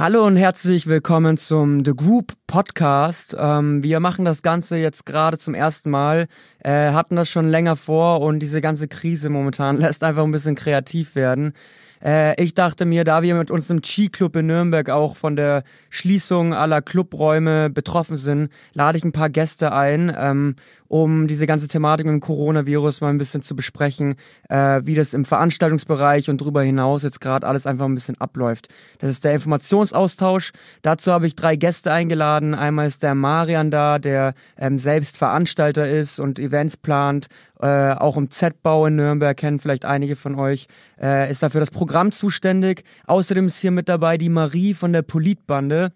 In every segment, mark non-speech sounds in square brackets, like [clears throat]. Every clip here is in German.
Hallo und herzlich willkommen zum The Group Podcast. Ähm, wir machen das Ganze jetzt gerade zum ersten Mal, äh, hatten das schon länger vor und diese ganze Krise momentan [laughs] lässt einfach ein bisschen kreativ werden. Äh, ich dachte mir, da wir mit unserem Chi-Club in Nürnberg auch von der Schließung aller Clubräume betroffen sind, lade ich ein paar Gäste ein, ähm, um diese ganze Thematik mit dem Coronavirus mal ein bisschen zu besprechen, äh, wie das im Veranstaltungsbereich und darüber hinaus jetzt gerade alles einfach ein bisschen abläuft. Das ist der Informationsaustausch. Dazu habe ich drei Gäste eingeladen. Einmal ist der Marian da, der ähm, selbst Veranstalter ist und Events plant, äh, auch im Z-Bau in Nürnberg kennen vielleicht einige von euch, äh, ist dafür das Programm zuständig. Außerdem ist hier mit dabei die Marie von der Politbande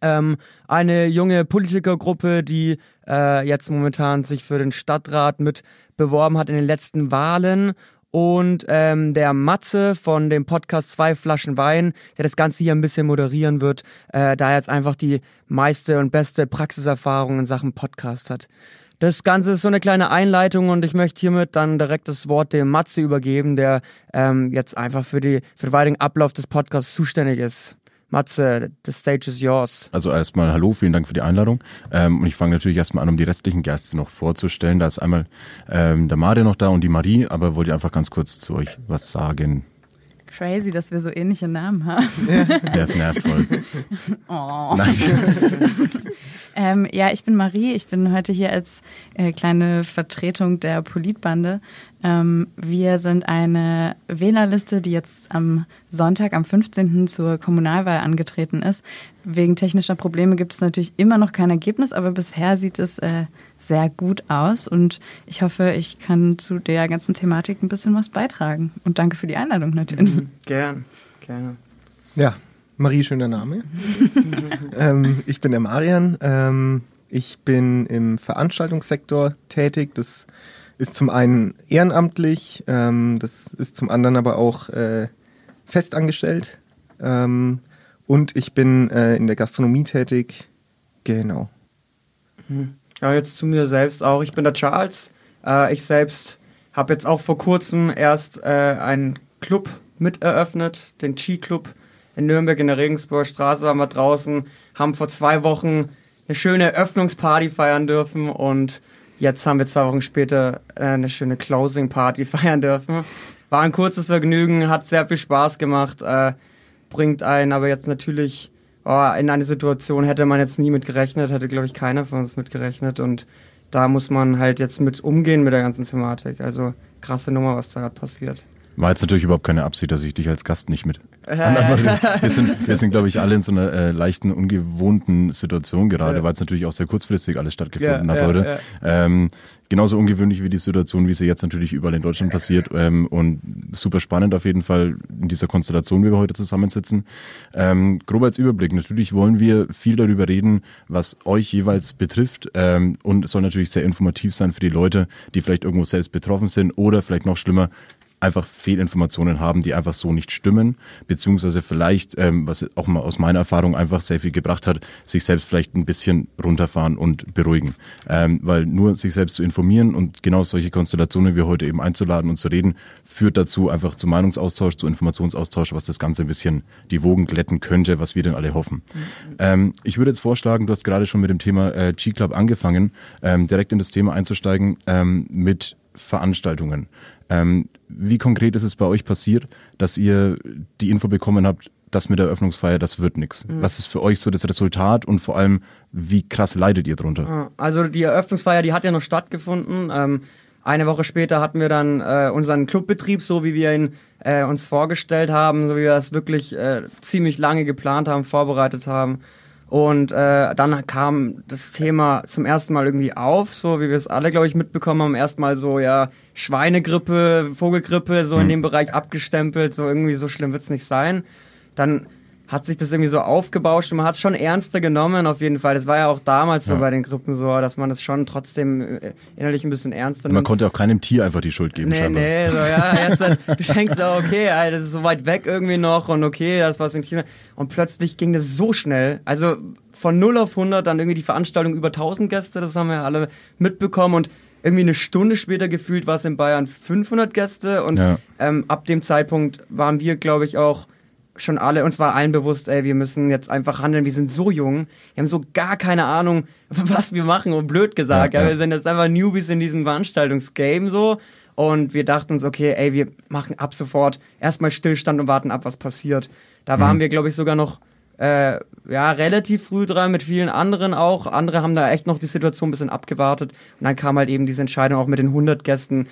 ähm, eine junge Politikergruppe, die äh, jetzt momentan sich für den Stadtrat mit beworben hat in den letzten Wahlen und ähm, der Matze von dem Podcast Zwei Flaschen Wein, der das Ganze hier ein bisschen moderieren wird, äh, da er jetzt einfach die meiste und beste Praxiserfahrung in Sachen Podcast hat. Das Ganze ist so eine kleine Einleitung und ich möchte hiermit dann direkt das Wort dem Matze übergeben, der ähm, jetzt einfach für, die, für den weiteren Ablauf des Podcasts zuständig ist. Matze, the stage is yours. Also erstmal hallo, vielen Dank für die Einladung. Ähm, und ich fange natürlich erstmal an, um die restlichen Gäste noch vorzustellen. Da ist einmal ähm, der Mario noch da und die Marie, aber wollte einfach ganz kurz zu euch was sagen. Crazy, dass wir so ähnliche Namen haben. Ja, ist nervt voll. [laughs] Oh. [laughs] ähm, ja, ich bin Marie. Ich bin heute hier als äh, kleine Vertretung der Politbande. Ähm, wir sind eine Wählerliste, die jetzt am Sonntag, am 15. zur Kommunalwahl angetreten ist. Wegen technischer Probleme gibt es natürlich immer noch kein Ergebnis, aber bisher sieht es äh, sehr gut aus und ich hoffe, ich kann zu der ganzen Thematik ein bisschen was beitragen. Und danke für die Einladung natürlich. Mhm, gern, gerne. Ja, Marie, schöner Name. [laughs] ähm, ich bin der Marian. Ähm, ich bin im Veranstaltungssektor tätig. Das ist zum einen ehrenamtlich, ähm, das ist zum anderen aber auch äh, festangestellt. Ähm, und ich bin äh, in der Gastronomie tätig. Genau. Mhm. Ja, jetzt zu mir selbst auch. Ich bin der Charles. Äh, ich selbst habe jetzt auch vor kurzem erst äh, einen Club mit eröffnet, den Chi-Club in Nürnberg in der Regensburger Straße waren wir draußen, haben vor zwei Wochen eine schöne Eröffnungsparty feiern dürfen und jetzt haben wir zwei Wochen später äh, eine schöne Closing-Party [laughs] feiern dürfen. War ein kurzes Vergnügen, hat sehr viel Spaß gemacht, äh, bringt einen aber jetzt natürlich oh, in eine Situation hätte man jetzt nie mit gerechnet, hätte glaube ich keiner von uns mit gerechnet und da muss man halt jetzt mit umgehen mit der ganzen Thematik. Also krasse Nummer, was da gerade passiert. War jetzt natürlich überhaupt keine Absicht, dass ich dich als Gast nicht mit [laughs] wir sind, wir sind glaube ich, alle in so einer äh, leichten, ungewohnten Situation gerade, ja. weil es natürlich auch sehr kurzfristig alles stattgefunden ja, hat ja, heute. Ähm, genauso ungewöhnlich wie die Situation, wie sie jetzt natürlich überall in Deutschland passiert ähm, und super spannend auf jeden Fall in dieser Konstellation, wie wir heute zusammensitzen. Ähm, grob als Überblick, natürlich wollen wir viel darüber reden, was euch jeweils betrifft ähm, und es soll natürlich sehr informativ sein für die Leute, die vielleicht irgendwo selbst betroffen sind oder vielleicht noch schlimmer, einfach Fehlinformationen haben, die einfach so nicht stimmen, beziehungsweise vielleicht, ähm, was auch mal aus meiner Erfahrung einfach sehr viel gebracht hat, sich selbst vielleicht ein bisschen runterfahren und beruhigen. Ähm, weil nur sich selbst zu informieren und genau solche Konstellationen wie heute eben einzuladen und zu reden, führt dazu einfach zu Meinungsaustausch, zu Informationsaustausch, was das Ganze ein bisschen die Wogen glätten könnte, was wir denn alle hoffen. Ähm, ich würde jetzt vorschlagen, du hast gerade schon mit dem Thema äh, G-Club angefangen, ähm, direkt in das Thema einzusteigen ähm, mit Veranstaltungen. Ähm, wie konkret ist es bei euch passiert, dass ihr die Info bekommen habt, das mit der Eröffnungsfeier, das wird nichts? Mhm. Was ist für euch so das Resultat und vor allem, wie krass leidet ihr drunter? Also die Eröffnungsfeier, die hat ja noch stattgefunden. Ähm, eine Woche später hatten wir dann äh, unseren Clubbetrieb, so wie wir ihn äh, uns vorgestellt haben, so wie wir das wirklich äh, ziemlich lange geplant haben, vorbereitet haben. Und äh, dann kam das Thema zum ersten Mal irgendwie auf, so wie wir es alle, glaube ich, mitbekommen haben. Erstmal so, ja, Schweinegrippe, Vogelgrippe, so in mhm. dem Bereich abgestempelt, so irgendwie so schlimm wird's nicht sein. Dann hat sich das irgendwie so aufgebauscht und man hat es schon ernster genommen auf jeden Fall. Das war ja auch damals ja. so bei den Grippen so, dass man das schon trotzdem äh, innerlich ein bisschen ernster nimmt. Man konnte auch keinem Tier einfach die Schuld geben, nee, scheinbar. Nee, so, ja, [laughs] jetzt, du denkst auch, okay, Alter, das ist so weit weg irgendwie noch und okay, das was in China. Und plötzlich ging das so schnell. Also von 0 auf 100 dann irgendwie die Veranstaltung über 1000 Gäste, das haben wir alle mitbekommen und irgendwie eine Stunde später gefühlt war es in Bayern 500 Gäste und ja. ähm, ab dem Zeitpunkt waren wir, glaube ich, auch schon alle, uns war allen bewusst, ey, wir müssen jetzt einfach handeln, wir sind so jung, wir haben so gar keine Ahnung, [laughs] was wir machen, und blöd gesagt, ja, ja. wir sind jetzt einfach Newbies in diesem Veranstaltungsgame so und wir dachten uns, okay, ey, wir machen ab sofort erstmal Stillstand und warten ab, was passiert. Da waren mhm. wir, glaube ich, sogar noch äh, ja, relativ früh dran, mit vielen anderen auch. Andere haben da echt noch die Situation ein bisschen abgewartet. Und dann kam halt eben diese Entscheidung auch mit den 100 Gästen,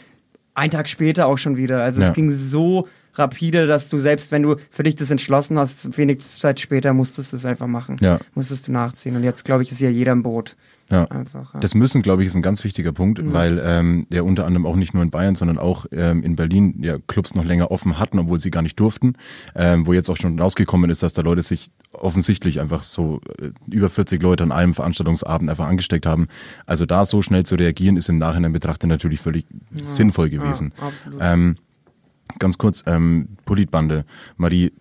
ein Tag später auch schon wieder. Also ja. es ging so rapide, dass du selbst, wenn du für dich das entschlossen hast, wenig Zeit später musstest du es einfach machen. Ja. Musstest du nachziehen. Und jetzt, glaube ich, ist hier jeder im Boot. Ja. Einfach, ja. Das müssen, glaube ich, ist ein ganz wichtiger Punkt, mhm. weil ähm, ja unter anderem auch nicht nur in Bayern, sondern auch ähm, in Berlin ja Clubs noch länger offen hatten, obwohl sie gar nicht durften, ähm, wo jetzt auch schon rausgekommen ist, dass da Leute sich offensichtlich einfach so äh, über 40 Leute an einem Veranstaltungsabend einfach angesteckt haben. Also da so schnell zu reagieren, ist im Nachhinein betrachtet natürlich völlig ja. sinnvoll gewesen. Ja, absolut. Ähm, ganz kurz, ähm, Politbande. Marie,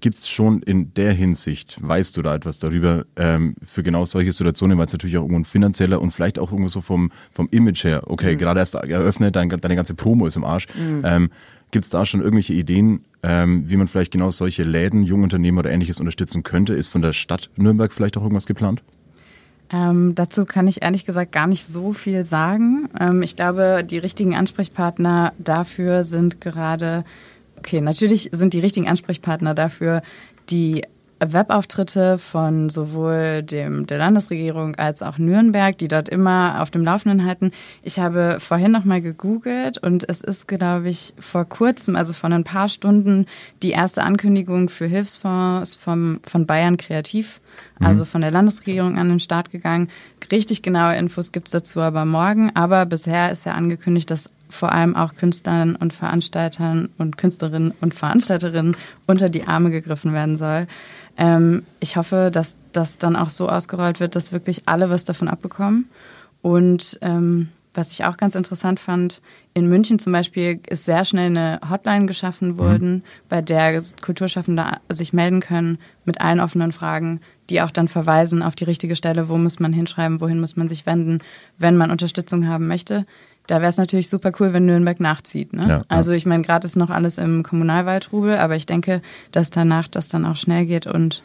gibt's schon in der Hinsicht, weißt du da etwas darüber, ähm, für genau solche Situationen, weil es natürlich auch irgendwo ein finanzieller und vielleicht auch irgendwo so vom, vom Image her, okay, mhm. gerade erst eröffnet, dein, deine ganze Promo ist im Arsch. Mhm. Ähm, Gibt da schon irgendwelche Ideen, ähm, wie man vielleicht genau solche Läden, Jungunternehmer oder ähnliches unterstützen könnte? Ist von der Stadt Nürnberg vielleicht auch irgendwas geplant? Ähm, dazu kann ich ehrlich gesagt gar nicht so viel sagen. Ähm, ich glaube, die richtigen Ansprechpartner dafür sind gerade Okay, natürlich sind die richtigen Ansprechpartner dafür die Webauftritte von sowohl dem, der Landesregierung als auch Nürnberg, die dort immer auf dem Laufenden halten. Ich habe vorhin noch mal gegoogelt und es ist, glaube ich, vor kurzem, also vor ein paar Stunden, die erste Ankündigung für Hilfsfonds vom, von Bayern Kreativ, mhm. also von der Landesregierung an den Start gegangen. Richtig genaue Infos gibt es dazu aber morgen. Aber bisher ist ja angekündigt, dass vor allem auch Künstlern und Veranstaltern und Künstlerinnen und Veranstalterinnen unter die Arme gegriffen werden soll. Ähm, ich hoffe, dass das dann auch so ausgerollt wird, dass wirklich alle was davon abbekommen. Und ähm, was ich auch ganz interessant fand, in München zum Beispiel ist sehr schnell eine Hotline geschaffen mhm. worden, mhm. bei der Kulturschaffende sich melden können mit allen offenen Fragen, die auch dann verweisen auf die richtige Stelle, wo muss man hinschreiben, wohin muss man sich wenden, wenn man Unterstützung haben möchte. Da wäre es natürlich super cool, wenn Nürnberg nachzieht. Ne? Ja, also ich meine, gerade ist noch alles im Kommunalwaldrubel, aber ich denke, dass danach das dann auch schnell geht und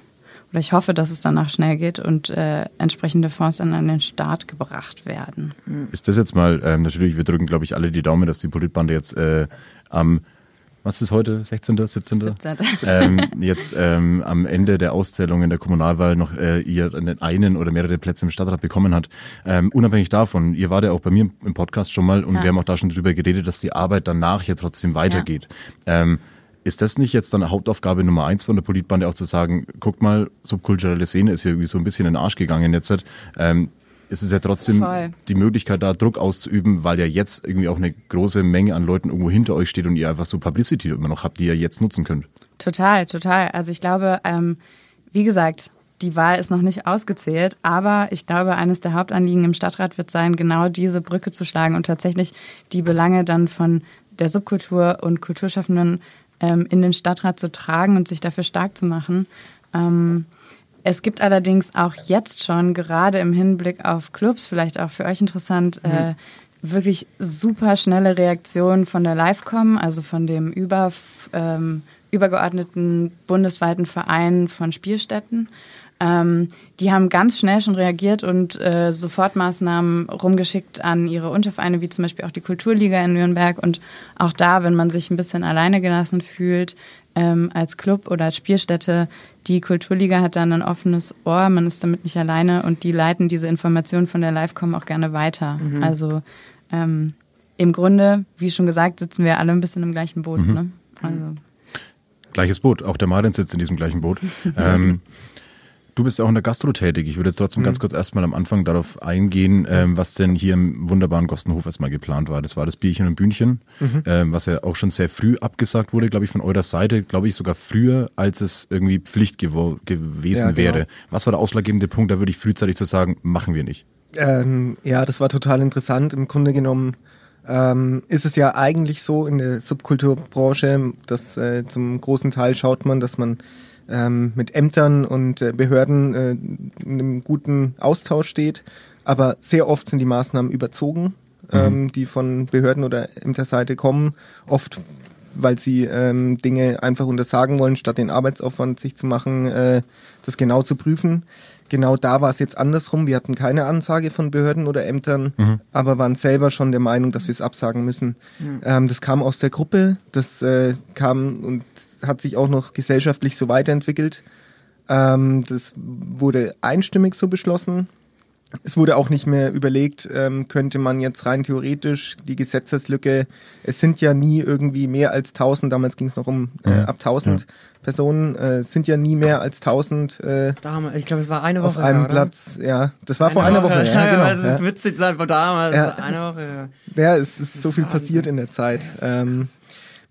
oder ich hoffe, dass es danach schnell geht und äh, entsprechende Fonds dann an den Start gebracht werden. Ist das jetzt mal, ähm, natürlich, wir drücken, glaube ich, alle die Daumen, dass die Politbande jetzt äh, am was ist heute, 16., 17.? 17. Ähm, [laughs] jetzt ähm, am Ende der Auszählung in der Kommunalwahl noch äh, ihr einen oder mehrere Plätze im Stadtrat bekommen hat. Ähm, unabhängig davon, ihr wart ja auch bei mir im Podcast schon mal und ja. wir haben auch da schon drüber geredet, dass die Arbeit danach ja trotzdem weitergeht. Ja. Ähm, ist das nicht jetzt dann Hauptaufgabe Nummer eins von der Politbande auch zu sagen, guckt mal, subkulturelle Szene ist hier irgendwie so ein bisschen in den Arsch gegangen jetzt. Ähm, ist es ja trotzdem Voll. die Möglichkeit, da Druck auszuüben, weil ja jetzt irgendwie auch eine große Menge an Leuten irgendwo hinter euch steht und ihr einfach so Publicity immer noch habt, die ihr jetzt nutzen könnt. Total, total. Also ich glaube, ähm, wie gesagt, die Wahl ist noch nicht ausgezählt, aber ich glaube, eines der Hauptanliegen im Stadtrat wird sein, genau diese Brücke zu schlagen und tatsächlich die Belange dann von der Subkultur und Kulturschaffenden ähm, in den Stadtrat zu tragen und sich dafür stark zu machen. Ähm, es gibt allerdings auch jetzt schon, gerade im Hinblick auf Clubs, vielleicht auch für euch interessant, mhm. äh, wirklich super schnelle Reaktionen von der Livecom, also von dem über, ähm, übergeordneten bundesweiten Verein von Spielstätten. Ähm, die haben ganz schnell schon reagiert und äh, Sofortmaßnahmen rumgeschickt an ihre Untervereine, wie zum Beispiel auch die Kulturliga in Nürnberg. Und auch da, wenn man sich ein bisschen alleine gelassen fühlt, ähm, als Club oder als Spielstätte, die Kulturliga hat dann ein offenes Ohr, man ist damit nicht alleine und die leiten diese Informationen von der Livecom auch gerne weiter. Mhm. Also ähm, im Grunde, wie schon gesagt, sitzen wir alle ein bisschen im gleichen Boot. Mhm. Ne? Also. Gleiches Boot, auch der Martin sitzt in diesem gleichen Boot. [laughs] ähm, Du bist ja auch in der Gastro tätig. Ich würde jetzt trotzdem mhm. ganz kurz erstmal am Anfang darauf eingehen, ähm, was denn hier im wunderbaren Gostenhof erstmal geplant war. Das war das Bierchen und Bühnchen, mhm. ähm, was ja auch schon sehr früh abgesagt wurde, glaube ich, von eurer Seite, glaube ich sogar früher, als es irgendwie Pflicht gew gewesen ja, genau. wäre. Was war der ausschlaggebende Punkt, da würde ich frühzeitig zu sagen, machen wir nicht? Ähm, ja, das war total interessant. Im Grunde genommen ähm, ist es ja eigentlich so in der Subkulturbranche, dass äh, zum großen Teil schaut man, dass man ähm, mit Ämtern und äh, Behörden äh, in einem guten Austausch steht. Aber sehr oft sind die Maßnahmen überzogen, mhm. ähm, die von Behörden oder Ämterseite kommen. Oft weil sie ähm, Dinge einfach untersagen wollen, statt den Arbeitsaufwand sich zu machen, äh, das genau zu prüfen. Genau da war es jetzt andersrum. Wir hatten keine Ansage von Behörden oder Ämtern, mhm. aber waren selber schon der Meinung, dass wir es absagen müssen. Mhm. Ähm, das kam aus der Gruppe, das äh, kam und hat sich auch noch gesellschaftlich so weiterentwickelt. Ähm, das wurde einstimmig so beschlossen. Es wurde auch nicht mehr überlegt, ähm, könnte man jetzt rein theoretisch die Gesetzeslücke, es sind ja nie irgendwie mehr als 1000, damals ging es noch um äh, ab 1000 ja. Personen, äh, sind ja nie mehr als 1000. Äh, damals, ich glaube, es war eine Woche. Auf einem ja, Platz, ja. Das war eine vor einer Woche, Woche [laughs] ja. genau, ja, das ist ja. witzig sein von damals, ja. eine Woche. Ja, ja es ist so viel Wahnsinn. passiert in der Zeit. Ähm,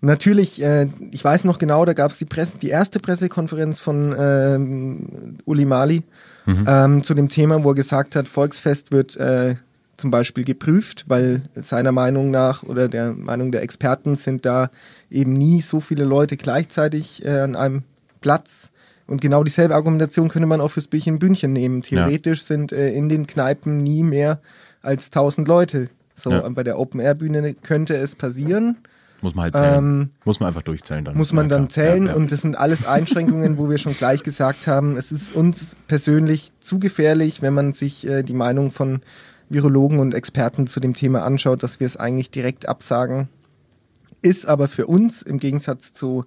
natürlich, äh, ich weiß noch genau, da gab es die Presse, die erste Pressekonferenz von ähm, Uli Mali mhm. ähm, zu dem Thema, wo er gesagt hat, Volksfest wird äh, zum Beispiel geprüft, weil seiner Meinung nach oder der Meinung der Experten sind da eben nie so viele Leute gleichzeitig äh, an einem Platz. Und genau dieselbe Argumentation könnte man auch fürs Bierchen Bündchen nehmen. Theoretisch ja. sind äh, in den Kneipen nie mehr als 1000 Leute. So, ja. bei der Open-Air-Bühne könnte es passieren. Muss man halt zählen. Ähm, muss man einfach durchzählen dann. Muss man dann zählen ja, ja. und das sind alles Einschränkungen, wo wir schon gleich gesagt haben, es ist uns persönlich zu gefährlich, wenn man sich äh, die Meinung von Virologen und Experten zu dem Thema anschaut, dass wir es eigentlich direkt absagen. Ist aber für uns im Gegensatz zu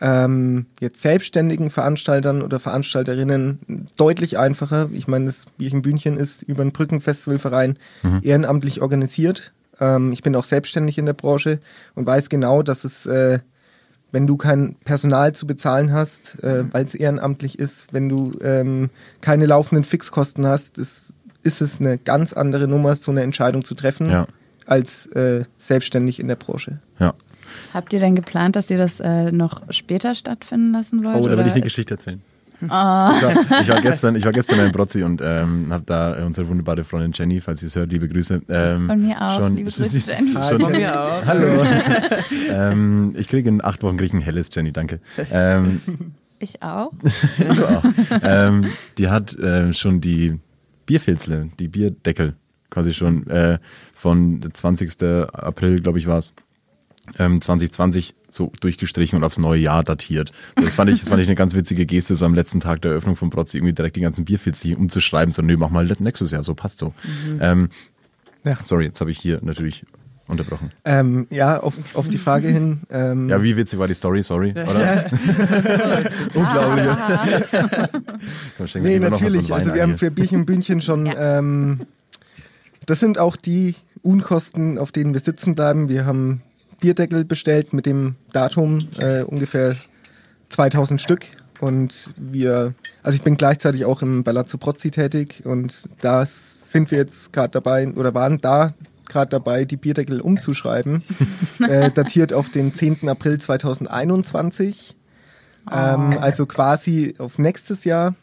ähm, jetzt selbstständigen Veranstaltern oder Veranstalterinnen deutlich einfacher. Ich meine, das Bierchen Bühnchen ist über einen Brückenfestivalverein mhm. ehrenamtlich organisiert. Ähm, ich bin auch selbstständig in der Branche und weiß genau, dass es, äh, wenn du kein Personal zu bezahlen hast, äh, weil es ehrenamtlich ist, wenn du ähm, keine laufenden Fixkosten hast, ist, ist es eine ganz andere Nummer, so eine Entscheidung zu treffen, ja. als äh, selbstständig in der Branche. Ja. Habt ihr denn geplant, dass ihr das äh, noch später stattfinden lassen wollt? Oh, da will ich eine Geschichte erzählen. Oh. Ich, war, ich, war, gestern, ich war gestern in Brozzi und ähm, habe da unsere wunderbare Freundin Jenny, falls sie es hört, liebe Grüße. Ähm, Von mir auch, schon, liebe [laughs] Grüße, Jenny. Schon, Von mir auch. Hallo. [laughs] ähm, ich kriege in acht Wochen krieg ein helles, Jenny, danke. Ähm, ich auch. [laughs] du auch. Ähm, die hat äh, schon die Bierfilzle, die Bierdeckel quasi schon äh, von 20. April, glaube ich, war es, ähm, 2020 so durchgestrichen und aufs neue Jahr datiert. Das fand ich, das fand ich eine ganz witzige Geste, so am letzten Tag der Eröffnung von Protzi irgendwie direkt die ganzen Bierfilz umzuschreiben, so nö, mach mal nächstes Jahr, so passt so. Mhm. Ähm, ja. Sorry, jetzt habe ich hier natürlich unterbrochen. Ähm, ja, auf, auf die Frage hin. Ähm, ja, wie witzig war die Story, sorry, oder? [laughs] Unglaublich. [laughs] nee, natürlich. So also wir haben für Bierchen Bühnchen schon, ja. ähm, das sind auch die Unkosten, auf denen wir sitzen bleiben. Wir haben Bierdeckel bestellt mit dem Datum äh, ungefähr 2000 Stück. Und wir, also ich bin gleichzeitig auch im Palazzo Prozzi tätig und da sind wir jetzt gerade dabei oder waren da gerade dabei, die Bierdeckel umzuschreiben. [laughs] äh, datiert auf den 10. April 2021. Oh. Ähm, also quasi auf nächstes Jahr.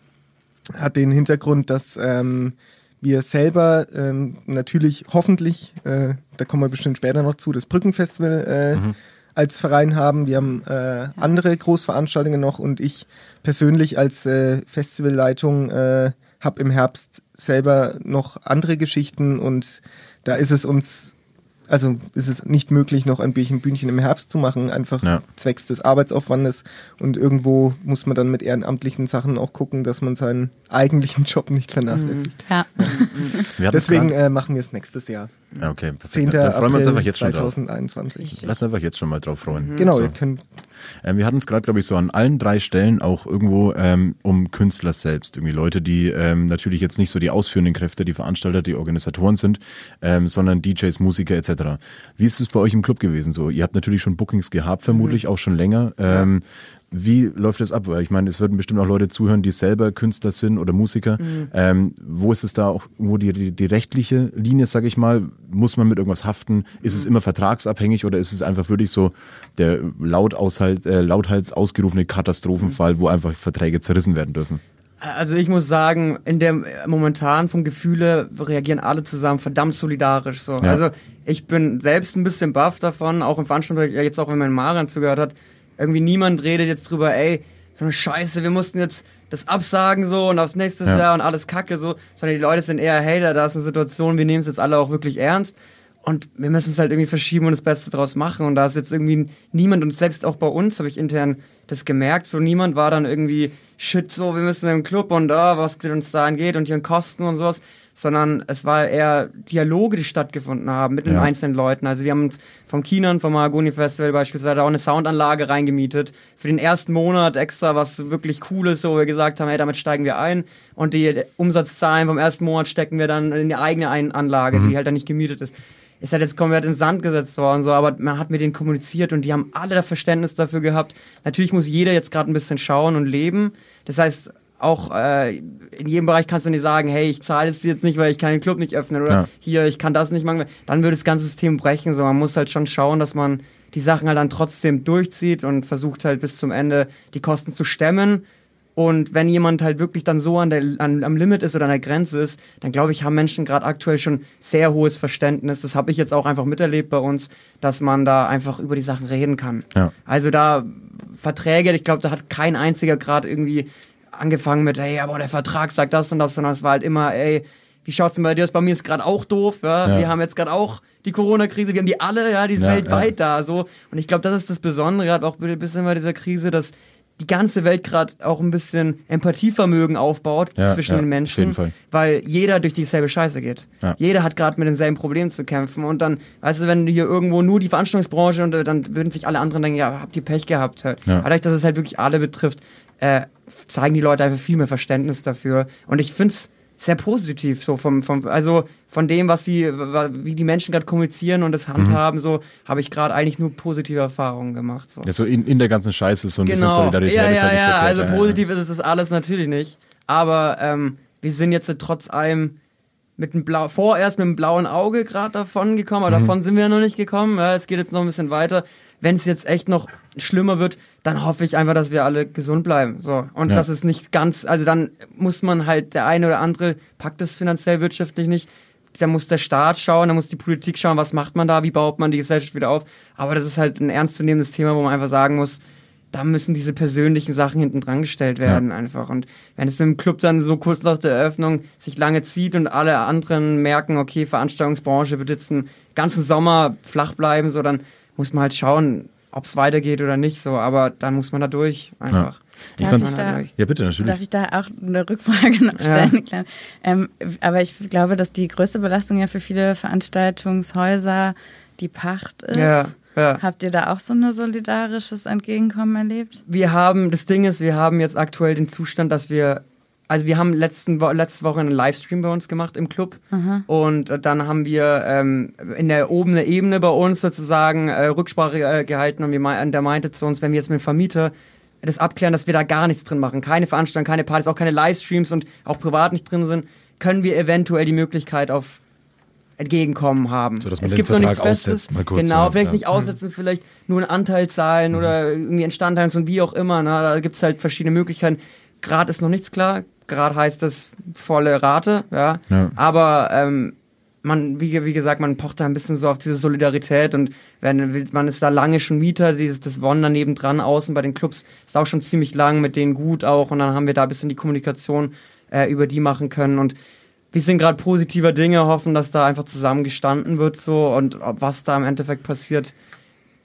Hat den Hintergrund, dass ähm, wir selber ähm, natürlich hoffentlich, äh, da kommen wir bestimmt später noch zu, das Brückenfestival äh, mhm. als Verein haben. Wir haben äh, andere Großveranstaltungen noch und ich persönlich als äh, Festivalleitung äh, habe im Herbst selber noch andere Geschichten und da ist es uns also ist es nicht möglich, noch ein Bierchen Bühnchen im Herbst zu machen, einfach ja. zwecks des Arbeitsaufwandes. Und irgendwo muss man dann mit ehrenamtlichen Sachen auch gucken, dass man seinen eigentlichen Job nicht vernachlässigt. Mhm. Ja. ja. Deswegen äh, machen wir es nächstes Jahr. Ja, okay, perfekt. 10. Dann freuen wir uns einfach jetzt 2021. schon drauf. Lass einfach jetzt schon mal drauf freuen. Mhm. Genau, so. ihr könnt ähm, wir hatten es gerade, glaube ich, so an allen drei Stellen auch irgendwo ähm, um Künstler selbst. Irgendwie Leute, die ähm, natürlich jetzt nicht so die ausführenden Kräfte, die Veranstalter, die Organisatoren sind, ähm, sondern DJs, Musiker etc. Wie ist es bei euch im Club gewesen? So, ihr habt natürlich schon Bookings gehabt, vermutlich mhm. auch schon länger. Ähm, wie läuft das ab? Weil ich meine, es würden bestimmt auch Leute zuhören, die selber Künstler sind oder Musiker. Mhm. Ähm, wo ist es da auch, wo die, die, die rechtliche Linie, sag ich mal, muss man mit irgendwas haften? Ist mhm. es immer vertragsabhängig oder ist es einfach wirklich so der laut aushalt, äh, lauthals ausgerufene Katastrophenfall, mhm. wo einfach Verträge zerrissen werden dürfen? Also ich muss sagen, in der momentan vom Gefühle reagieren alle zusammen verdammt solidarisch. So. Ja. Also ich bin selbst ein bisschen baff davon, auch im Veranstaltung, jetzt auch wenn man Marian zugehört hat, irgendwie niemand redet jetzt drüber, ey, so eine Scheiße, wir mussten jetzt das absagen so und aufs nächste ja. Jahr und alles kacke so, sondern die Leute sind eher, hey, da, da ist eine Situation, wir nehmen es jetzt alle auch wirklich ernst. Und wir müssen es halt irgendwie verschieben und das Beste draus machen. Und da ist jetzt irgendwie niemand, und selbst auch bei uns habe ich intern das gemerkt, so niemand war dann irgendwie, shit, so, wir müssen im Club und oh, was uns da angeht und hier Kosten und sowas sondern es war eher Dialoge, die stattgefunden haben mit den ja. einzelnen Leuten. Also wir haben uns vom Kinan, vom Mahagoni Festival beispielsweise auch eine Soundanlage reingemietet. Für den ersten Monat extra was wirklich Cooles, wo wir gesagt haben, hey, damit steigen wir ein. Und die Umsatzzahlen vom ersten Monat stecken wir dann in die eigene Anlage, mhm. die halt dann nicht gemietet ist ist halt jetzt komplett ins Sand gesetzt worden, so, aber man hat mit denen kommuniziert und die haben alle Verständnis dafür gehabt. Natürlich muss jeder jetzt gerade ein bisschen schauen und leben. Das heißt, auch äh, in jedem Bereich kannst du nicht sagen, hey, ich zahle es jetzt nicht, weil ich kann den Club nicht öffnen oder ja. hier, ich kann das nicht machen. Dann würde das ganze System brechen. So, man muss halt schon schauen, dass man die Sachen halt dann trotzdem durchzieht und versucht halt bis zum Ende die Kosten zu stemmen. Und wenn jemand halt wirklich dann so an der, an, am Limit ist oder an der Grenze ist, dann glaube ich, haben Menschen gerade aktuell schon sehr hohes Verständnis. Das habe ich jetzt auch einfach miterlebt bei uns, dass man da einfach über die Sachen reden kann. Ja. Also da Verträge, ich glaube, da hat kein einziger gerade irgendwie angefangen mit, ey, aber der Vertrag sagt das und das, sondern es war halt immer, ey, wie schaut's denn bei dir aus? Bei mir ist gerade auch doof, ja? ja. Wir haben jetzt gerade auch die Corona-Krise, wir haben die alle, ja, die ist ja, weltweit da, so. Und ich glaube, das ist das Besondere, hat auch ein bisschen bei dieser Krise, dass die ganze Welt gerade auch ein bisschen Empathievermögen aufbaut ja, zwischen ja, den Menschen, weil jeder durch dieselbe Scheiße geht. Ja. Jeder hat gerade mit denselben Problemen zu kämpfen und dann, weißt du, wenn hier irgendwo nur die Veranstaltungsbranche und dann würden sich alle anderen denken, ja, habt ihr Pech gehabt halt. Ja. Dadurch, dass es halt wirklich alle betrifft, äh, zeigen die Leute einfach viel mehr Verständnis dafür. Und ich finde es sehr positiv, so vom, vom, also von dem, was die, wie die Menschen gerade kommunizieren und das handhaben, mhm. so habe ich gerade eigentlich nur positive Erfahrungen gemacht. So, ja, so in, in der ganzen Scheiße so ein genau. bisschen Solidarität. Ja, ja, halt ja, also positiv ist es alles natürlich nicht. Aber ähm, wir sind jetzt trotz allem mit einem blau, vorerst mit einem blauen Auge gerade davon gekommen, aber mhm. davon sind wir ja noch nicht gekommen. Ja, es geht jetzt noch ein bisschen weiter. Wenn es jetzt echt noch schlimmer wird, dann hoffe ich einfach, dass wir alle gesund bleiben. So. Und ja. das ist nicht ganz, also dann muss man halt, der eine oder andere packt es finanziell wirtschaftlich nicht. Da muss der Staat schauen, da muss die Politik schauen, was macht man da, wie baut man die Gesellschaft wieder auf. Aber das ist halt ein ernstzunehmendes Thema, wo man einfach sagen muss, da müssen diese persönlichen Sachen hinten dran gestellt werden ja. einfach. Und wenn es mit dem Club dann so kurz nach der Eröffnung sich lange zieht und alle anderen merken, okay, Veranstaltungsbranche wird jetzt einen ganzen Sommer flach bleiben, so dann muss man halt schauen, ob es weitergeht oder nicht so, aber dann muss man da durch einfach. Ja. Darf ich da, ja, bitte, natürlich. Darf ich da auch eine Rückfrage noch stellen? Ja. Ähm, aber ich glaube, dass die größte Belastung ja für viele Veranstaltungshäuser die Pacht ist. Ja. Ja. Habt ihr da auch so ein solidarisches Entgegenkommen erlebt? Wir haben, das Ding ist, wir haben jetzt aktuell den Zustand, dass wir also wir haben letzten Wo letzte Woche einen Livestream bei uns gemacht im Club Aha. und äh, dann haben wir ähm, in der oberen Ebene bei uns sozusagen äh, Rücksprache äh, gehalten und wir me der meinte zu uns, wenn wir jetzt mit dem Vermieter das abklären, dass wir da gar nichts drin machen, keine Veranstaltungen, keine Partys, auch keine Livestreams und auch privat nicht drin sind, können wir eventuell die Möglichkeit auf Entgegenkommen haben. So, dass man es den gibt Vertrag noch nichts Festes. Mal kurz genau, vielleicht ja. nicht aussetzen, vielleicht nur einen Anteil zahlen mhm. oder irgendwie Instandhalten und wie auch immer. Ne? Da gibt es halt verschiedene Möglichkeiten. Gerade ist noch nichts klar. Gerade heißt es volle Rate, ja. ja. Aber ähm, man, wie, wie gesagt, man pocht da ein bisschen so auf diese Solidarität und wenn, man ist da lange schon Mieter, dieses, das Won daneben dran, außen bei den Clubs ist auch schon ziemlich lang, mit denen gut auch und dann haben wir da ein bisschen die Kommunikation äh, über die machen können und wir sind gerade positiver Dinge, hoffen, dass da einfach zusammengestanden wird so und was da im Endeffekt passiert,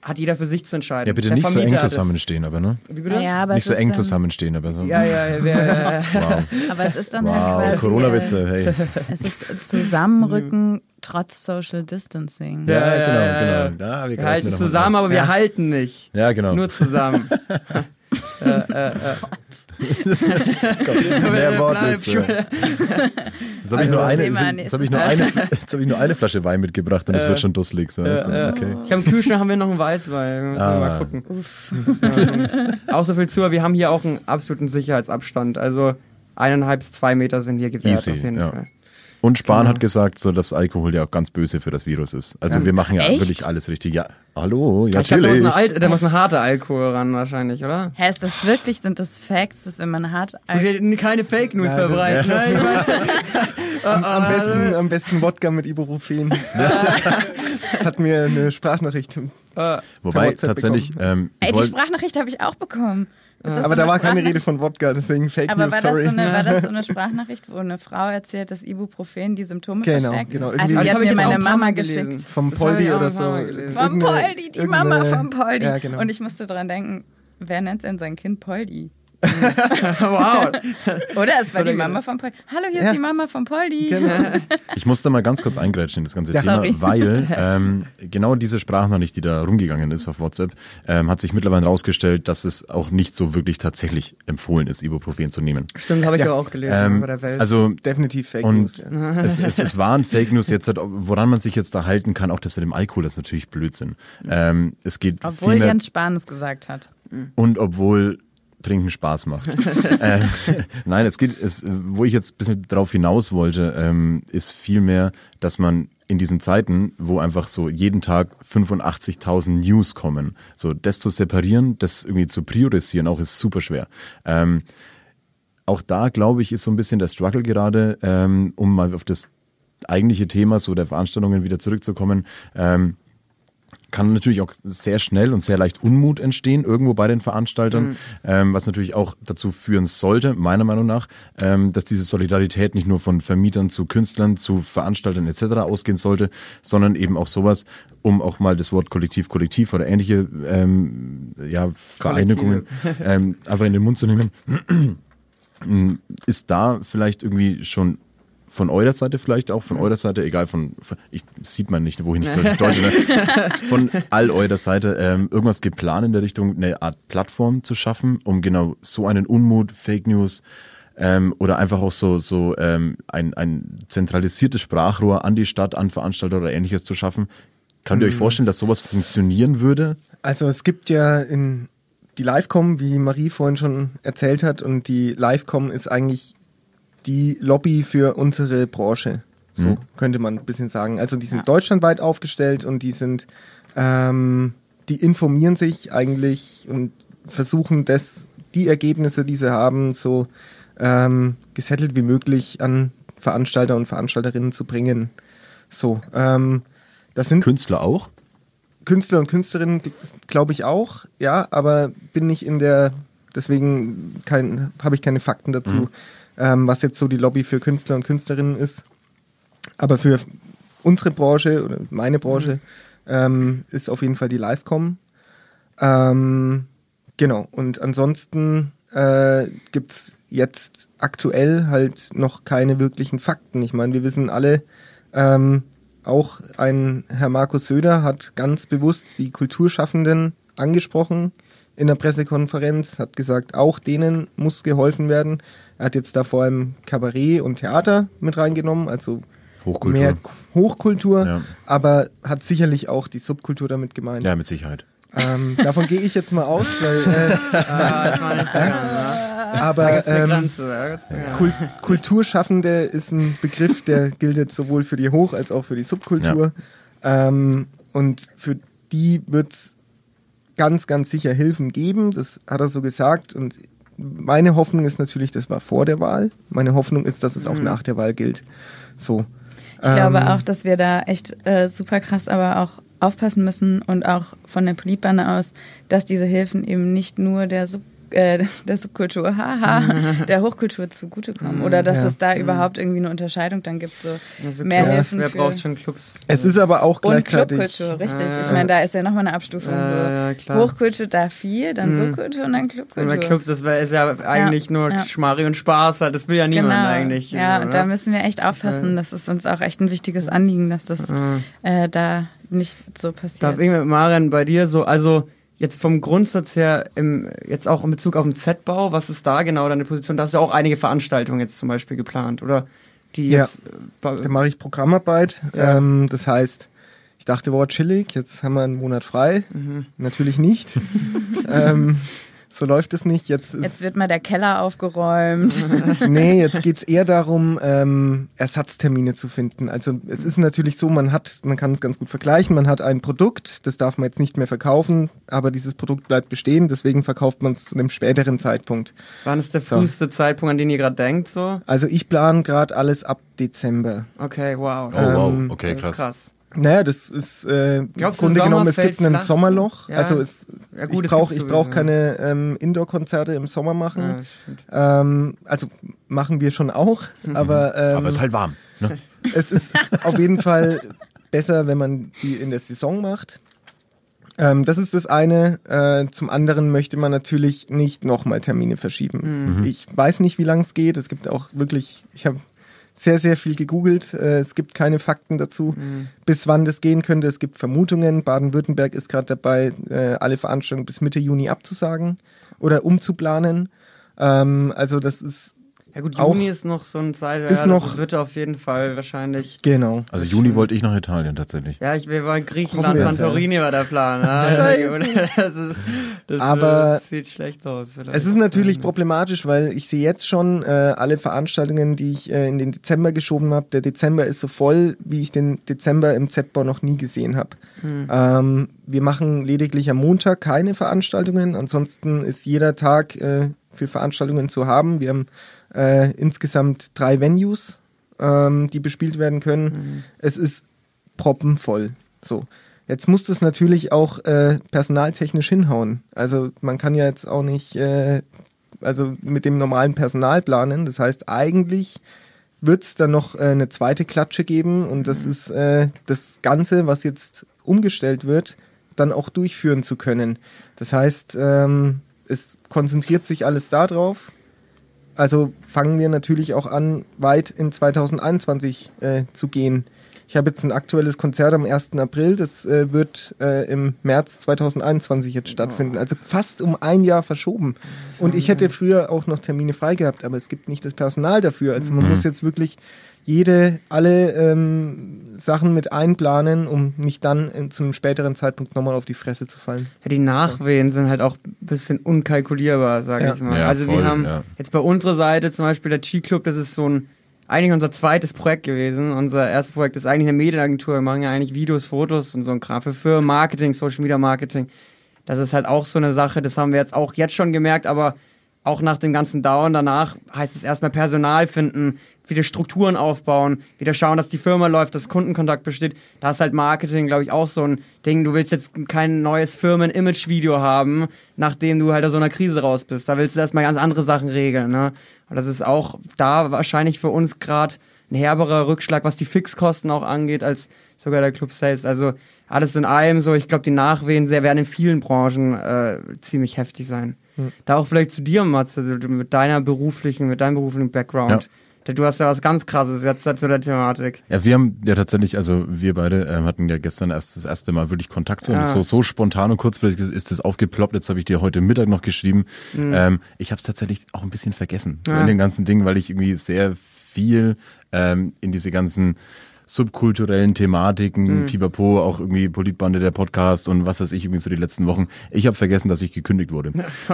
hat jeder für sich zu entscheiden. Ja, bitte der nicht Vermieter so eng zusammenstehen, aber, ne? Wie bitte? Ja, aber nicht so eng zusammenstehen, aber so. Ja, ja, ja. ja. [laughs] wow. Aber es ist dann wow. halt quasi... Corona-Witze, hey. Es ist Zusammenrücken trotz Social Distancing. Ja, ja genau, genau. Ja, wir, wir halten zusammen, aber wir halten nicht. Ja, genau. Nur zusammen. [laughs] äh, äh, äh. Mehr Wortwitze. Jetzt habe ich, nur eine, jetzt hab ich, nur eine, hab ich nur eine Flasche Wein mitgebracht und es wird schon dusselig. So. Ja, okay. Ich habe im Kühlschrank haben wir noch einen Weißwein. Müssen ah. mal gucken. Uff. auch so viel zu, wir haben hier auch einen absoluten Sicherheitsabstand. Also eineinhalb bis zwei Meter sind hier gewährt Easy, auf jeden ja. Und Spahn genau. hat gesagt, so, dass Alkohol ja auch ganz böse für das Virus ist. Also ja. wir machen ja Echt? wirklich alles richtig. Ja, hallo, ja, ich glaube, da, muss eine da muss ein harter Alkohol ran wahrscheinlich, oder? Hä, ist das wirklich, sind das Facts, dass wenn man hart Alkohol... keine Fake News ja, verbreiten. Ja. Ne? [laughs] am, am, besten, am besten Wodka mit Ibuprofen. [laughs] hat mir eine Sprachnachricht Wobei tatsächlich... Ähm, Ey, die Sprachnachricht habe ich auch bekommen. Aber so da war keine Rede von Wodka, deswegen Fake Aber News, war sorry. Das so eine, war das so eine [laughs] Sprachnachricht, wo eine Frau erzählt, dass Ibuprofen die Symptome genau, verstärkt? Genau, also die hat mir meine Mama geschickt. Vom Poldi oder so. Vom Poldi, die Mama vom Poldi. Ja, genau. Und ich musste dran denken, wer nennt denn sein Kind Poldi? [laughs] wow. Oder es war die Mama von Poldi. Hallo, hier ja. ist die Mama von Poldi. Genau. [laughs] Ich musste mal ganz kurz eingrätschen in das ganze ja, Thema, sorry. weil [laughs] ähm, genau diese Sprachnachricht, die da rumgegangen ist auf WhatsApp, ähm, hat sich mittlerweile herausgestellt, dass es auch nicht so wirklich tatsächlich empfohlen ist, Ibuprofen zu nehmen. Stimmt, habe ich ja. auch gelesen ähm, bei der Welt. Also definitiv Fake und News. Ja. Es, es, es waren Fake News jetzt, woran man sich jetzt da halten kann, auch das mit dem Alkohol, das ist natürlich Blödsinn. Ähm, es geht obwohl Jens Spahn es gesagt hat. Und obwohl Trinken Spaß macht. [laughs] äh, nein, es geht, es, wo ich jetzt ein bisschen drauf hinaus wollte, ähm, ist vielmehr, dass man in diesen Zeiten, wo einfach so jeden Tag 85.000 News kommen, so das zu separieren, das irgendwie zu priorisieren, auch ist super schwer. Ähm, auch da, glaube ich, ist so ein bisschen der Struggle gerade, ähm, um mal auf das eigentliche Thema so der Veranstaltungen wieder zurückzukommen. Ähm, kann natürlich auch sehr schnell und sehr leicht Unmut entstehen, irgendwo bei den Veranstaltern, mhm. ähm, was natürlich auch dazu führen sollte, meiner Meinung nach, ähm, dass diese Solidarität nicht nur von Vermietern zu Künstlern, zu Veranstaltern etc. ausgehen sollte, sondern eben auch sowas, um auch mal das Wort Kollektiv, Kollektiv oder ähnliche ähm, ja, Vereinigungen ähm, einfach in den Mund zu nehmen. [clears throat] ist da vielleicht irgendwie schon von eurer Seite vielleicht auch, von eurer Seite, egal von, von ich, sieht man nicht, wohin ich deute, ne? [laughs] von all eurer Seite, ähm, irgendwas geplant in der Richtung, eine Art Plattform zu schaffen, um genau so einen Unmut, Fake News ähm, oder einfach auch so, so ähm, ein, ein zentralisiertes Sprachrohr an die Stadt, an Veranstalter oder ähnliches zu schaffen. Könnt ihr euch mhm. vorstellen, dass sowas funktionieren würde? Also es gibt ja in die Livecom, wie Marie vorhin schon erzählt hat, und die Livecom ist eigentlich die Lobby für unsere Branche. So mhm. könnte man ein bisschen sagen. Also die sind ja. deutschlandweit aufgestellt und die sind, ähm, die informieren sich eigentlich und versuchen das, die Ergebnisse, die sie haben, so ähm, gesettelt wie möglich an Veranstalter und Veranstalterinnen zu bringen. So, ähm, das sind Künstler auch. Künstler und Künstlerinnen glaube ich auch, ja, aber bin nicht in der, deswegen habe ich keine Fakten dazu. Mhm ähm, was jetzt so die Lobby für Künstler und Künstlerinnen ist. Aber für unsere Branche oder meine Branche ähm, ist auf jeden Fall die Livecom. Ähm, genau, und ansonsten äh, gibt es jetzt aktuell halt noch keine wirklichen Fakten. Ich meine, wir wissen alle, ähm, auch ein Herr Markus Söder hat ganz bewusst die Kulturschaffenden angesprochen in der Pressekonferenz, hat gesagt, auch denen muss geholfen werden. Er hat jetzt da vor allem Kabarett und Theater mit reingenommen, also Hochkultur. mehr Hochkultur, ja. aber hat sicherlich auch die Subkultur damit gemeint. Ja, mit Sicherheit. Ähm, davon gehe ich jetzt mal aus, weil. Äh, [laughs] ah, ich meine, äh, aber ähm, Kult Kulturschaffende ist ein Begriff, der gilt sowohl für die Hoch- als auch für die Subkultur. Ja. Ähm, und für die wird es ganz, ganz sicher Hilfen geben. Das hat er so gesagt. Und meine Hoffnung ist natürlich, das war vor der Wahl. Meine Hoffnung ist, dass es auch mhm. nach der Wahl gilt. So. Ich ähm, glaube auch, dass wir da echt äh, super krass aber auch aufpassen müssen und auch von der Politbahn aus, dass diese Hilfen eben nicht nur der Sub äh, der Subkultur, [laughs] haha, [laughs] der Hochkultur zugutekommen. Oder dass ja. es da überhaupt irgendwie eine Unterscheidung dann gibt. So also mehr klar, Hilfen wer für braucht schon Clubs? Es ist aber auch gleichzeitig... Und Clubkultur, richtig. ich meine, da ist ja nochmal eine Abstufung. Äh, Hochkultur da viel, dann mhm. Subkultur und dann Clubkultur. Und bei Clubs, das ist ja eigentlich nur ja. Schmari und Spaß. Halt. Das will ja niemand genau. eigentlich. Ja, oder? da müssen wir echt aufpassen. Das ist uns auch echt ein wichtiges Anliegen, dass das äh, da nicht so passiert. Darf ich mit Marian bei dir so, also Jetzt vom Grundsatz her, im, jetzt auch in Bezug auf den Z-Bau, was ist da genau deine Position? Da hast du auch einige Veranstaltungen jetzt zum Beispiel geplant, oder? Die jetzt, ja, da mache ich Programmarbeit. Ja. Ähm, das heißt, ich dachte, war chillig, jetzt haben wir einen Monat frei. Mhm. Natürlich nicht. [laughs] ähm, so läuft es nicht. Jetzt, jetzt wird mal der Keller aufgeräumt. [laughs] nee, jetzt geht es eher darum, ähm, Ersatztermine zu finden. Also es ist natürlich so, man hat, man kann es ganz gut vergleichen, man hat ein Produkt, das darf man jetzt nicht mehr verkaufen, aber dieses Produkt bleibt bestehen, deswegen verkauft man es zu einem späteren Zeitpunkt. Wann ist der früheste so. Zeitpunkt, an den ihr gerade denkt? So? Also ich plane gerade alles ab Dezember. Okay, wow. Oh, wow, ähm, okay, krass. krass. Naja, das ist äh, im Grunde genommen, es gibt ein Sommerloch. Ja. Also es, ja, gut, ich brauche ich brauch keine ähm, Indoor-Konzerte im Sommer machen. Ja, ähm, also machen wir schon auch, mhm. aber ähm, aber es ist halt warm. Ne? [laughs] Es ist auf jeden Fall besser, wenn man die in der Saison macht. Ähm, das ist das eine. Äh, zum anderen möchte man natürlich nicht nochmal Termine verschieben. Mhm. Ich weiß nicht, wie lange es geht. Es gibt auch wirklich, ich habe sehr, sehr viel gegoogelt. Äh, es gibt keine Fakten dazu, mhm. bis wann das gehen könnte. Es gibt Vermutungen. Baden-Württemberg ist gerade dabei, äh, alle Veranstaltungen bis Mitte Juni abzusagen oder umzuplanen. Ähm, also das ist ja gut, Juni ist noch so ein Zeit, ist ja, noch, wird auf jeden Fall wahrscheinlich. Genau. Also Juni wollte ich nach Italien tatsächlich. Ja, ich wir wollen Griechenland, Santorini war der Plan. Ja. [laughs] [laughs] das, ist, das Aber sieht schlecht aus. Vielleicht. Es ist natürlich problematisch, weil ich sehe jetzt schon äh, alle Veranstaltungen, die ich äh, in den Dezember geschoben habe. Der Dezember ist so voll, wie ich den Dezember im Z-Bau noch nie gesehen habe. Hm. Ähm, wir machen lediglich am Montag keine Veranstaltungen. Ansonsten ist jeder Tag äh, für Veranstaltungen zu haben. Wir haben äh, insgesamt drei Venues, ähm, die bespielt werden können. Mhm. Es ist proppenvoll. So. Jetzt muss das natürlich auch äh, personaltechnisch hinhauen. Also man kann ja jetzt auch nicht äh, also mit dem normalen Personal planen. Das heißt, eigentlich wird es dann noch äh, eine zweite Klatsche geben und das mhm. ist äh, das Ganze, was jetzt umgestellt wird, dann auch durchführen zu können. Das heißt, ähm, es konzentriert sich alles darauf, also fangen wir natürlich auch an, weit in 2021 äh, zu gehen. Ich habe jetzt ein aktuelles Konzert am 1. April, das äh, wird äh, im März 2021 jetzt stattfinden. Also fast um ein Jahr verschoben. Und ich hätte früher auch noch Termine frei gehabt, aber es gibt nicht das Personal dafür. Also man mhm. muss jetzt wirklich jede, alle ähm, Sachen mit einplanen, um nicht dann in, zu einem späteren Zeitpunkt nochmal auf die Fresse zu fallen. Ja, die Nachwehen sind halt auch ein bisschen unkalkulierbar, sage ja. ich mal. Ja, also voll, wir haben jetzt bei unserer Seite zum Beispiel der G-Club, das ist so ein eigentlich unser zweites Projekt gewesen. Unser erstes Projekt ist eigentlich eine Medienagentur. Wir machen ja eigentlich Videos, Fotos und so ein Kram für Firmen, Marketing, Social Media Marketing. Das ist halt auch so eine Sache, das haben wir jetzt auch jetzt schon gemerkt, aber auch nach dem ganzen Down danach heißt es erstmal Personal finden, wieder Strukturen aufbauen, wieder schauen, dass die Firma läuft, dass Kundenkontakt besteht. Da ist halt Marketing, glaube ich, auch so ein Ding. Du willst jetzt kein neues Firmen-Image-Video haben, nachdem du halt aus so einer Krise raus bist. Da willst du erstmal ganz andere Sachen regeln. Ne? Und das ist auch da wahrscheinlich für uns gerade ein herberer Rückschlag, was die Fixkosten auch angeht, als sogar der Club Sales. Also alles in allem so, ich glaube, die Nachwehen werden in vielen Branchen äh, ziemlich heftig sein. Hm. Da auch vielleicht zu dir, Mats, also mit deiner beruflichen, mit deinem beruflichen Background. Ja. Du hast ja was ganz krasses jetzt zu der Thematik. Ja, wir haben ja tatsächlich, also wir beide ähm, hatten ja gestern erst das erste Mal wirklich Kontakt so, ja. so, so spontan und kurzfristig ist das aufgeploppt. Jetzt habe ich dir heute Mittag noch geschrieben. Mhm. Ähm, ich habe es tatsächlich auch ein bisschen vergessen, so ja. in dem ganzen Ding, weil ich irgendwie sehr viel ähm, in diese ganzen subkulturellen Thematiken, mhm. Pipapo, auch irgendwie Politbande der Podcast und was weiß ich, irgendwie so die letzten Wochen. Ich habe vergessen, dass ich gekündigt wurde. [laughs] [laughs]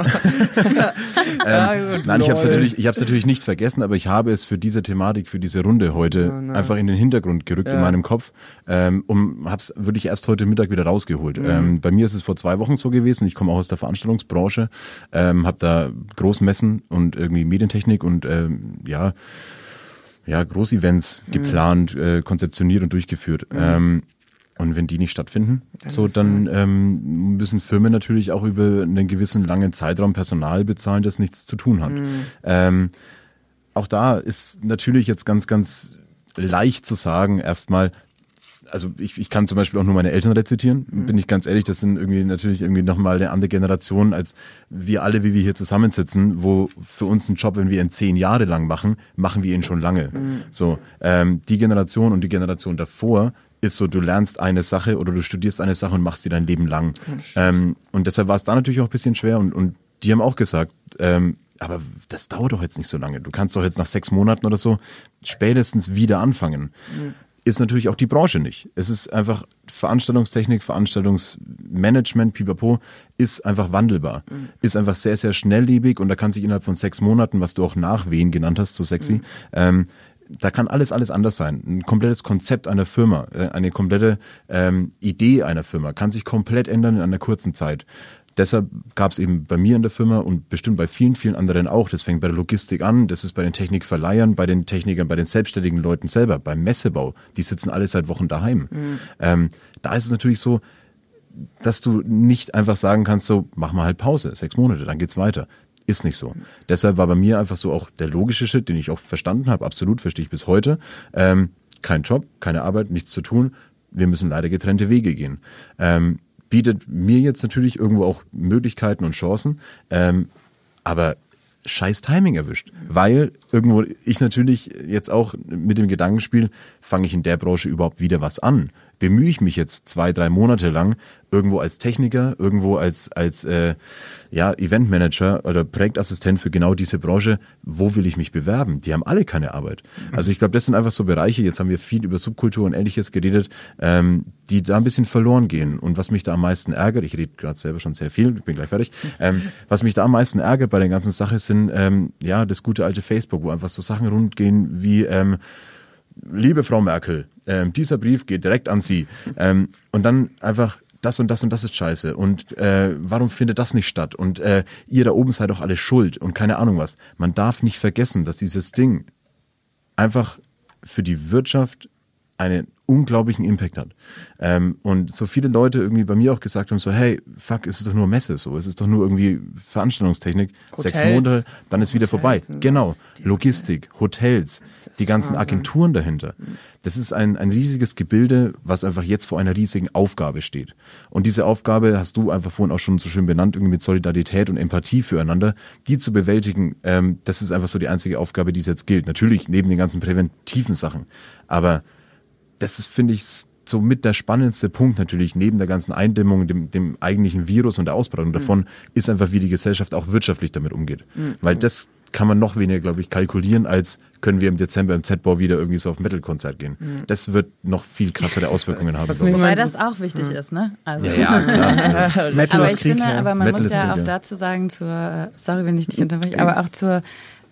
ähm, nein, ich habe es natürlich, ich habe natürlich nicht vergessen, aber ich habe es für diese Thematik, für diese Runde heute oh, einfach in den Hintergrund gerückt ja. in meinem Kopf ähm, und habe es wirklich erst heute Mittag wieder rausgeholt. Mhm. Ähm, bei mir ist es vor zwei Wochen so gewesen. Ich komme auch aus der Veranstaltungsbranche, ähm, habe da Großmessen und irgendwie Medientechnik und ähm, ja ja, Großevents mhm. geplant, äh, konzeptioniert und durchgeführt. Mhm. Ähm, und wenn die nicht stattfinden, dann so dann ähm, müssen Firmen natürlich auch über einen gewissen langen Zeitraum Personal bezahlen, das nichts zu tun hat. Mhm. Ähm, auch da ist natürlich jetzt ganz, ganz leicht zu sagen, erstmal, also ich, ich kann zum Beispiel auch nur meine Eltern rezitieren, mhm. bin ich ganz ehrlich, das sind irgendwie natürlich irgendwie nochmal eine andere Generation als wir alle, wie wir hier zusammensitzen, wo für uns ein Job, wenn wir ihn zehn Jahre lang machen, machen wir ihn schon lange. Mhm. So, ähm, die Generation und die Generation davor ist so, du lernst eine Sache oder du studierst eine Sache und machst sie dein Leben lang. Ähm, und deshalb war es da natürlich auch ein bisschen schwer und, und die haben auch gesagt, ähm, aber das dauert doch jetzt nicht so lange. Du kannst doch jetzt nach sechs Monaten oder so spätestens wieder anfangen. Mhm ist natürlich auch die Branche nicht. Es ist einfach Veranstaltungstechnik, Veranstaltungsmanagement, pipapo, ist einfach wandelbar. Mhm. Ist einfach sehr, sehr schnelllebig und da kann sich innerhalb von sechs Monaten, was du auch nachwehen genannt hast, so sexy, mhm. ähm, da kann alles, alles anders sein. Ein komplettes Konzept einer Firma, äh, eine komplette ähm, Idee einer Firma kann sich komplett ändern in einer kurzen Zeit. Deshalb gab es eben bei mir in der Firma und bestimmt bei vielen, vielen anderen auch, das fängt bei der Logistik an, das ist bei den Technikverleihern, bei den Technikern, bei den selbstständigen Leuten selber, beim Messebau, die sitzen alle seit Wochen daheim. Mhm. Ähm, da ist es natürlich so, dass du nicht einfach sagen kannst, so, mach mal halt Pause, sechs Monate, dann geht's weiter. Ist nicht so. Deshalb war bei mir einfach so auch der logische Schritt, den ich auch verstanden habe, absolut verstehe ich bis heute. Ähm, kein Job, keine Arbeit, nichts zu tun. Wir müssen leider getrennte Wege gehen. Ähm, bietet mir jetzt natürlich irgendwo auch Möglichkeiten und Chancen, ähm, aber scheiß Timing erwischt. Weil irgendwo ich natürlich jetzt auch mit dem Gedankenspiel, fange ich in der Branche überhaupt wieder was an? Bemühe ich mich jetzt zwei, drei Monate lang irgendwo als Techniker, irgendwo als, als äh, ja, Eventmanager oder Projektassistent für genau diese Branche, wo will ich mich bewerben? Die haben alle keine Arbeit. Also ich glaube, das sind einfach so Bereiche, jetzt haben wir viel über Subkultur und ähnliches geredet, ähm, die da ein bisschen verloren gehen. Und was mich da am meisten ärgert, ich rede gerade selber schon sehr viel, ich bin gleich fertig, ähm, was mich da am meisten ärgert bei der ganzen Sache sind, ähm, ja, das gute alte Facebook, wo einfach so Sachen rundgehen wie, ähm, liebe Frau Merkel, ähm, dieser Brief geht direkt an Sie. Ähm, und dann einfach das und das und das ist scheiße und äh, warum findet das nicht statt und äh, ihr da oben seid doch alle schuld und keine Ahnung was. Man darf nicht vergessen, dass dieses Ding einfach für die Wirtschaft einen unglaublichen Impact hat. Ähm, und so viele Leute irgendwie bei mir auch gesagt haben, so, hey, fuck, es ist doch nur Messe, so, es ist doch nur irgendwie Veranstaltungstechnik, Hotels, sechs Monate, dann ist wieder Hotels vorbei. Genau, Logistik, Hotels, die ganzen Agenturen dahinter. Das ist ein, ein riesiges Gebilde, was einfach jetzt vor einer riesigen Aufgabe steht. Und diese Aufgabe hast du einfach vorhin auch schon so schön benannt, irgendwie mit Solidarität und Empathie füreinander, die zu bewältigen, ähm, das ist einfach so die einzige Aufgabe, die es jetzt gilt. Natürlich neben den ganzen präventiven Sachen. Aber das ist, finde ich, so mit der spannendste Punkt natürlich neben der ganzen Eindämmung, dem, dem eigentlichen Virus und der Ausbreitung davon, mhm. ist einfach, wie die Gesellschaft auch wirtschaftlich damit umgeht. Mhm. Weil das kann man noch weniger, glaube ich, kalkulieren, als können wir im Dezember im Z-Bau wieder irgendwie so auf Metal-Konzert gehen. Mhm. Das wird noch viel krassere Auswirkungen haben. Wobei das auch wichtig ist, ne? Also. Ja, ja, klar. [laughs] Metal aber ich Krieg, finde, aber man Metal muss ja Krieg, auch dazu sagen, zur, sorry, wenn ich dich unterbreche, aber auch zur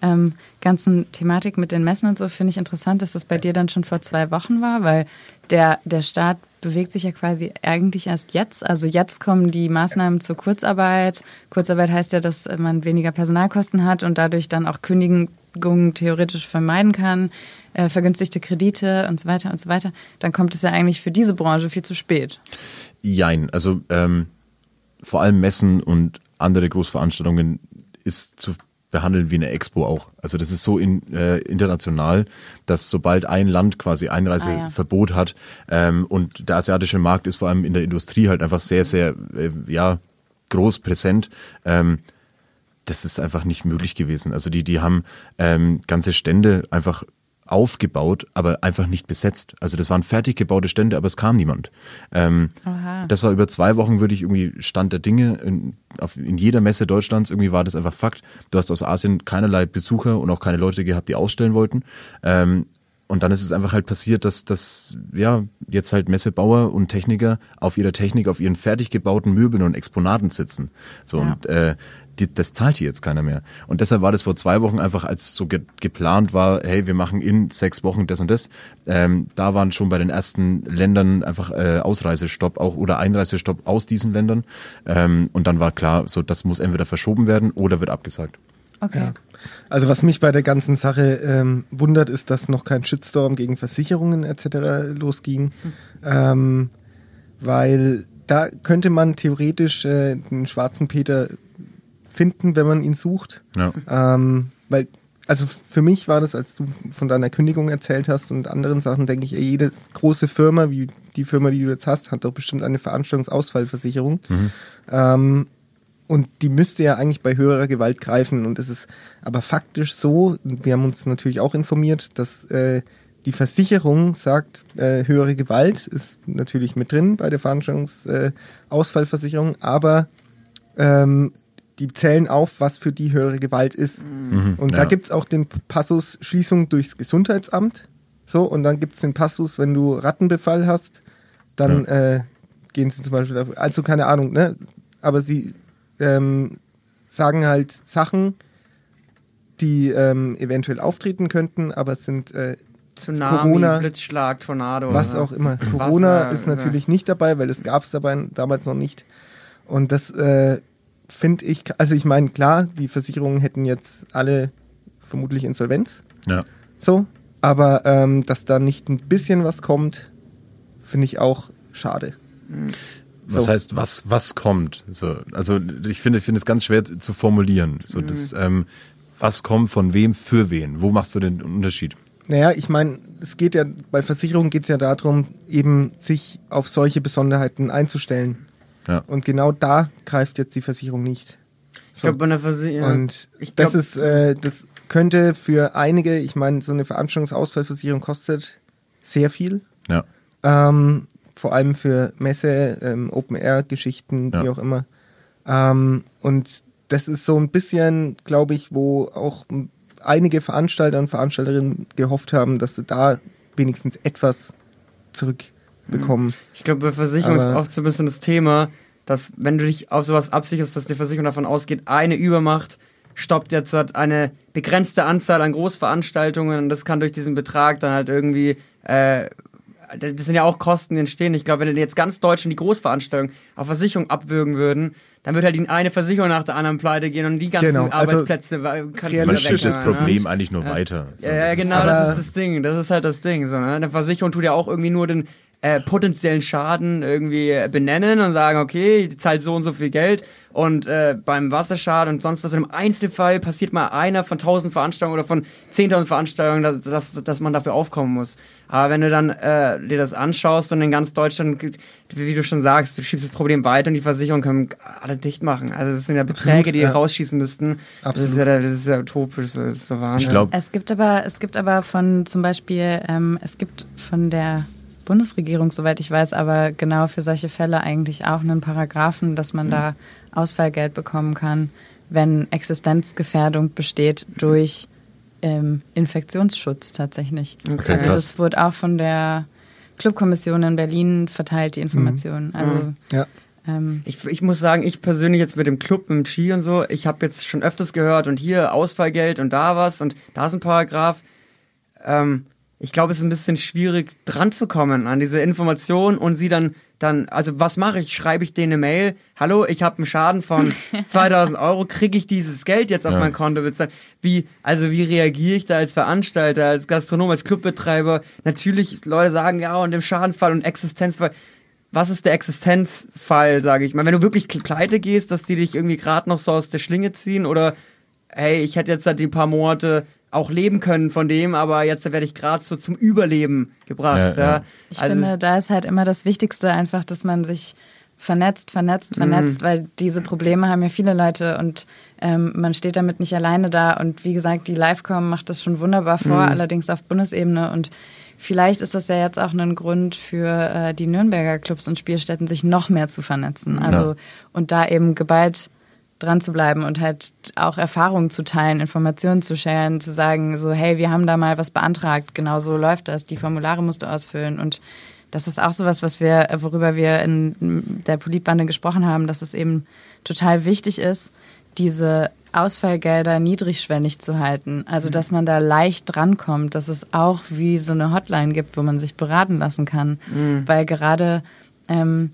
ähm, ganzen Thematik mit den Messen und so finde ich interessant, dass das bei dir dann schon vor zwei Wochen war, weil der, der Staat bewegt sich ja quasi eigentlich erst jetzt. Also jetzt kommen die Maßnahmen zur Kurzarbeit. Kurzarbeit heißt ja, dass man weniger Personalkosten hat und dadurch dann auch Kündigungen theoretisch vermeiden kann, äh, vergünstigte Kredite und so weiter und so weiter. Dann kommt es ja eigentlich für diese Branche viel zu spät. Jein, also ähm, vor allem Messen und andere Großveranstaltungen ist zu behandeln wie eine Expo auch. Also das ist so in, äh, international, dass sobald ein Land quasi Einreiseverbot ah, ja. hat ähm, und der asiatische Markt ist vor allem in der Industrie halt einfach sehr, sehr äh, ja groß präsent. Ähm, das ist einfach nicht möglich gewesen. Also die, die haben ähm, ganze Stände einfach aufgebaut, aber einfach nicht besetzt. Also das waren fertig gebaute Stände, aber es kam niemand. Ähm, das war über zwei Wochen, würde ich irgendwie Stand der Dinge in, auf, in jeder Messe Deutschlands, irgendwie war das einfach Fakt. Du hast aus Asien keinerlei Besucher und auch keine Leute gehabt, die ausstellen wollten. Ähm, und dann ist es einfach halt passiert, dass, dass ja jetzt halt Messebauer und Techniker auf ihrer Technik, auf ihren fertig gebauten Möbeln und Exponaten sitzen. So ja. und äh, die, das zahlt hier jetzt keiner mehr. Und deshalb war das vor zwei Wochen einfach, als so ge geplant war, hey, wir machen in sechs Wochen das und das. Ähm, da waren schon bei den ersten Ländern einfach äh, Ausreisestopp auch oder Einreisestopp aus diesen Ländern. Ähm, und dann war klar, so das muss entweder verschoben werden oder wird abgesagt. Okay. Ja. Also was mich bei der ganzen Sache ähm, wundert, ist, dass noch kein Shitstorm gegen Versicherungen etc. losging, hm. ähm, weil da könnte man theoretisch äh, den schwarzen Peter finden, wenn man ihn sucht. Ja. Ähm, weil, also für mich war das, als du von deiner Kündigung erzählt hast und anderen Sachen, denke ich, jede große Firma, wie die Firma, die du jetzt hast, hat doch bestimmt eine Veranstaltungsausfallversicherung. Mhm. Ähm, und die müsste ja eigentlich bei höherer Gewalt greifen. Und es ist aber faktisch so, wir haben uns natürlich auch informiert, dass äh, die Versicherung sagt, äh, höhere Gewalt ist natürlich mit drin bei der Veranstaltungsausfallversicherung, aber ähm, die zählen auf, was für die höhere Gewalt ist. Mhm, und ja. da gibt es auch den Passus Schließung durchs Gesundheitsamt. So, und dann gibt es den Passus, wenn du Rattenbefall hast, dann ja. äh, gehen sie zum Beispiel, also keine Ahnung, ne? Aber sie ähm, sagen halt Sachen, die ähm, eventuell auftreten könnten, aber es sind äh, Tsunami, Corona, Blitzschlag, Tornado. Was auch immer. Corona Wasser, ist natürlich ja. nicht dabei, weil es gab es dabei damals noch nicht. Und das äh, finde ich, also ich meine, klar, die Versicherungen hätten jetzt alle vermutlich Insolvenz. Ja. So, aber ähm, dass da nicht ein bisschen was kommt, finde ich auch schade. Was So. heißt, was, was kommt? So, also ich finde, ich finde es ganz schwer zu formulieren. So, das, ähm, was kommt von wem für wen? Wo machst du den Unterschied? Naja, ich meine, es geht ja, bei Versicherungen geht es ja darum, eben sich auf solche Besonderheiten einzustellen. Ja. Und genau da greift jetzt die Versicherung nicht. Ich glaube, bei der Versicherung. Und ich das glaub- ist, äh, das könnte für einige, ich meine, so eine Veranstaltungsausfallversicherung kostet sehr viel. Ja. Ähm, vor allem für Messe, ähm, Open-Air-Geschichten, wie Ja. auch immer. Ähm, und das ist so ein bisschen, glaube ich, wo auch einige Veranstalter und Veranstalterinnen gehofft haben, dass sie da wenigstens etwas zurückbekommen. Ich glaube, bei Versicherung ist oft so ein bisschen das Thema, dass wenn du dich auf sowas absicherst, dass die Versicherung davon ausgeht, eine Übermacht stoppt jetzt halt eine begrenzte Anzahl an Großveranstaltungen und das kann durch diesen Betrag dann halt irgendwie, äh, das sind ja auch Kosten, die entstehen. Ich glaube, wenn jetzt ganz Deutschland die Großveranstaltung auf Versicherung abwürgen würden, dann würde halt die eine Versicherung nach der anderen pleite gehen und die ganzen Genau, also Arbeitsplätze wa- kannst du realistisch schüttet das ne? Problem eigentlich nur weiter. So, Ja, ja, genau, das ist das Ding. Das ist halt das Ding. So, ne? Eine Versicherung tut ja auch irgendwie nur den äh, potenziellen Schaden irgendwie benennen und sagen, okay, die zahlt so und so viel Geld und äh, beim Wasserschaden und sonst was. Und im Einzelfall passiert mal einer von 1000 Veranstaltungen oder von 10.000 Veranstaltungen, dass, dass, dass man dafür aufkommen muss. Aber wenn du dann äh, dir das anschaust und in ganz Deutschland, wie du schon sagst, du schiebst das Problem weiter und die Versicherungen können alle dicht machen. Also das sind ja Beträge, die ja. rausschießen müssten. Das ist, Absolut. ja, das ist ja utopisch, das ist so Wahnsinn. Ich glaube, Es gibt aber, es gibt aber von zum Beispiel, ähm, es gibt von der Bundesregierung, soweit ich weiß, aber genau für solche Fälle eigentlich auch einen Paragraphen, dass man da Ausfallgeld bekommen kann, wenn Existenzgefährdung besteht durch ähm, Infektionsschutz tatsächlich. Okay, also das wurde auch von der Clubkommission in Berlin verteilt, die Informationen. Also Ja. ähm, Ich, ich muss sagen, ich persönlich jetzt mit dem Club, mit dem Ski und so, ich habe jetzt schon öfters gehört und hier Ausfallgeld und da was und da ist ein Paragraph. Ähm, ich glaube, es ist ein bisschen schwierig dran zu kommen an diese Information und sie dann dann, also was mache ich? Schreibe ich denen eine Mail? Hallo, ich habe einen Schaden von [laughs] 2000 Euro, kriege ich dieses Geld jetzt auf Ja. mein Konto bezahlt? Wie, also wie reagiere ich da als Veranstalter, als Gastronom, als Clubbetreiber? Natürlich, Leute sagen, ja, und im Schadensfall und Existenzfall was ist der Existenzfall, sage ich mal? Wenn du wirklich pleite gehst, dass die dich irgendwie gerade noch so aus der Schlinge ziehen oder hey, ich hätte jetzt halt die paar Monate auch leben können von dem, aber jetzt werde ich gerade so zum Überleben gebracht. Ja, Ja. Ich Also finde, da ist halt immer das Wichtigste einfach, dass man sich vernetzt, vernetzt, vernetzt, weil diese Probleme haben ja viele Leute und ähm, man steht damit nicht alleine da. Und wie gesagt, die Livecom macht das schon wunderbar vor, allerdings auf Bundesebene. Und vielleicht ist das ja jetzt auch ein Grund für äh, die Nürnberger Clubs und Spielstätten, sich noch mehr zu vernetzen. Also Ja. und da eben geballt dran zu bleiben und halt auch Erfahrungen zu teilen, Informationen zu sharen, zu sagen, so, hey, wir haben da mal was beantragt, genau so läuft das, die Formulare musst du ausfüllen und das ist auch sowas, was wir, worüber wir in der Politbande gesprochen haben, dass es eben total wichtig ist, diese Ausfallgelder niedrigschwellig zu halten. Also, dass man da leicht drankommt, dass es auch wie so eine Hotline gibt, wo man sich beraten lassen kann. Weil gerade ähm,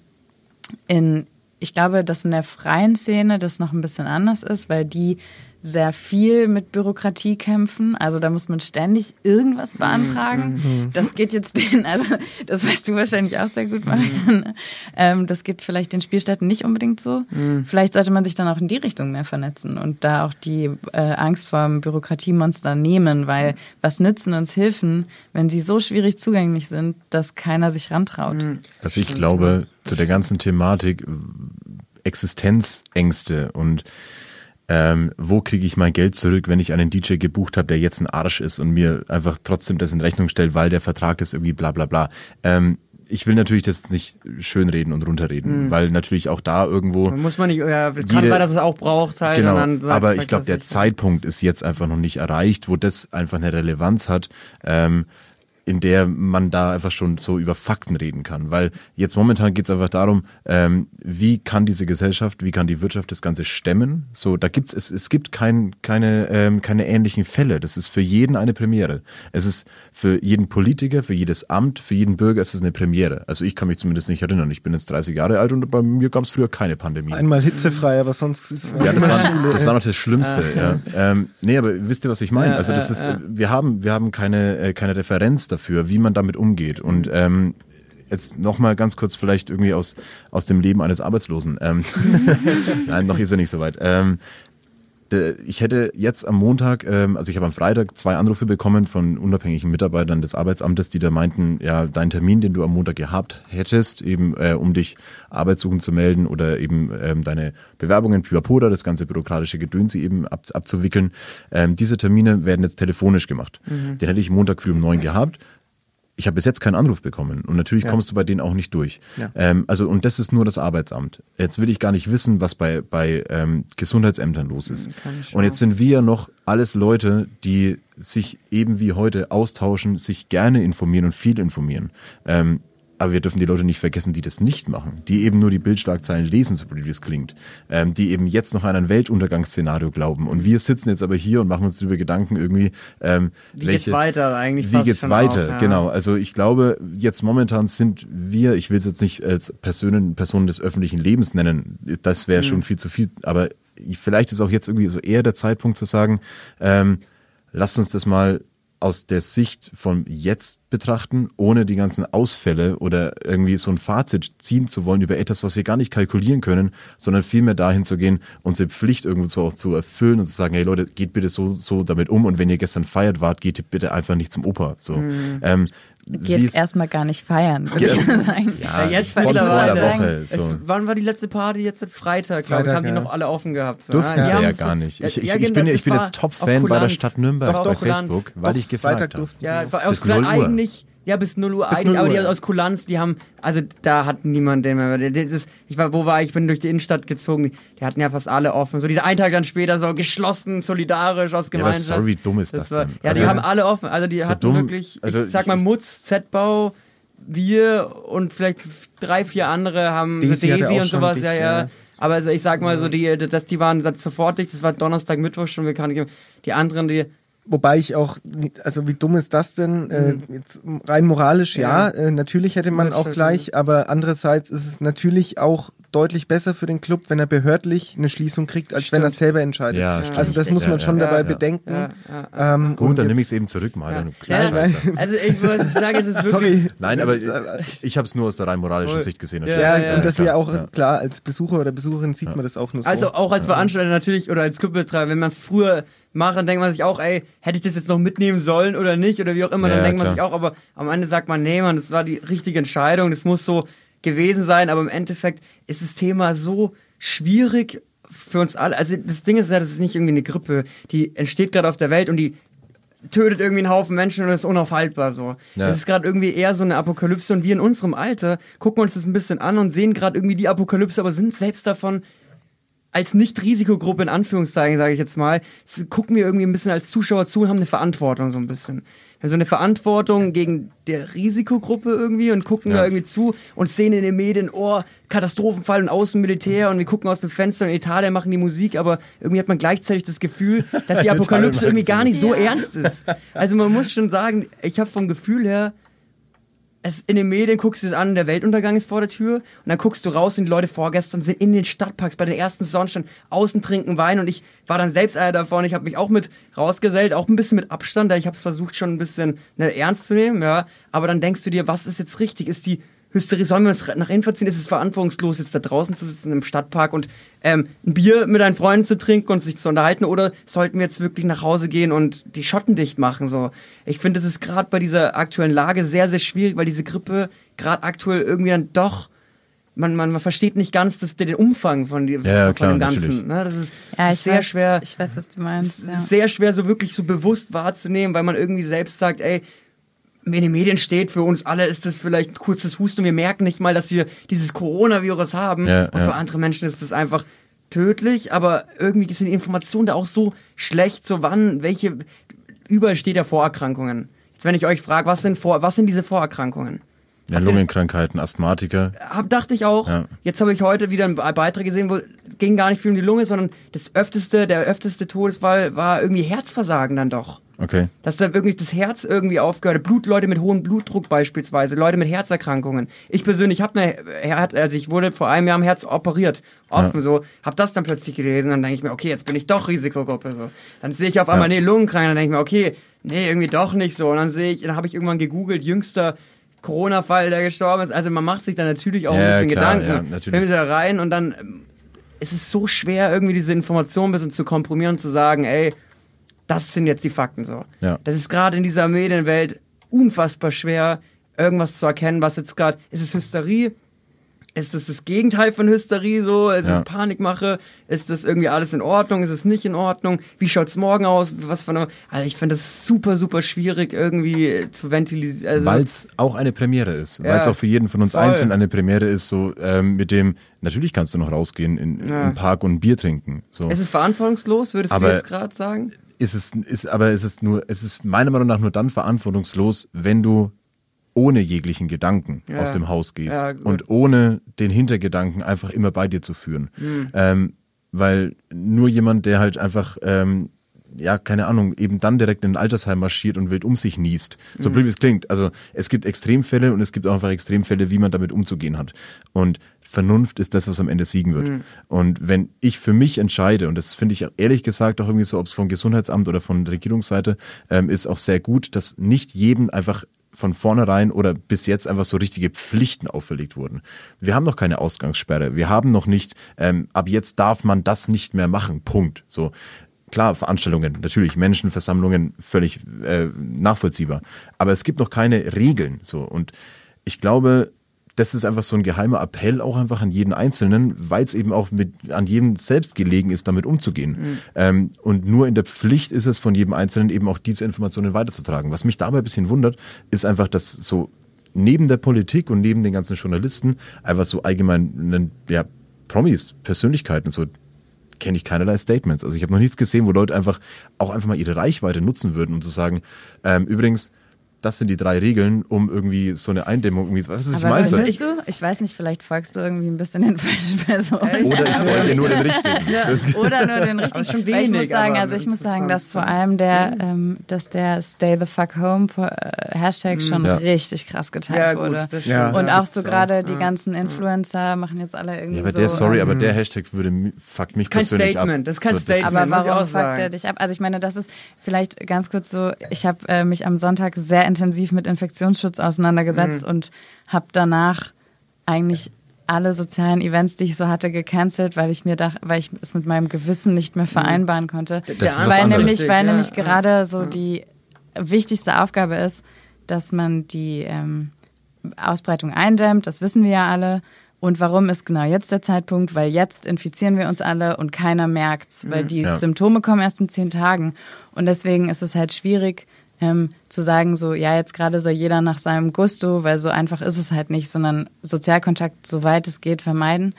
in, ich glaube, dass in der freien Szene das noch ein bisschen anders ist, weil die sehr viel mit Bürokratie kämpfen. Also da muss man ständig irgendwas beantragen. Das geht jetzt den, also das weißt du wahrscheinlich auch sehr gut, Marianne. Ähm, das geht vielleicht den Spielstätten nicht unbedingt so. Vielleicht sollte man sich dann auch in die Richtung mehr vernetzen und da auch die äh, Angst vor dem Bürokratiemonster nehmen, weil was nützen uns Hilfen, wenn sie so schwierig zugänglich sind, dass keiner sich rantraut. Also ich glaube, zu der ganzen Thematik äh, Existenzängste und ähm, wo kriege ich mein Geld zurück, wenn ich einen DJ gebucht habe, der jetzt ein Arsch ist und mir einfach trotzdem das in Rechnung stellt, weil der Vertrag ist irgendwie bla bla bla. Ähm, ich will natürlich das nicht schönreden und runterreden, weil natürlich auch da irgendwo muss man nicht, ja, kann Jede- sein, dass es auch braucht halt. Genau, sagt- aber ich glaube, der. Zeitpunkt ist jetzt einfach noch nicht erreicht, wo das einfach eine Relevanz hat. Ähm, in der man da einfach schon so über Fakten reden kann. Weil jetzt momentan geht es einfach darum, ähm, wie kann diese Gesellschaft, wie kann die Wirtschaft das Ganze stemmen. So, da gibt's es, es gibt kein, keine, ähm, keine ähnlichen Fälle. Das ist für jeden eine Premiere. Es ist für jeden Politiker, für jedes Amt, für jeden Bürger ist es eine Premiere. Also ich kann mich zumindest nicht erinnern. Ich bin jetzt 30 Jahre alt und bei mir gab es früher keine Pandemie. Einmal hitzefrei, aber sonst ist Ja, das war, das war noch das Schlimmste. ja. Ähm, nee, aber wisst ihr, was ich meine? Also das ist, wir haben, wir haben keine, äh, keine Referenz dafür, wie man damit umgeht. Und ähm, jetzt nochmal ganz kurz vielleicht irgendwie aus, aus dem Leben eines Arbeitslosen. Ähm, [laughs] [laughs] Nein, noch ist er nicht so weit. Ähm, ich hätte jetzt am Montag, ähm, also ich habe am Freitag zwei Anrufe bekommen von unabhängigen Mitarbeitern des Arbeitsamtes, die da meinten, ja, dein Termin, den du am Montag gehabt hättest, eben äh, um dich arbeitssuchend zu melden oder eben ähm, deine Bewerbungen, Pipapoda, das ganze bürokratische Gedöns eben ab, abzuwickeln, ähm, diese Termine werden jetzt telefonisch gemacht. Mhm. Den hätte ich Montag früh um neun gehabt ich habe bis jetzt keinen Anruf bekommen und natürlich ja. kommst du bei denen auch nicht durch. Ja. Ähm, also und das ist nur das Arbeitsamt. Jetzt will ich gar nicht wissen, was bei bei ähm, Gesundheitsämtern los ist. Und jetzt sind wir ja noch alles Leute, die sich eben wie heute austauschen, sich gerne informieren und viel informieren. Ähm, aber wir dürfen die Leute nicht vergessen, die das nicht machen, die eben nur die Bildschlagzeilen lesen, so blöd wie es klingt, ähm, die eben jetzt noch an ein Weltuntergangsszenario glauben. Und wir sitzen jetzt aber hier und machen uns darüber Gedanken irgendwie, ähm, wie welche, geht's weiter eigentlich? Wie geht's weiter? Auch, ja. Genau. Also ich glaube, jetzt momentan sind wir, ich will es jetzt nicht als Personen, Personen des öffentlichen Lebens nennen, das wäre mhm. schon viel zu viel, aber vielleicht ist auch jetzt irgendwie so eher der Zeitpunkt zu sagen, ähm, lasst uns das mal aus der Sicht von jetzt betrachten, ohne die ganzen Ausfälle oder irgendwie so ein Fazit ziehen zu wollen über etwas, was wir gar nicht kalkulieren können, sondern vielmehr dahin zu gehen, unsere Pflicht irgendwo so auch zu erfüllen und zu sagen, hey Leute, geht bitte so, so damit um und wenn ihr gestern feiert wart, geht bitte einfach nicht zum Opa. So. Mhm. Ähm, Geht erstmal gar nicht feiern, würde ich sagen. Ja, jetzt mittlerweile. Woche, so. es, wann war die letzte Party? Jetzt Freitag, glaube ich. Haben ja. die noch alle offen gehabt. So. Durften sie ja, gar nicht. Ich, ich, ich bin, ich bin jetzt Top-Fan bei der Stadt Nürnberg bei Facebook, weil ich gefragt habe. Ja, aus eigentlich ja, bis 0 Uhr eigentlich, aber die aus Kulanz, die haben, also da hat niemand den mehr. Das, ich war, wo war ich? bin durch die Innenstadt gezogen. Die hatten ja fast alle offen. So die einen Tag dann später so geschlossen, solidarisch aus Gemeinschaft. Ja, aber sorry, wie dumm ist das, das war, denn? Ja, also, die haben alle offen. Also die so hatten dumm, wirklich, also ich sag mal Mutz, Z-Bau, wir und vielleicht drei, vier andere haben Daisy, Daisy und sowas, dicht, ja, ja, ja. Aber also ich sag mal so, die, dass die waren sofort dicht. Das war Donnerstag, Mittwoch schon bekannt. Die anderen, die Wobei ich auch, also wie dumm ist das denn? Äh, mhm. jetzt rein moralisch ja, ja äh, natürlich hätte man auch gleich, aber andererseits ist es natürlich auch deutlich besser für den Club, wenn er behördlich eine Schließung kriegt, als stimmt. wenn er selber entscheidet. Ja, ja. Also das muss man schon dabei bedenken. Ähm, Gut, dann nehme ich es eben zurück, mal. Ja. Also ich muss sagen, es ist wirklich... Sorry. Nein, aber ich, ich habe es nur aus der rein moralischen Sicht gesehen. Natürlich. Ja, und dass wir auch, klar, als Besucher oder Besucherin sieht man das auch nur so. Also auch als Veranstalter natürlich oder als Clubbetreiber, wenn man es früher machen, denkt man sich auch, ey, hätte ich das jetzt noch mitnehmen sollen oder nicht oder wie auch immer, ja, dann denkt man sich auch, aber am Ende sagt man, nee, man, das war die richtige Entscheidung, das muss so gewesen sein, aber im Endeffekt ist das Thema so schwierig für uns alle. Also das Ding ist ja, das ist nicht irgendwie eine Grippe, die entsteht gerade auf der Welt und die tötet irgendwie einen Haufen Menschen und ist unaufhaltbar so. Ja. Das ist gerade irgendwie eher so eine Apokalypse und wir in unserem Alter gucken uns das ein bisschen an und sehen gerade irgendwie die Apokalypse, aber sind selbst davon als Nicht-Risikogruppe in Anführungszeichen, sage ich jetzt mal, gucken wir irgendwie ein bisschen als Zuschauer zu und haben eine Verantwortung so ein bisschen. Wir haben so eine Verantwortung gegen der Risikogruppe irgendwie und gucken ja. da irgendwie zu und sehen in den Medien, oh, Katastrophenfall und Außenmilitär und wir gucken aus dem Fenster und in Italien machen die Musik, aber irgendwie hat man gleichzeitig das Gefühl, dass die [laughs] Apokalypse irgendwie gar nicht so ernst ist. Also man muss schon sagen, ich habe vom Gefühl her es, in den Medien guckst du es an, der Weltuntergang ist vor der Tür und dann guckst du raus und die Leute vorgestern sind in den Stadtparks bei den ersten Sonnenstunden außen trinken Wein und ich war dann selbst einer davon. Ich habe mich auch mit rausgesellt, auch ein bisschen mit Abstand, da ich habe es versucht schon ein bisschen ne, ernst zu nehmen, ja. Aber dann denkst du dir, was ist jetzt richtig? Ist die Hysterie, sollen wir uns nach innen verziehen? Ist es verantwortungslos, jetzt da draußen zu sitzen im Stadtpark und ähm, ein Bier mit deinen Freunden zu trinken und sich zu unterhalten? Oder sollten wir jetzt wirklich nach Hause gehen und die Schotten dicht machen? So, ich finde, es ist gerade bei dieser aktuellen Lage sehr, sehr schwierig, weil diese Grippe gerade aktuell irgendwie dann doch man, man, man versteht nicht ganz das, den Umfang von, die, ja, von klar, dem Ganzen. Ne? Das ist, ja, ich sehr weiß, schwer. Ich weiß, was du meinst. Ja. Sehr schwer, so wirklich so bewusst wahrzunehmen, weil man irgendwie selbst sagt, ey, in den Medien steht, für uns alle ist das vielleicht ein kurzes Husten wir merken nicht mal, dass wir dieses Coronavirus haben. Ja, und ja. für andere Menschen ist das einfach tödlich, aber irgendwie sind die Informationen da auch so schlecht, so wann, welche, überall steht ja Vorerkrankungen. Jetzt, wenn ich euch frage, was sind, vor, was sind diese Vorerkrankungen? Ja, Lungenkrankheiten, Asthmatiker. Hab, dachte ich auch. Ja. Jetzt habe ich heute wieder einen Beitrag gesehen, wo ging gar nicht viel um die Lunge, sondern das öfteste, der öfteste Todesfall war irgendwie Herzversagen dann doch. Okay. Dass da wirklich das Herz irgendwie aufgehört. Blut, Leute mit hohem Blutdruck beispielsweise, Leute mit Herzerkrankungen. Ich persönlich habe eine, also ich wurde vor einem Jahr am Herz operiert, offen ja. so, hab das dann plötzlich gelesen, dann denke ich mir, okay, jetzt bin ich doch Risikogruppe so. Dann sehe ich auf einmal, ja. nee, Lungenkrank, dann denke ich mir, okay, nee, irgendwie doch nicht so. Und dann sehe ich, dann habe ich irgendwann gegoogelt, jüngster Corona-Fall, der gestorben ist. Also man macht sich da natürlich auch ja, ein bisschen klar, Gedanken. Ja, natürlich. Wenn wir da rein und dann ähm, ist es so schwer, irgendwie diese Information ein bisschen zu komprimieren und zu sagen, ey, das sind jetzt die Fakten so. Ja. Das ist gerade in dieser Medienwelt unfassbar schwer, irgendwas zu erkennen, was jetzt gerade, ist es Hysterie? Ist das das Gegenteil von Hysterie so? Ist ja. es Panikmache? Ist das irgendwie alles in Ordnung? Ist es nicht in Ordnung? Wie schaut's morgen aus? Was von Also ich finde das super, super schwierig irgendwie zu ventilisieren. Also Weil es auch eine Premiere ist. Ja. Weil es auch für jeden von uns Voll. einzeln eine Premiere ist, so ähm, mit dem, natürlich kannst du noch rausgehen in, ja. im Park und ein Bier trinken. So. Ist es verantwortungslos, würdest Aber du jetzt gerade sagen? Ist es, ist, aber es ist nur, es ist meiner Meinung nach nur dann verantwortungslos, wenn du ohne jeglichen Gedanken ja. aus dem Haus gehst ja, und ohne den Hintergedanken einfach immer bei dir zu führen. Mhm. Ähm, weil nur jemand, der halt einfach, ähm, ja, keine Ahnung, eben dann direkt in ein Altersheim marschiert und wild um sich niest. So mhm. blöd wie es klingt. Also es gibt Extremfälle und es gibt auch einfach Extremfälle, wie man damit umzugehen hat. Und Vernunft ist das, was am Ende siegen wird. Mhm. Und wenn ich für mich entscheide, und das finde ich ehrlich gesagt auch irgendwie so, ob es vom Gesundheitsamt oder von der Regierungsseite ähm, ist auch sehr gut, dass nicht jedem einfach von vornherein oder bis jetzt einfach so richtige Pflichten auferlegt wurden. Wir haben noch keine Ausgangssperre. Wir haben noch nicht, ähm, ab jetzt darf man das nicht mehr machen. Punkt. So. Klar, Veranstaltungen, natürlich, Menschenversammlungen, völlig äh, nachvollziehbar. Aber es gibt noch keine Regeln. So. Und ich glaube, das ist einfach so ein geheimer Appell auch einfach an jeden Einzelnen, weil es eben auch mit, an jedem selbst gelegen ist, damit umzugehen. Mhm. Ähm, und nur in der Pflicht ist es von jedem Einzelnen eben auch diese Informationen weiterzutragen. Was mich dabei ein bisschen wundert, ist einfach, dass so neben der Politik und neben den ganzen Journalisten einfach so allgemein, ja, Promis, Persönlichkeiten, so kenne ich keinerlei Statements. Also ich habe noch nichts gesehen, wo Leute einfach auch einfach mal ihre Reichweite nutzen würden und zu sagen, ähm, übrigens, das sind die drei Regeln, um irgendwie so eine Eindämmung irgendwie. Was ist, ich meine? Was bist du? Ich weiß nicht, vielleicht folgst du irgendwie ein bisschen den falschen Personen. Oder ich folge nur den richtigen. Ja. Oder nur den richtigen. schon wenig, ich muss sagen, also ich muss sagen, dass vor allem der, ähm, dass der Stay the fuck home äh, Hashtag schon ja. richtig krass geteilt ja, gut, wurde. Ja. Und auch so gerade die ganzen Influencer machen jetzt alle irgendwie. Ja, aber der, sorry, aber der Hashtag würde fuck mich persönlich Statement. ab. Das ist kein so, Statement. Aber warum fuckt er dich ab? Also ich meine, das ist vielleicht ganz kurz so, ich habe äh, mich am Sonntag sehr intensiv mit Infektionsschutz auseinandergesetzt mhm. und habe danach eigentlich alle sozialen Events, die ich so hatte, gecancelt, weil ich mir dachte, weil ich es mit meinem Gewissen nicht mehr mhm. vereinbaren konnte. Das weil nämlich, weil ja. nämlich gerade so die wichtigste Aufgabe ist, dass man die ähm, Ausbreitung eindämmt, das wissen wir ja alle. Und warum ist genau jetzt der Zeitpunkt? Weil jetzt infizieren wir uns alle und keiner merkt's, weil mhm. die ja. Symptome kommen erst in zehn Tagen. Und deswegen ist es halt schwierig, ähm, zu sagen, so, ja, jetzt gerade soll jeder nach seinem Gusto, weil so einfach ist es halt nicht, sondern Sozialkontakt, soweit es geht, vermeiden.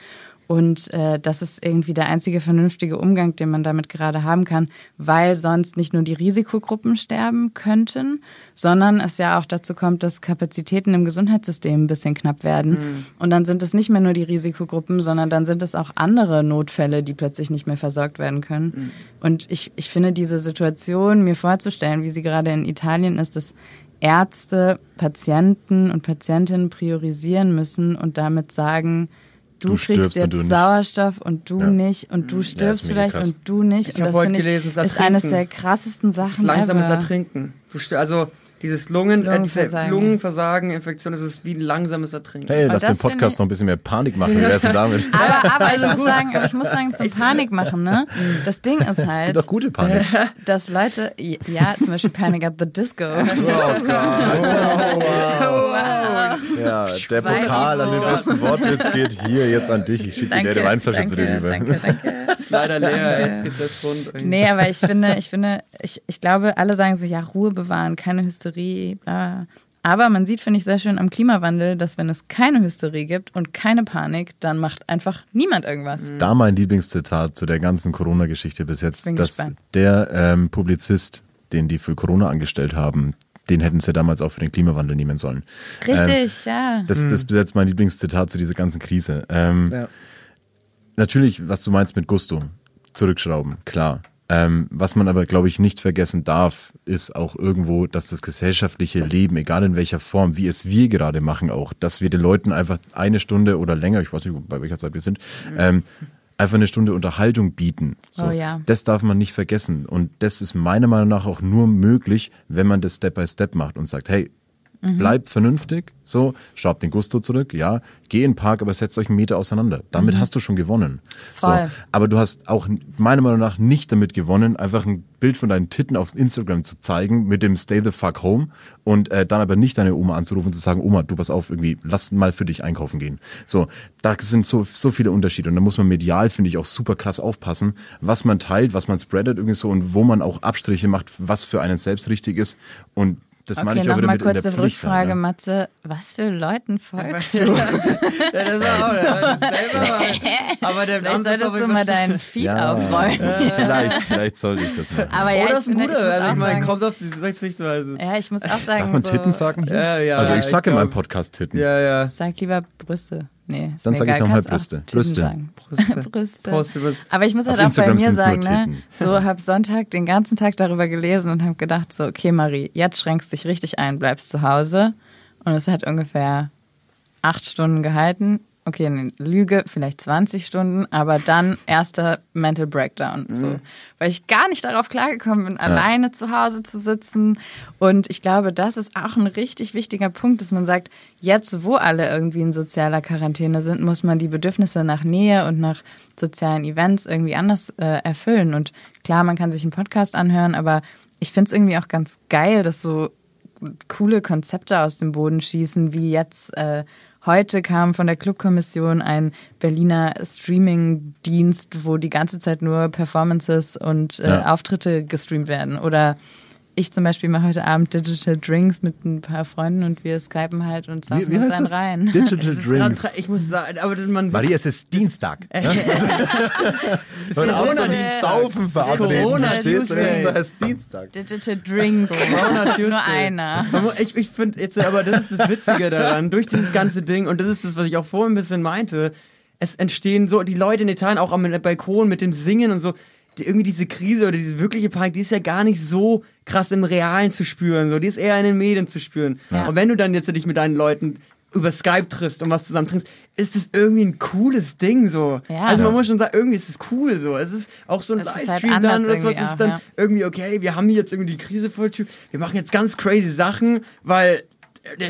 Und äh, das ist irgendwie der einzige vernünftige Umgang, den man damit gerade haben kann, weil sonst nicht nur die Risikogruppen sterben könnten, sondern es ja auch dazu kommt, dass Kapazitäten im Gesundheitssystem ein bisschen knapp werden. Mhm. Und dann sind es nicht mehr nur die Risikogruppen, sondern dann sind es auch andere Notfälle, die plötzlich nicht mehr versorgt werden können. Mhm. Und ich, ich finde diese Situation mir vorzustellen, wie sie gerade in Italien ist, dass Ärzte Patienten und Patientinnen priorisieren müssen und damit sagen, du, du kriegst jetzt und Sauerstoff und du ja. nicht und du stirbst ja, vielleicht und du nicht. Ich und das finde ich ist eines der krassesten Sachen. Langsames ever. Ertrinken. Also dieses Lungen, äh, diese Lungenversagen, Infektion, das ist wie ein langsames Ertrinken. Hey, lass den Podcast noch ein bisschen mehr Panik machen. Wie wär's denn damit? [laughs] Aber, aber ich, [laughs] muss sagen, ich muss sagen, zum Panik machen, ne? Das Ding ist halt. [laughs] Es gibt auch gute Panik. Dass Leute, ja, zum Beispiel Panic at the Disco. Oh Gott. Oh, wow. wow. Ja, der Pokal an den besten Wortwitz geht hier jetzt an dich. Ich schicke dir die Weinflasche zu dir rüber. Danke, danke. Ist leider leer, jetzt geht's erst rund. Nee, aber ich finde, ich finde, ich, ich glaube, alle sagen so, ja, Ruhe bewahren, keine Hysterie, bla. Aber man sieht, finde ich, sehr schön am Klimawandel, dass wenn es keine Hysterie gibt und keine Panik, dann macht einfach niemand irgendwas. Da mein Lieblingszitat zu der ganzen Corona-Geschichte bis jetzt, dass gespannt. der ähm, Publizist, den die für Corona angestellt haben, den hätten sie damals auch für den Klimawandel nehmen sollen. Richtig, ähm, ja. Das, das ist jetzt mein Lieblingszitat zu dieser ganzen Krise. Ähm, ja. Natürlich, was du meinst mit Gusto, zurückschrauben, klar. Ähm, was man aber, glaube ich, nicht vergessen darf, ist auch irgendwo, dass das gesellschaftliche Leben, egal in welcher Form, wie es wir gerade machen, auch, dass wir den Leuten einfach eine Stunde oder länger, ich weiß nicht, bei welcher Zeit wir sind, ähm, einfach eine Stunde Unterhaltung bieten. So, oh ja. Das darf man nicht vergessen. Und das ist meiner Meinung nach auch nur möglich, wenn man das Step by Step macht und sagt, hey, Mhm. Bleibt vernünftig, so, schraubt den Gusto zurück, ja, geh in den Park, aber setzt euch einen Meter auseinander. Damit mhm. hast du schon gewonnen. Voll. So, aber du hast auch meiner Meinung nach nicht damit gewonnen, einfach ein Bild von deinen Titten auf Instagram zu zeigen mit dem Stay the fuck home und äh, dann aber nicht deine Oma anzurufen und zu sagen, Oma, du pass auf, irgendwie, lass mal für dich einkaufen gehen. So, da sind so, so viele Unterschiede und da muss man medial, finde ich, auch super krass aufpassen, was man teilt, was man spreadet irgendwie so und wo man auch Abstriche macht, was für einen selbst richtig ist und das okay, meine ich auch wieder mit in der Pflicht. Rückfrage, ja. Matze. Was für Leuten folgst du? ja, das war auch, das selber mal. [laughs] Aber der vielleicht solltest du mal deinen Feed ja, aufräumen. Ja. [laughs] Vielleicht, vielleicht sollte ich das mal. Aber ja, oh, das ist ein guter. Also ich meine, kommt auf die Sichtweise. Ja, ich muss auch sagen. Darf man so Titten sagen? Ja, ja. Also ich sage in meinem Podcast Titten. Ja, ja. Sag lieber Brüste. Nee, ist Dann sage ich nochmal Brüste. Brüste. [laughs] Brüste. Brüste. Brüste. Aber ich muss halt Auf auch Instagram bei mir sagen, ne, so hab Sonntag den ganzen Tag darüber gelesen und habe gedacht so, okay Marie, jetzt schränkst dich richtig ein, bleibst zu Hause. Und es hat ungefähr acht Stunden gehalten okay, eine Lüge, vielleicht 20 Stunden, aber dann erster Mental Breakdown. Mhm. So. Weil ich gar nicht darauf klargekommen bin, ja. alleine zu Hause zu sitzen. Und ich glaube, das ist auch ein richtig wichtiger Punkt, dass man sagt, jetzt, wo alle irgendwie in sozialer Quarantäne sind, muss man die Bedürfnisse nach Nähe und nach sozialen Events irgendwie anders äh, erfüllen. Und klar, man kann sich einen Podcast anhören, aber ich finde es irgendwie auch ganz geil, dass so coole Konzepte aus dem Boden schießen, wie jetzt äh, Heute kam von der Clubkommission ein Berliner Streaming-Dienst, wo die ganze Zeit nur Performances und äh, ja. Auftritte gestreamt werden. Oder ich zum Beispiel mache heute Abend Digital Drinks mit ein paar Freunden und wir skypen halt und saufen wie, wie uns einen das? rein. [laughs] Digital Drinks. Grad, ich muss sagen, aber man Maria, es ist Dienstag. [laughs] ne? also, Heute Abend die Saufen verabreden. Corona? Tuesday. Das ist Dienstag. Digital Drink. Corona Tuesday. Nur einer. Ich, ich finde jetzt, aber das ist das Witzige daran, durch dieses ganze Ding, und das ist das, was ich auch vorhin ein bisschen meinte, es entstehen so, die Leute in Italien auch am Balkon mit dem Singen und so, irgendwie diese Krise oder diese wirkliche Panik, die ist ja gar nicht so krass im Realen zu spüren, so, die ist eher in den Medien zu spüren. Ja. Und wenn du dann jetzt dich mit deinen Leuten über Skype triffst und was zusammen trinkst, ist es irgendwie ein cooles Ding so. Ja. Also man muss schon sagen, irgendwie ist es cool so. Es ist auch so ein Es ist Livestream halt dann oder so. anders Es ist dann ja. irgendwie, okay, wir haben hier jetzt irgendwie die Krise Tür. Wir machen jetzt ganz crazy Sachen, weil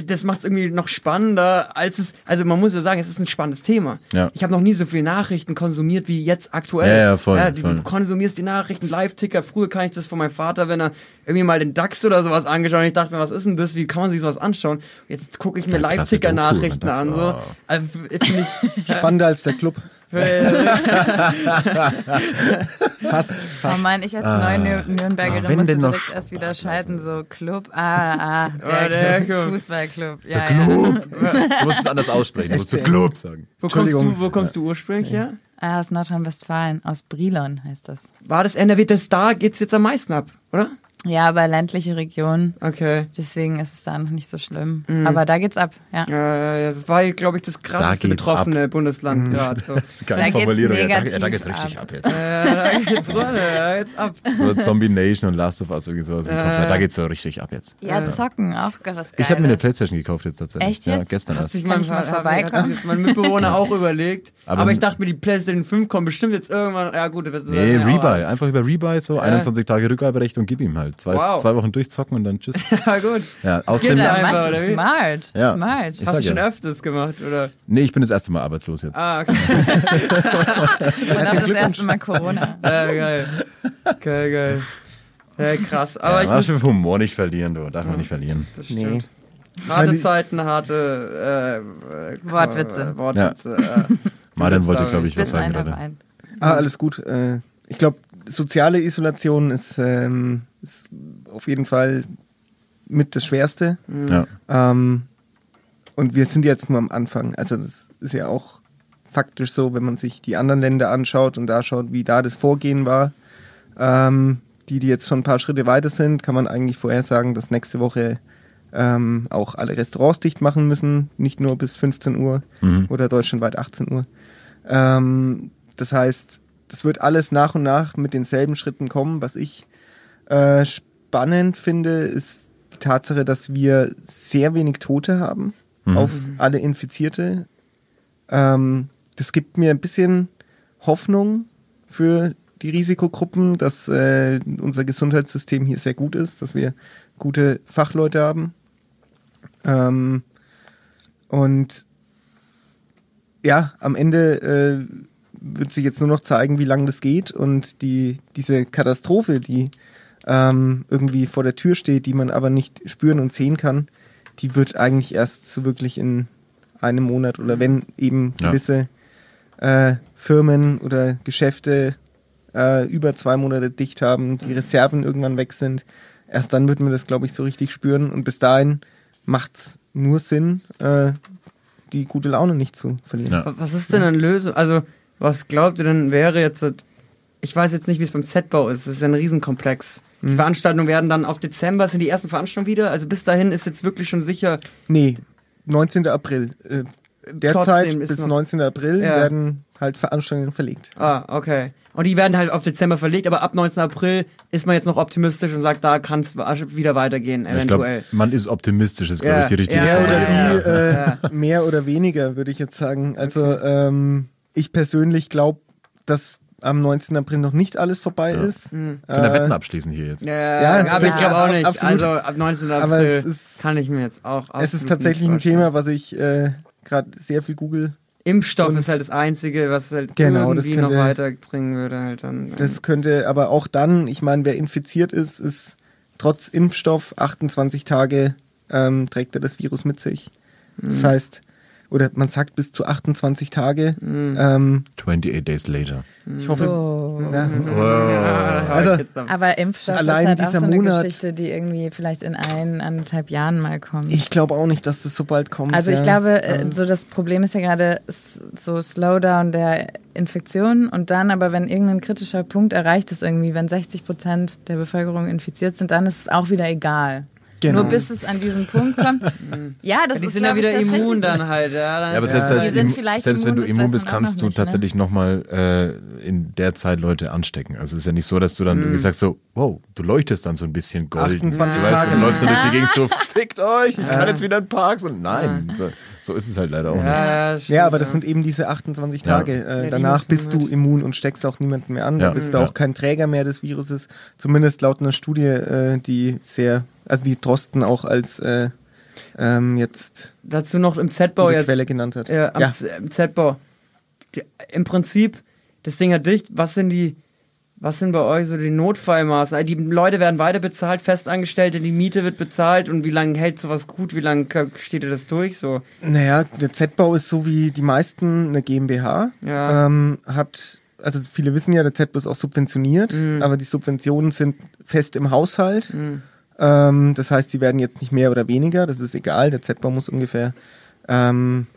das macht es irgendwie noch spannender, als es, also man muss ja sagen, es ist ein spannendes Thema. Ja. Ich habe noch nie so viele Nachrichten konsumiert wie jetzt aktuell. Ja, ja, voll, du, voll. du konsumierst die Nachrichten, Live-Ticker. Früher kann ich das von meinem Vater, wenn er irgendwie mal den DAX oder sowas angeschaut hat. Ich dachte mir, was ist denn das? Wie kann man sich sowas anschauen? Jetzt gucke ich mir Ja, Live-Ticker-Nachrichten an. So. oh. Also, ich, Spannender als der Club. [laughs] Fast. Oh Mann, ich als neue Nür Nürnbergerin Ah, musste direkt erst wieder schalten, so Club, ah, ah, der, Oh, der Club, Club. Fußballclub. Ja, Der ja. Club. [laughs] Du musst es anders aussprechen. Du musst du Club sagen. wo kommst du, wo kommst du ursprünglich her? Ah, aus Nordrhein-Westfalen, aus Brilon heißt das. War das NRW, das da geht's jetzt am meisten ab, oder? Ja, aber ländliche Region, Okay. deswegen ist es da noch nicht so schlimm. Mhm. Aber da geht's ab, ja. Ja, ja, das war, glaube ich, das krasseste geht's betroffene Bundesland gerade. So. [laughs] Das ist eine Da geile geht's Formulierung. Ja, da, ja, da geht's richtig ab. ab jetzt. Ja, da geht's runter, ja, jetzt ab. So Zombie Nation und Last of Us irgendwie sowas. Ja, da geht's so richtig ab jetzt. Ja, zocken, auch gar was Geiles. Ich habe mir eine Playstation gekauft jetzt tatsächlich. Echt Ja, jetzt? gestern Hat erst. ich mal hat- hat- vorbeikommen? Hat jetzt mein Mitbewohner [laughs] auch überlegt. Aber- Aber, ich dachte mir, die PlayStation 5 kommt bestimmt jetzt irgendwann. Ja, gut, das wird Nee, ja, Rebuy. Einfach über Rebuy so 21 Tage Rückgaberecht und gib ihm halt. Zwei, Wow. zwei Wochen durchzocken und dann tschüss. [laughs] Ja, gut. Ja, aus dem, einfach, oder wie? smart, Ja. smart. Hast du schon ja. öfters gemacht, oder? Nee, ich bin das erste Mal arbeitslos jetzt. Ah, okay. [laughs] Und auch das erste Mal Corona. ja, geil. Geil, geil. Ja, krass. Aber ja, ich man darf muss, den Humor nicht verlieren, du. Darf man nicht verlieren. das Nee. stimmt. Harte Weil- Zeiten, harte äh, äh, Wortwitze. Äh, Wortwitze. [laughs] Ja. Marian wollte, glaube ich, was sagen gerade. Ah, alles gut. Äh, ich glaube, soziale Isolation ist, ähm, ist auf jeden Fall mit das Schwerste. Ja. Ähm, und wir sind jetzt nur am Anfang. Also das ist ja auch faktisch so, wenn man sich die anderen Länder anschaut und da schaut, wie da das Vorgehen war. Ähm, die, die jetzt schon ein paar Schritte weiter sind, kann man eigentlich vorhersagen, dass nächste Woche ähm, auch alle Restaurants dicht machen müssen, nicht nur bis 15 Uhr mhm. oder deutschlandweit 18 Uhr. Ähm, das heißt, das wird alles nach und nach mit denselben Schritten kommen. Was ich äh, spannend finde, ist die Tatsache, dass wir sehr wenig Tote haben mhm. auf alle Infizierte. Ähm, das gibt mir ein bisschen Hoffnung für die Risikogruppen, dass äh, unser Gesundheitssystem hier sehr gut ist, dass wir gute Fachleute haben. Ähm, und ja, am Ende äh, wird sich jetzt nur noch zeigen, wie lange das geht und die diese Katastrophe, die ähm, irgendwie vor der Tür steht, die man aber nicht spüren und sehen kann, die wird eigentlich erst so wirklich in einem Monat oder wenn eben ja. gewisse äh, Firmen oder Geschäfte äh, über zwei Monate dicht haben, die Reserven irgendwann weg sind, erst dann wird man das, glaube ich, so richtig spüren und bis dahin macht es nur Sinn, äh, die gute Laune nicht zu verlieren. Ja. Was ist denn eine Lösung? Also, was glaubt ihr denn wäre jetzt, ich weiß jetzt nicht, wie es beim Z-Bau ist, es ist ein Riesenkomplex. Die mhm. Veranstaltungen werden dann auf Dezember, sind die ersten Veranstaltungen wieder? Also bis dahin ist jetzt wirklich schon sicher. Nee, 19. April. Äh, derzeit bis 19. April ja. werden halt Veranstaltungen verlegt. Ah, okay. Und die werden halt auf Dezember verlegt, aber ab 19. April ist man jetzt noch optimistisch und sagt, da kann es wieder weitergehen, eventuell. Ich glaub, man ist optimistisch, ist, glaube ja. ich, die richtige ja, Frage. Oder die, äh, ja. Mehr oder weniger, würde ich jetzt sagen. Also okay. ähm, ich persönlich glaube, dass am 19. April noch nicht alles vorbei ja. ist. Mhm. Können wir Wetten abschließen hier jetzt? Ja, ja aber ich glaube auch nicht. Absolut. Also ab 19. April ist, kann ich mir jetzt auch Es ist tatsächlich ein Thema, was ich äh, gerade sehr viel google Impfstoff und ist halt das Einzige, was halt genau, irgendwie könnte, noch weiterbringen würde. Halt dann. Das könnte, aber auch dann, ich meine, wer infiziert ist, ist trotz Impfstoff 28 Tage ähm, trägt er das Virus mit sich. Das mhm. heißt, oder man sagt bis zu 28 Tage. Mhm. Ähm, 28 days later. Ich hoffe. Oh. Ja. Oh. [laughs] Also, aber Impfstoff allein ist halt dieser auch so eine Monat, Geschichte, die irgendwie vielleicht in ein, anderthalb Jahren mal kommt. Ich glaube auch nicht, dass das so bald kommt. Also ich ja. glaube, äh, so das Problem ist ja gerade so Slowdown der Infektion und dann aber, wenn irgendein kritischer Punkt erreicht ist irgendwie, wenn 60 Prozent der Bevölkerung infiziert sind, dann ist es auch wieder egal. Genau. Nur bis es an diesen Punkt kommt. [laughs] ja, das die ist sind ja wieder immun dann halt. Ja, ja aber selbst, ja. Als selbst wenn du immun bist, kannst du nicht, ne? tatsächlich ne? nochmal äh, in der Zeit Leute anstecken. Also es ist ja nicht so, dass du dann mhm. irgendwie sagst so, wow, du leuchtest dann so ein bisschen golden. 28 du weißt, dann läufst du durch die Gegend so, [laughs] fickt euch, ich kann jetzt wieder in den Park. Und nein, so, so, ist es halt leider auch ja, nicht. Ja, aber das sind eben diese 28 Tage. Äh, danach bist du immun und steckst auch niemanden mehr an. Da bist du auch kein Träger mehr des Viruses. Zumindest laut einer Studie, äh, die sehr also die Drosten auch als äh, ähm, jetzt dazu noch im Z-Bau jetzt Quelle genannt hat. Ja, ja. im Z-Bau. Im Prinzip das Ding hat dicht. Was sind die was sind bei euch so die Notfallmaßnahmen? Die Leute werden weiter bezahlt, Festangestellte, die Miete wird bezahlt und wie lange hält sowas gut? Wie lange steht ihr das durch? So? Naja, der Z-Bau ist so wie die meisten eine GmbH. Ja. Ähm, hat, also viele wissen ja, der Z-Bau ist auch subventioniert, mhm. aber die Subventionen sind fest im Haushalt. Mhm. Ähm, das heißt, sie werden jetzt nicht mehr oder weniger, das ist egal. Der Z-Bau muss ungefähr ähm,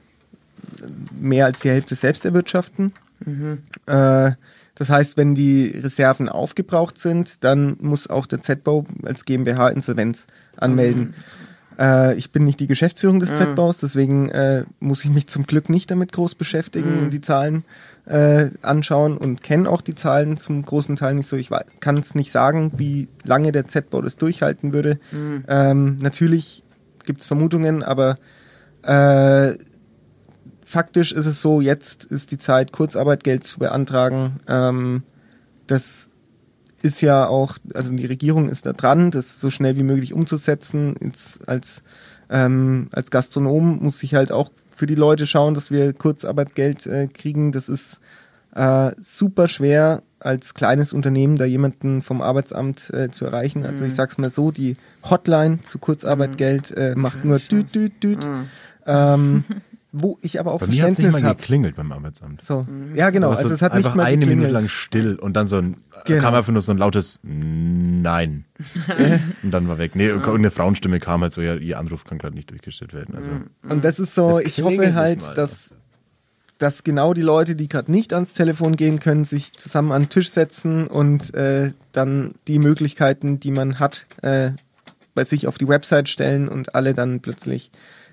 mehr als die Hälfte selbst erwirtschaften. Mhm. Äh, das heißt, wenn die Reserven aufgebraucht sind, dann muss auch der Z-Bau als GmbH Insolvenz anmelden. Mhm. Äh, ich bin nicht die Geschäftsführung des mhm. Z-Baus, deswegen äh, muss ich mich zum Glück nicht damit groß beschäftigen mhm. und die Zahlen äh, anschauen und kenne auch die Zahlen zum großen Teil nicht so. Ich kann es nicht sagen, wie lange der Z-Bau das durchhalten würde. Mhm. Ähm, natürlich gibt es Vermutungen, aber äh, faktisch ist es so, jetzt ist die Zeit, Kurzarbeitgeld zu beantragen. Ähm, das ist ja auch, also die Regierung ist da dran, das so schnell wie möglich umzusetzen. Jetzt als, ähm, als Gastronom muss ich halt auch für die Leute schauen, dass wir Kurzarbeitgeld äh, kriegen. Das ist äh, super schwer als kleines Unternehmen da jemanden vom Arbeitsamt äh, zu erreichen. Also ich mhm. sag's mal so, die Hotline zu Kurzarbeitgeld äh, macht nur düt, düt, düt. Mhm. Ähm, [laughs] wo ich aber auch Bei Verständnis habe. Mir hat nicht mal geklingelt beim Arbeitsamt. So, ja genau. Also es hat einfach nicht mal eine geklingelt. Minute lang still und dann so ein genau. kam einfach nur so ein lautes Nein [laughs] und dann war weg. Nee, eine Frauenstimme kam halt so, ja, ihr Anruf kann gerade nicht durchgestellt werden. Also und das ist so, ich hoffe halt, dass dass genau die Leute, die gerade nicht ans Telefon gehen können, sich zusammen an den Tisch setzen und äh, dann die Möglichkeiten, die man hat, äh, bei sich auf die Website stellen und alle dann plötzlich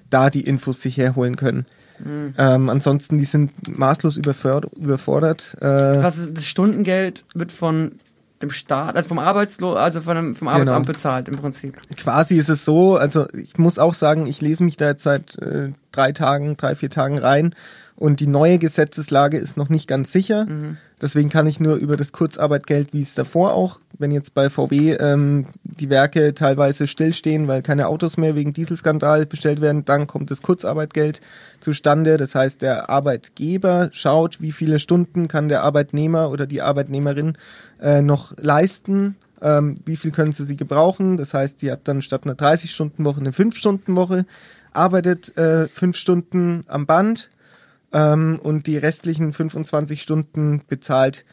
da die Infos sich herholen können. Mhm. Ähm, ansonsten, die sind maßlos überfordert. Äh, Was ist das Stundengeld wird von dem Staat, also vom Arbeitslo also vom, vom Arbeitsamt genau. bezahlt im Prinzip. Quasi ist es so, also ich muss auch sagen, ich lese mich da jetzt seit äh, drei Tagen, drei, vier Tagen rein und die neue Gesetzeslage ist noch nicht ganz sicher. Mhm. Deswegen kann ich nur über das Kurzarbeitgeld, wie es davor auch, wenn jetzt bei VW ähm, die Werke teilweise stillstehen, weil keine Autos mehr wegen Dieselskandal bestellt werden, dann kommt das Kurzarbeitgeld zustande. Das heißt, der Arbeitgeber schaut, wie viele Stunden kann der Arbeitnehmer oder die Arbeitnehmerin äh, noch leisten, ähm, wie viel können sie sie gebrauchen. Das heißt, die hat dann statt einer 30-Stunden-Woche eine 5-Stunden-Woche, arbeitet äh, 5 Stunden am Band ähm, und die restlichen 25 Stunden bezahlt,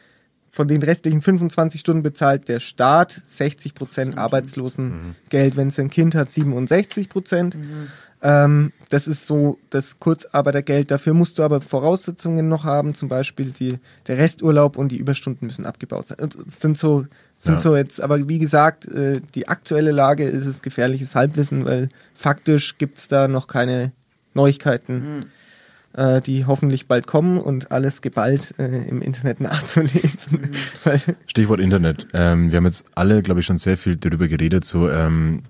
von den restlichen 25 Stunden bezahlt der Staat 60 Prozent Arbeitslosengeld. Mhm. Wenn sie ein Kind hat, 67 Prozent. Mhm. Ähm, das ist so das Kurzarbeitergeld. Dafür musst du aber Voraussetzungen noch haben, zum Beispiel die, der Resturlaub und die Überstunden müssen abgebaut sein. Es sind so, sind ja. so jetzt, aber wie gesagt, äh, die aktuelle Lage ist es gefährliches Halbwissen, weil faktisch gibt es da noch keine Neuigkeiten. Mhm äh, die hoffentlich bald kommen und alles geballt äh, im Internet nachzulesen. Mhm. [laughs] Stichwort Internet. Ähm, wir haben jetzt alle, glaube ich, schon sehr viel darüber geredet, so ähm,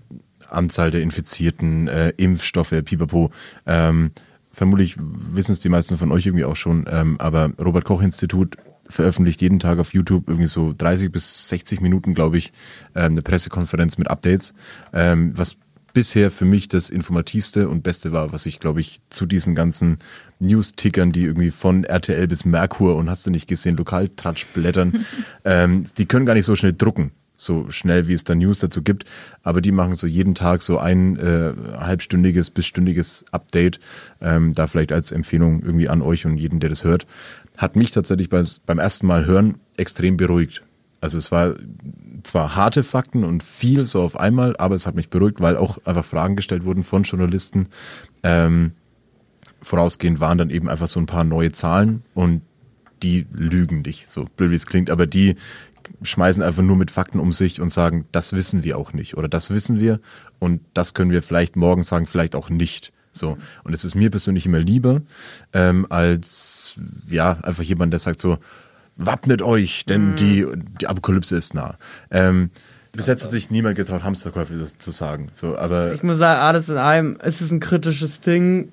Anzahl der Infizierten, äh, Impfstoffe, pipapo. Ähm, vermutlich wissen es die meisten von euch irgendwie auch schon, ähm, aber Robert Koch Institut veröffentlicht jeden Tag auf YouTube irgendwie so 30 bis 60 Minuten, glaube ich, ähm, eine Pressekonferenz mit Updates, ähm, was bisher für mich das informativste und beste war, was ich, glaube ich, zu diesen ganzen News-Tickern, die irgendwie von RTL bis Merkur und hast du nicht gesehen, Lokaltratsch blättern, [laughs] ähm, die können gar nicht so schnell drucken so schnell, wie es da News dazu gibt. Aber die machen so jeden Tag so ein äh, halbstündiges bis stündiges Update. Ähm, da vielleicht als Empfehlung irgendwie an euch und jeden, der das hört. Hat mich tatsächlich beim, beim ersten Mal hören extrem beruhigt. Also es war zwar harte Fakten und viel so auf einmal, aber es hat mich beruhigt, weil auch einfach Fragen gestellt wurden von Journalisten. Ähm, vorausgehend waren dann eben einfach so ein paar neue Zahlen und die lügen nicht, so blöd wie es klingt, aber die schmeißen einfach nur mit Fakten um sich und sagen, das wissen wir auch nicht oder das wissen wir und das können wir vielleicht morgen sagen, vielleicht auch nicht. So. Und es ist mir persönlich immer lieber, ähm, als ja, einfach jemand, der sagt so, wappnet euch, denn mhm. die, die Apokalypse ist nah. Ähm, bis jetzt hat sich niemand getraut, Hamsterkäufe zu sagen. So, aber ich muss sagen, alles in allem, es ist ein kritisches Ding.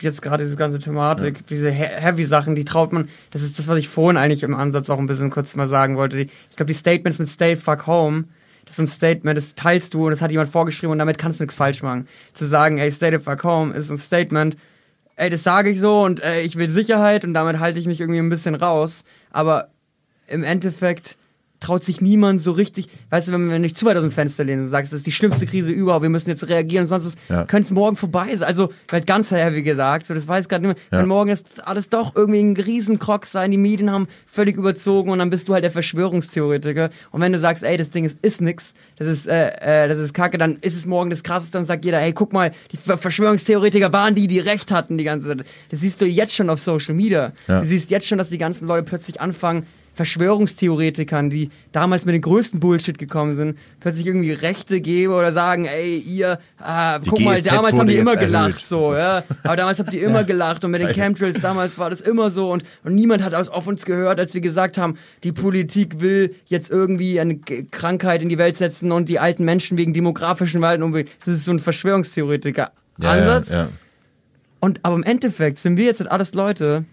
Jetzt gerade diese ganze Thematik, ja. diese Heavy-Sachen, die traut man. Das ist das, was ich vorhin eigentlich im Ansatz auch ein bisschen kurz mal sagen wollte. Ich glaube, die Statements mit Stay Fuck Home, das ist ein Statement, das teilst du und das hat jemand vorgeschrieben und damit kannst du nichts falsch machen. Zu sagen, ey, Stay the Fuck Home ist ein Statement, ey, das sage ich so und äh, ich will Sicherheit und damit halte ich mich irgendwie ein bisschen raus. Aber im Endeffekt traut sich niemand so richtig, weißt du, wenn, wenn du dich zu weit aus dem Fenster lehnst und sagst, das ist die schlimmste Krise überhaupt, wir müssen jetzt reagieren, sonst ja. könnte es morgen vorbei sein. Also, halt ganz heavy gesagt, so, das weiß gerade nicht mehr, ja. kann morgen ist alles doch irgendwie ein Riesenkrock sein, die Medien haben völlig überzogen und dann bist du halt der Verschwörungstheoretiker. Und wenn du sagst, ey, das Ding ist, ist nix, das ist, äh, äh, das ist kacke, dann ist es morgen das krasseste und sagt jeder, hey, guck mal, die Verschwörungstheoretiker waren die, die recht hatten die ganze Zeit. Das siehst du jetzt schon auf Social Media. Ja. Du siehst jetzt schon, dass die ganzen Leute plötzlich anfangen, Verschwörungstheoretikern, die damals mit den größten Bullshit gekommen sind, plötzlich irgendwie Rechte geben oder sagen, ey, ihr, äh, guck mal, damals haben die immer gelacht, so, ja. Aber damals habt ihr [laughs] immer ja, gelacht und mit den Chemtrails damals war das immer so und, und niemand hat aus auf uns gehört, als wir gesagt haben, die Politik will jetzt irgendwie eine Krankheit in die Welt setzen und die alten Menschen wegen demografischen Walden umbringen. Das ist so ein Verschwörungstheoretiker-Ansatz. Ja, ja, und aber im Endeffekt sind wir jetzt halt alles Leute,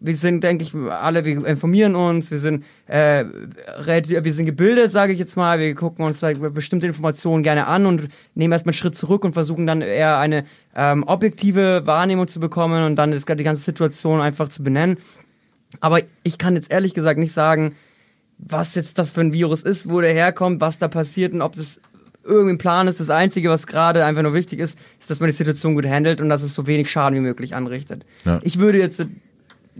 wir sind, denke ich, alle, wir informieren uns, wir sind, äh, wir sind gebildet, sage ich jetzt mal, wir gucken uns da bestimmte Informationen gerne an und nehmen erstmal einen Schritt zurück und versuchen dann eher eine ähm, objektive Wahrnehmung zu bekommen und dann die ganze Situation einfach zu benennen. Aber ich kann jetzt ehrlich gesagt nicht sagen, was jetzt das für ein Virus ist, wo der herkommt, was da passiert und ob das irgendwie ein Plan ist. Das Einzige, was gerade einfach nur wichtig ist, ist, dass man die Situation gut handelt und dass es so wenig Schaden wie möglich anrichtet. Ja. Ich würde jetzt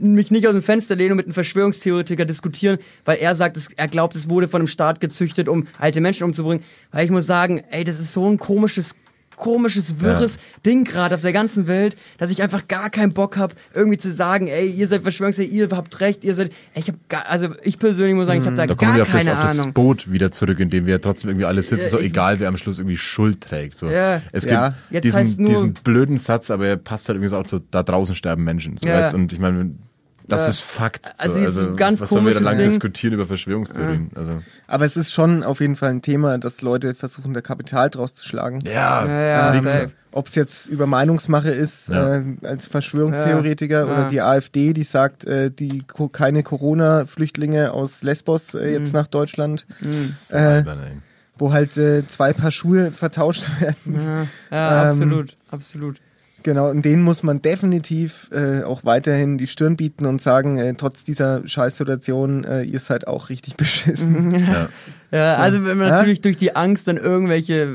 mich nicht aus dem Fenster lehnen und mit einem Verschwörungstheoretiker diskutieren, weil er sagt, er glaubt, es wurde von einem Staat gezüchtet, um alte Menschen umzubringen. Weil ich muss sagen, ey, das ist so ein komisches komisches, wirres ja. Ding gerade auf der ganzen Welt, dass ich einfach gar keinen Bock habe, irgendwie zu sagen, ey, ihr seid Verschwörungstheoretiker, ihr habt recht, ihr seid, ey, ich habe also ich persönlich muss sagen, ich habe da, da gar wir auf keine das, Ahnung. auf das Boot wieder zurück, in dem wir trotzdem irgendwie alle sitzen, so egal wer am Schluss irgendwie Schuld trägt. So. Ja. Es gibt ja. diesen, diesen blöden Satz, aber er passt halt irgendwie so auch so, da draußen sterben Menschen. So, ja. weißt? Und ich meine, das ja. ist Fakt. Also, so. also ganz was sollen wir da lange diskutieren über Verschwörungstheorien? Ja. Also. Aber es ist schon auf jeden Fall ein Thema, dass Leute versuchen, da Kapital draus zu schlagen. Ja, ja, ja ob es jetzt über Meinungsmache ist äh, als Verschwörungstheoretiker oder die AfD, die sagt, äh, die keine Corona-Flüchtlinge aus Lesbos äh, jetzt mhm. nach Deutschland. Mhm. Äh, wo halt äh, zwei Paar Schuhe [laughs] vertauscht werden. Ja, ähm, absolut, absolut. Genau, und denen muss man definitiv äh, auch weiterhin die Stirn bieten und sagen, äh, trotz dieser Scheißsituation, äh, ihr seid auch richtig beschissen. [laughs] Ja, ja also wenn man ja? natürlich durch die Angst dann irgendwelche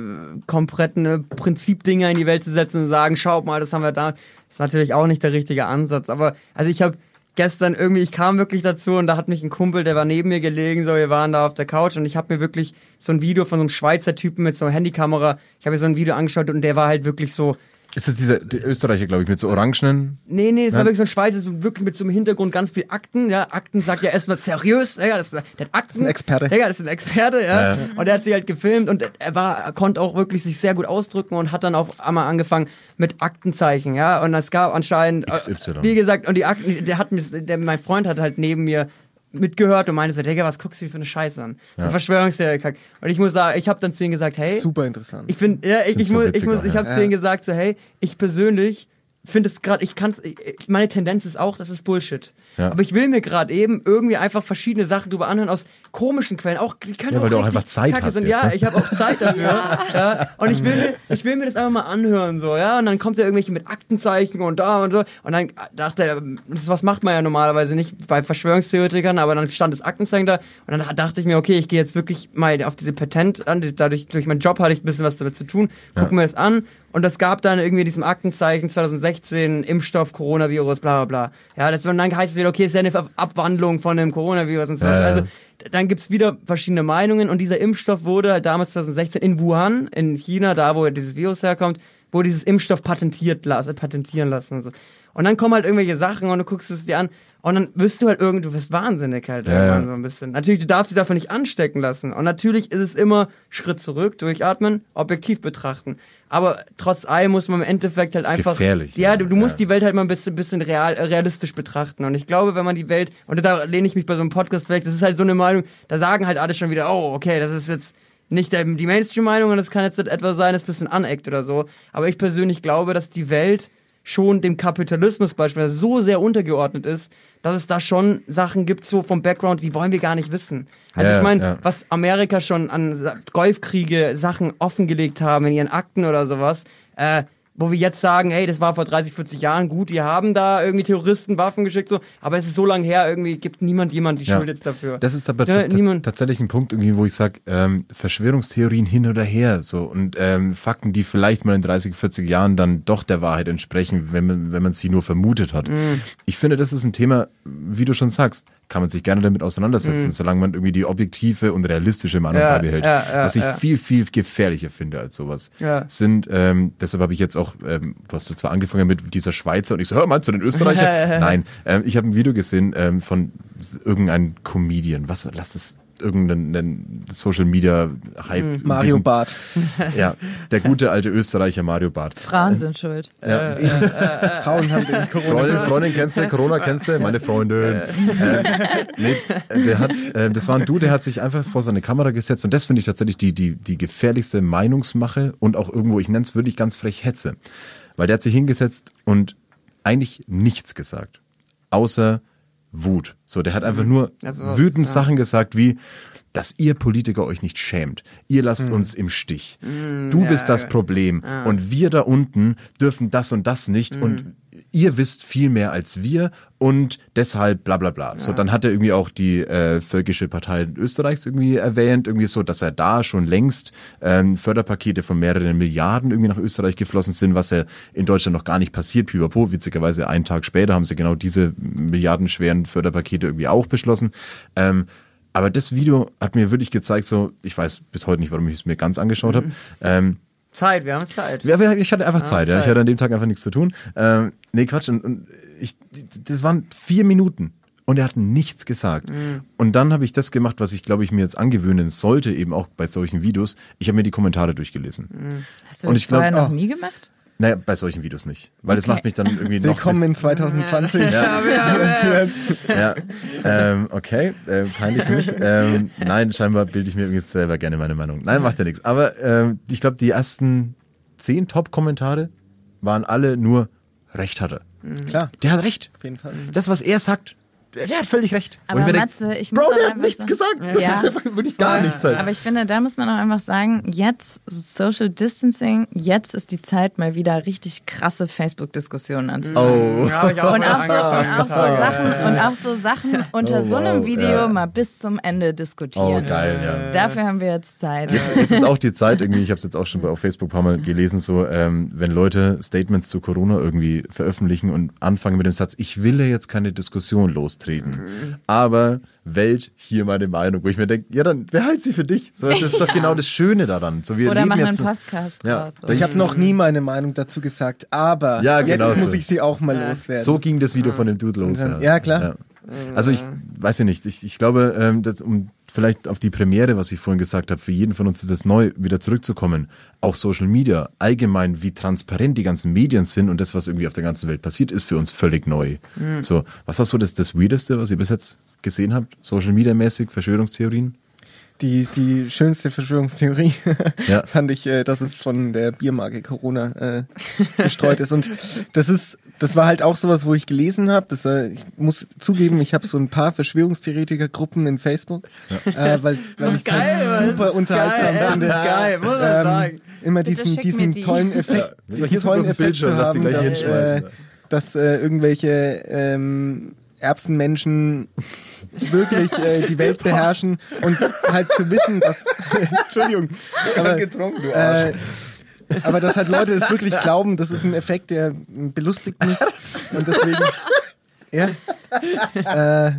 kompletten äh, Prinzipdinger in die Welt zu setzen und sagen, schaut mal, das haben wir da, ist natürlich auch nicht der richtige Ansatz. Aber also ich habe gestern irgendwie, ich kam wirklich dazu und da hat mich ein Kumpel, der war neben mir gelegen, so wir waren da auf der Couch und ich habe mir wirklich so ein Video von so einem Schweizer Typen mit so einer Handykamera, ich habe mir so ein Video angeschaut und der war halt wirklich so, ist das dieser der Österreicher, glaube ich, mit so orangenen? Nee, nee, es war wirklich so ein Schweizer, so wirklich mit so einem Hintergrund ganz viel Akten. Ja, Akten sagt ja erstmal seriös. Ja, das, der hat Akten. Das ist ein Experte. Ja, das ist ein Experte, ja. ja. Und er hat sich halt gefilmt und er war, er konnte auch wirklich sich sehr gut ausdrücken und hat dann auch einmal angefangen mit Aktenzeichen, ja. Und es gab anscheinend, XY. wie gesagt, und die Akten, der hat mich, der, mein Freund hat halt neben mir mitgehört und meinte so, Digga, was guckst du für eine Scheiße an? Ja. Verschwörungstheorie. Und ich muss sagen, ich habe dann zu ihm gesagt, hey. Super interessant. Ich finde, ja, ich, ich, so muss, ich muss, ich habe ja. zu ihm gesagt, so, hey, ich persönlich finde es gerade, ich kann es, meine Tendenz ist auch, das ist Bullshit. Ja. Aber ich will mir gerade eben irgendwie einfach verschiedene Sachen drüber anhören aus komischen Quellen. Auch, die können ja, auch weil du auch einfach Zeit hast. Jetzt, ja, ne? ich habe auch Zeit dafür. [laughs] ja. ja. Und ich will, mir, ich will mir das einfach mal anhören, so, ja. Und dann kommt er irgendwelche mit Aktenzeichen und da und so. Und dann dachte er, das was macht man ja normalerweise nicht bei Verschwörungstheoretikern, aber dann stand das Aktenzeichen da. Und dann dachte ich mir, okay, ich gehe jetzt wirklich mal auf diese Patent an. Dadurch, durch meinen Job hatte ich ein bisschen was damit zu tun. Gucken wir das an. Und es gab dann irgendwie diesem Aktenzeichen 2016 Impfstoff, Coronavirus, bla bla bla. Ja, das, und dann heißt es wieder, okay, ist ja eine Abwandlung von dem Coronavirus und so. Äh. Also dann gibt's wieder verschiedene Meinungen und dieser Impfstoff wurde halt damals 2016 in Wuhan, in China, da wo dieses Virus herkommt, wurde dieses Impfstoff patentiert, patentieren lassen. Und, so. und dann kommen halt irgendwelche Sachen und du guckst es dir an und dann wirst du halt irgendwie, du wirst wahnsinnig halt ja, irgendwann ja. so ein bisschen. Natürlich, du darfst dich davon nicht anstecken lassen. Und natürlich ist es immer Schritt zurück, durchatmen, objektiv betrachten. Aber trotz allem muss man im Endeffekt halt ist einfach. Gefährlich. Ja, du, du musst die Welt halt mal ein bisschen, bisschen real, realistisch betrachten. Und ich glaube, wenn man die Welt, und da lehne ich mich bei so einem Podcast weg, das ist halt so eine Meinung, da sagen halt alle schon wieder, oh, okay, das ist jetzt nicht die Mainstream-Meinung und das kann jetzt etwas sein, das ein bisschen aneckt oder so. Aber ich persönlich glaube, dass die Welt schon dem Kapitalismus beispielsweise so sehr untergeordnet ist, dass es da schon Sachen gibt, so vom Background, die wollen wir gar nicht wissen. Also ja, ich meine, ja. was Amerika schon an Golfkriege Sachen offengelegt haben in ihren Akten oder sowas, äh, wo wir jetzt sagen, hey, das war vor 30, 40 Jahren gut, die haben da irgendwie Terroristen Waffen geschickt, so, aber es ist so lange her, irgendwie gibt niemand jemand die ja. Schuld jetzt dafür. Das ist aber ja, tatsächlich ein Punkt, irgendwie, wo ich sage, ähm, Verschwörungstheorien hin oder her, so und ähm, Fakten, die vielleicht mal in 30, 40 Jahren dann doch der Wahrheit entsprechen, wenn man, wenn man sie nur vermutet hat. Mhm. Ich finde, das ist ein Thema, wie du schon sagst, kann man sich gerne damit auseinandersetzen, mhm. solange man irgendwie die objektive und realistische Meinung ja, beibehält. Ja, ja, Was ich viel, viel gefährlicher finde als sowas. Sind, ähm, deshalb habe ich jetzt auch, ähm, du hast zwar angefangen mit dieser Schweizer und ich so, hör, meinst du den Österreicher? [laughs] Nein, ähm, ich habe ein Video gesehen ähm, von irgendeinem Comedian. Was, lass es irgendeinen Social Media Hype. Mhm. Mario Barth. [laughs] Ja, der gute alte Österreicher Mario Barth. Frauen sind schuld. Ja. Äh, äh, äh, [laughs] Frauen haben den Corona. Freundin, Freundin kennst du, Corona kennst du, meine Freundin. äh, nee, der hat, äh, das war ein Du, der hat sich einfach vor seine Kamera gesetzt und das finde ich tatsächlich die, die, die gefährlichste Meinungsmache und auch irgendwo, ich nenne es wirklich ganz frech Hetze. Weil der hat sich hingesetzt und eigentlich nichts gesagt. Außer Wut. So, der hat einfach mhm. nur also wütend ja. Sachen gesagt wie, dass ihr Politiker euch nicht schämt. Ihr lasst mhm. uns im Stich. Mhm, du ja, bist das Problem. Ja. Und wir da unten dürfen das und das nicht. Mhm. Und ihr wisst viel mehr als wir und deshalb bla bla bla. Ja. So, dann hat er irgendwie auch die äh, Völkische Partei Österreichs irgendwie erwähnt, irgendwie so, dass er da schon längst ähm, Förderpakete von mehreren Milliarden irgendwie nach Österreich geflossen sind, was ja in Deutschland noch gar nicht passiert. Pipapo, witzigerweise einen Tag später haben sie genau diese milliardenschweren Förderpakete irgendwie auch beschlossen. Ähm, aber das Video hat mir wirklich gezeigt, so, ich weiß bis heute nicht, warum ich es mir ganz angeschaut mhm. habe, ähm, Zeit, wir haben Zeit. Ja, ich hatte einfach Zeit, ja. Ich hatte an dem Tag einfach nichts zu tun. Ähm, nee, Quatsch. Und, und ich, das waren vier Minuten und er hat nichts gesagt. Mhm. Und dann habe ich das gemacht, was ich glaube ich mir jetzt angewöhnen sollte, eben auch bei solchen Videos. Ich habe mir die Kommentare durchgelesen. Mhm. Hast du das vorher glaub, noch oh, nie gemacht? Naja, bei solchen Videos nicht. Weil okay. das macht mich dann irgendwie noch. Willkommen in 2020. Ja, ja, ja. ähm, okay, äh, peinlich für mich. Ähm, nein, scheinbar bilde ich mir übrigens selber gerne meine Meinung. Nein, macht ja nichts. Aber ähm, ich glaube, die ersten zehn Top-Kommentare waren alle nur Recht hatte. Mhm. Klar. Der hat recht. Auf jeden Fall. Das, was er sagt, der hat völlig recht. Aber Matze, denk, ich muss Bro, der hat nichts gesagt. Das ja. ist einfach wirklich gar nichts. Halt. Aber ich finde, da muss man auch einfach sagen, jetzt Social Distancing, jetzt ist die Zeit, mal wieder richtig krasse Facebook-Diskussionen anzufangen. Oh. Ja, auch und, auch so, und, auch so Sachen, und auch so Sachen unter oh, wow. so einem Video ja. mal bis zum Ende diskutieren. Oh, geil, ja. Dafür haben wir jetzt Zeit. Jetzt, jetzt ist auch die Zeit irgendwie, ich habe es jetzt auch schon auf Facebook ein paar Mal gelesen, so, ähm, wenn Leute Statements zu Corona irgendwie veröffentlichen und anfangen mit dem Satz, ich will ja jetzt keine Diskussion los lostreten. Mhm. Aber Welt, hier meine Meinung, wo ich mir denke, ja, dann behalt sie für dich. So, das ist doch genau das Schöne daran. So, wir oder machen einen Podcast ja. draus. Ich habe noch nie meine Meinung dazu gesagt, aber ja, genau jetzt so. muss ich sie auch mal ja. loswerden. So ging das Video von dem Dude los. Dann, ja. klar. Also ich weiß ja nicht, ich, ich glaube, ähm, dass, um vielleicht auf die Premiere, was ich vorhin gesagt habe, für jeden von uns ist das neu, wieder zurückzukommen. Auch Social Media, allgemein, wie transparent die ganzen Medien sind und das, was irgendwie auf der ganzen Welt passiert, ist für uns völlig neu. Mhm. So, was war so das, das Weirdeste, was ihr bis jetzt gesehen habt? Social Media mäßig, Verschwörungstheorien? Die, die schönste Verschwörungstheorie [laughs] ja. fand ich, äh, dass es von der Biermarke Corona äh, gestreut ist. Und das ist, das war halt auch sowas, wo ich gelesen habe. äh, ich muss zugeben, ich habe so ein paar Verschwörungstheoretiker-Gruppen in Facebook, ja. äh, weil [laughs] ich geil, halt super unterhaltsam geil, finde. Geil, muss man ähm, sagen. Immer diesen, diesen die. tollen Effekt, ja. diesen tollen Effekt zu haben, dass, dass, äh, dass äh, irgendwelche ähm, Erbsenmenschen wirklich äh, die Welt beherrschen und halt zu wissen, dass [laughs] Entschuldigung, aber, getrunken, du Arsch. Äh, aber dass halt Leute es wirklich glauben, das ist ein Effekt, der belustigt mich und deswegen ja. Äh,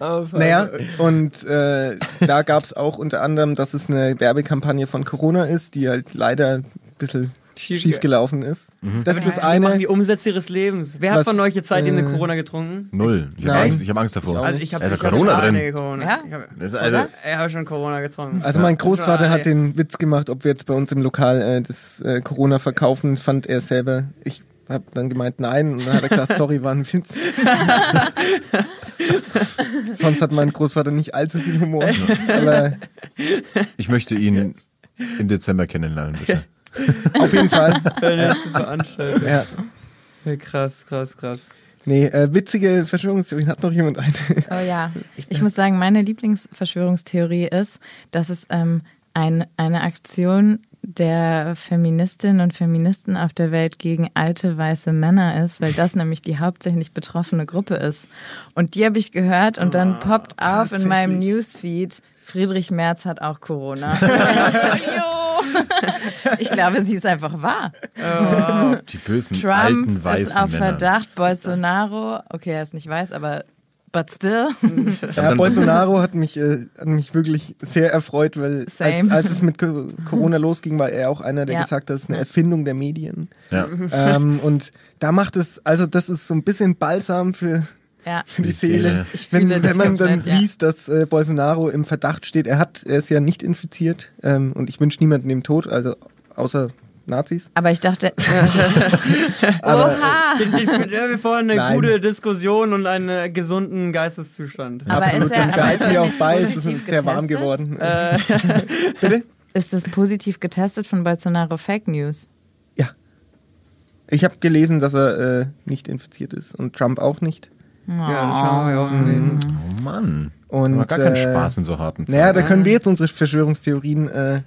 oh, naja, und äh, da gab es auch unter anderem, dass es eine Werbekampagne von Corona ist, die halt leider ein bisschen schief, schief gelaufen ist. Mhm. Das ist das eine. machen die Umsätze ihres Lebens. Wer was, hat von euch jetzt seitdem äh, eine Corona getrunken? Null. Ich habe Angst, hab Angst davor. Also ich habe also Corona drin. Corona. Ja? Ich hab, also, habe schon Corona getrunken. Also mein Großvater hat den Witz gemacht, ob wir jetzt bei uns im Lokal äh, das äh, Corona verkaufen, fand er selber. Ich habe dann gemeint, nein. Und dann hat er gesagt, [laughs] sorry, war ein Witz. [laughs] Sonst hat mein Großvater nicht allzu viel Humor. Aber ich möchte ihn im Dezember kennenlernen, bitte. [laughs] Auf jeden Fall. Veranstaltung. Ja. ja. Krass, krass, krass. Nee, äh, witzige Verschwörungstheorien. Hat noch jemand eine? Oh ja. [laughs] Ich muss sagen, meine Lieblingsverschwörungstheorie ist, dass es ähm, ein, eine Aktion der Feministinnen und Feministen auf der Welt gegen alte weiße Männer ist, weil das nämlich die hauptsächlich betroffene Gruppe ist. Und die habe ich gehört und dann oh, poppt auf in meinem Newsfeed, Friedrich Merz hat auch Corona. [laughs] ich glaube, sie ist einfach wahr. Oh. Die bösen Trump alten weißen ist auf Männer. Verdacht, Bolsonaro, okay, er ist nicht weiß, aber but still. Ja, Bolsonaro hat mich, äh, hat mich wirklich sehr erfreut, weil als, als, es mit [laughs] Corona losging, war er auch einer, der ja. gesagt hat, das ist eine Erfindung der Medien. Ja. Ähm, und da macht es, also das ist so ein bisschen Balsam für, ja. für [laughs] die Seele. wenn, wenn man dann liest, dass äh, Bolsonaro im Verdacht steht, er hat, er ist ja nicht infiziert ähm, und ich wünsche niemanden dem Tod, also außer Nazis. Aber ich dachte. [laughs] [laughs] Aber, Oha! Ich, ich, wir fordern eine Nein. gute Diskussion und einen gesunden Geisteszustand. Aber Absolut, ist er, aber ist er auch bei, es ist sehr warm geworden. Äh. Bitte? Ist das positiv getestet von Bolsonaro Fake News? Ja. Ich habe gelesen, dass er äh, nicht infiziert ist und Trump auch nicht. Oh. Ja, das haben wir auch gelesen. Oh Mann. Und, gar keinen äh, Spaß in so harten Zeiten. Naja, da können wir jetzt unsere Verschwörungstheorien äh,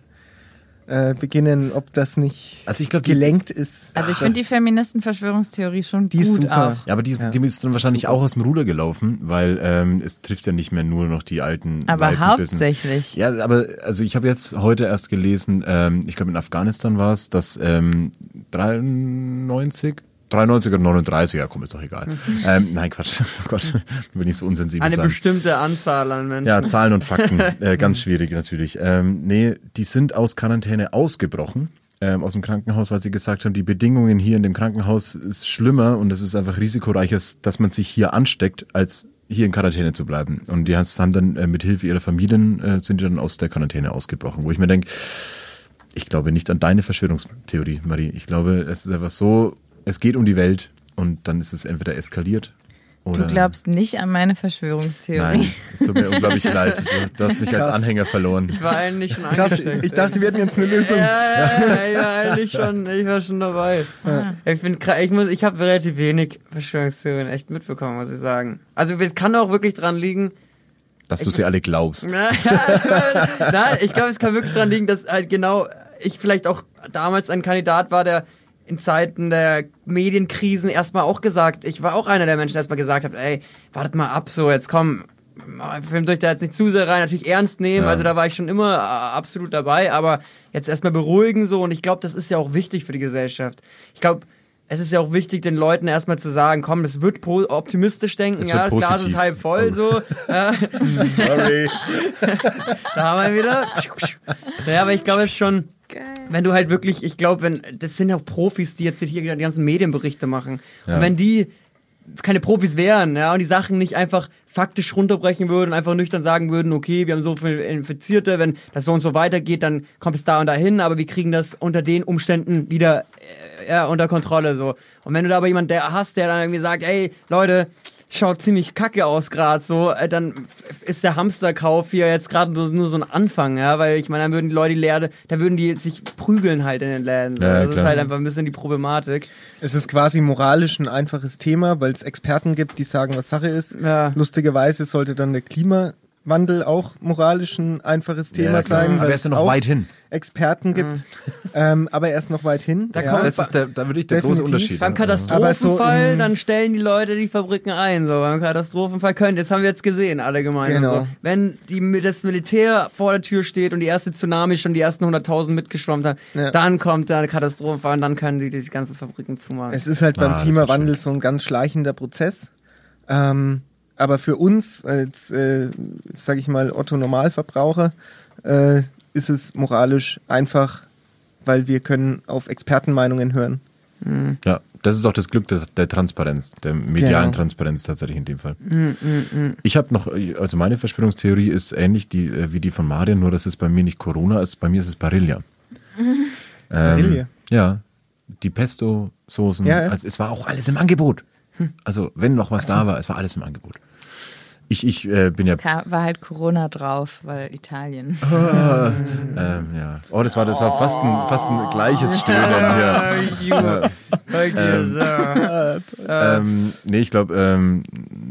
äh, beginnen, ob das nicht also ich glaub, gelenkt ist. Also ich finde die Feministen-Verschwörungstheorie schon die gut ist super. auch. Ja, aber die, ja. die ist dann wahrscheinlich super. auch aus dem Ruder gelaufen, weil ähm, es trifft ja nicht mehr nur noch die alten Aber weißen hauptsächlich. Bösen. Ja, aber also ich habe jetzt heute erst gelesen, ähm, ich glaube in Afghanistan war es, dass ähm, 93 93 oder 39, ja komm, ist doch egal. Mhm. ähm, nein, Quatsch, [laughs] oh Gott, bin ich so unsensibel Eine sein. bestimmte Anzahl an Menschen. Ja, Zahlen und Fakten, [laughs] äh, ganz schwierig natürlich. Ähm, nee, die sind aus Quarantäne ausgebrochen ähm, aus dem Krankenhaus, weil sie gesagt haben, die Bedingungen hier in dem Krankenhaus ist schlimmer und es ist einfach risikoreicher, dass man sich hier ansteckt, als hier in Quarantäne zu bleiben. Und die haben dann äh, mit Hilfe ihrer Familien äh, sind die dann aus der Quarantäne ausgebrochen, wo ich mir denke, ich glaube nicht an deine Verschwörungstheorie, Marie. Ich glaube, es ist einfach so, es geht um die Welt und dann ist es entweder eskaliert oder du glaubst nicht an meine Verschwörungstheorie. Nein, es tut mir [laughs] unglaublich leid. Du, hast mich Krass. als Anhänger verloren. Ich war eigentlich schon Krass, ich dachte, wir hätten jetzt eine Lösung. Ja, ja, ja, ich war eigentlich schon, ich war schon dabei. Ah. Ich bin, ich muss, ich habe relativ wenig Verschwörungstheorien echt mitbekommen, muss ich sagen. Also es kann auch wirklich dran liegen, dass du sie alle glaubst. [laughs] Nein, ich glaube, es kann wirklich dran liegen, dass halt genau ich vielleicht auch damals ein Kandidat war, der in Zeiten der Medienkrisen erstmal auch gesagt, ich war auch einer der Menschen, der erstmal gesagt hat, ey, wartet mal ab, so, jetzt komm, filmt euch da jetzt nicht zu sehr rein, natürlich ernst nehmen, ja. also da war ich schon immer äh, absolut dabei, aber jetzt erstmal beruhigen so und ich glaube, das ist ja auch wichtig für die Gesellschaft. Ich glaube, es ist ja auch wichtig, den Leuten erstmal zu sagen, komm, das wird optimistisch denken, es ja, das Glas ist halb voll, so. [laughs] Sorry. [laughs] da haben wir wieder. Ja, aber ich glaube, es ist schon. Wenn du halt wirklich, ich glaube, wenn, das sind ja auch Profis, die jetzt hier die ganzen Medienberichte machen. Ja. Und wenn die keine Profis wären, ja, und die Sachen nicht einfach faktisch runterbrechen würden, einfach nüchtern sagen würden, okay, wir haben so viele Infizierte, wenn das so und so weitergeht, dann kommt es da und dahin, aber wir kriegen das unter den Umständen wieder äh, ja, unter Kontrolle so. Und wenn du da aber jemanden der hast, der dann irgendwie sagt, ey, Leute, schaut ziemlich kacke aus gerade so, äh, dann ist der Hamsterkauf hier jetzt gerade nur, nur, so ein Anfang, ja, weil ich meine, dann würden die Leute die Lehre, da würden die sich prügeln halt in den Läden. Ja, das klar. ist halt einfach ein bisschen die Problematik. Es ist quasi moralisch ein einfaches Thema, weil es Experten gibt, die sagen, was Sache ist. Ja. Lustigerweise sollte dann der Klima Wandel auch moralisch ein einfaches Thema ja, sein. Aber er ist ja noch weit hin. Experten gibt, mhm. ähm, aber er ist noch weit hin. Da, ja. das ist der, da würde ich der Definitiv. große Unterschied. Beim Katastrophenfall, so dann stellen die Leute die Fabriken ein. So beim Katastrophenfall können, das haben wir jetzt gesehen, alle gemeinsam. Genau. So. Wenn die, das Militär vor der Tür steht und die erste Tsunami schon die ersten 100.000 mitgeschwommen hat, ja. dann kommt der Katastrophenfall und dann können die die ganzen Fabriken zumachen. Es ist halt beim ah, Klimawandel so ein ganz schleichender Prozess. Ähm, aber für uns als, äh, sage ich mal, Otto Normalverbraucher äh, ist es moralisch einfach, weil wir können auf Expertenmeinungen hören. Mhm. Ja, das ist auch das Glück der, der Transparenz, der medialen genau. Transparenz tatsächlich in dem Fall. Mhm, mh, Ich habe noch, also meine Verschwörungstheorie ist ähnlich die, äh, wie die von Marian, nur dass es bei mir nicht Corona ist, bei mir ist es Barilla. [laughs] Ähm, ja, die Pesto-Soßen, ja, ja. Also es war auch alles im Angebot. Hm. Also wenn noch was also. da war, es war alles im Angebot. Ich, ich äh, bin es ja. war halt Corona drauf, weil Italien. Ah, ähm, ja. Oh, das war, das war fast ein, fast ein gleiches Stöhnen hier. ähm, [laughs] ähm, nee, ich glaube, ähm,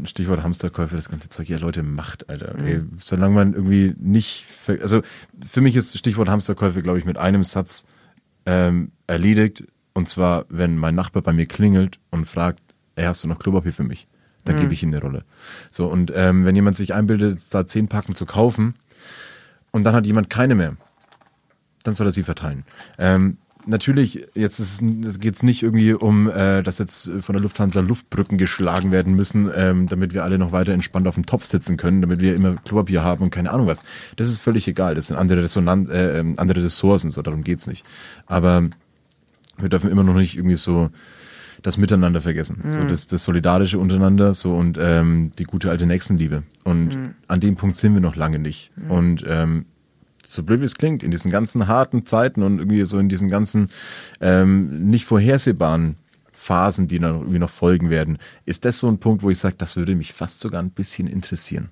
Stichwort Hamsterkäufe, das ganze Zeug, ja Leute, macht, Alter. Mhm. Ey, solange man irgendwie nicht, also für mich ist Stichwort Hamsterkäufe, glaube ich, mit einem Satz ähm, erledigt. Und zwar, wenn mein Nachbar bei mir klingelt und fragt, ey, hast du noch Klopapier für mich? Da mhm. gebe ich ihm eine Rolle. So, und ähm, wenn jemand sich einbildet, da zehn Packen zu kaufen und dann hat jemand keine mehr, dann soll er sie verteilen. Ähm, natürlich, jetzt geht es nicht irgendwie um, äh, dass jetzt von der Lufthansa Luftbrücken geschlagen werden müssen, ähm, damit wir alle noch weiter entspannt auf dem Topf sitzen können, damit wir immer Klopapier haben und keine Ahnung was. Das ist völlig egal. Das sind andere, Resonanz, äh, ähm, andere Ressourcen, so darum geht's nicht. Aber wir dürfen immer noch nicht irgendwie so das Miteinander vergessen. Mhm. So das, das Solidarische untereinander so und ähm, die gute alte Nächstenliebe. Und mhm. an dem Punkt sind wir noch lange nicht. Mhm. Und ähm, so blöd wie es klingt, in diesen ganzen harten Zeiten und irgendwie so in diesen ganzen ähm, nicht vorhersehbaren Phasen, die dann irgendwie noch folgen werden, ist das so ein Punkt, wo ich sage, das würde mich fast sogar ein bisschen interessieren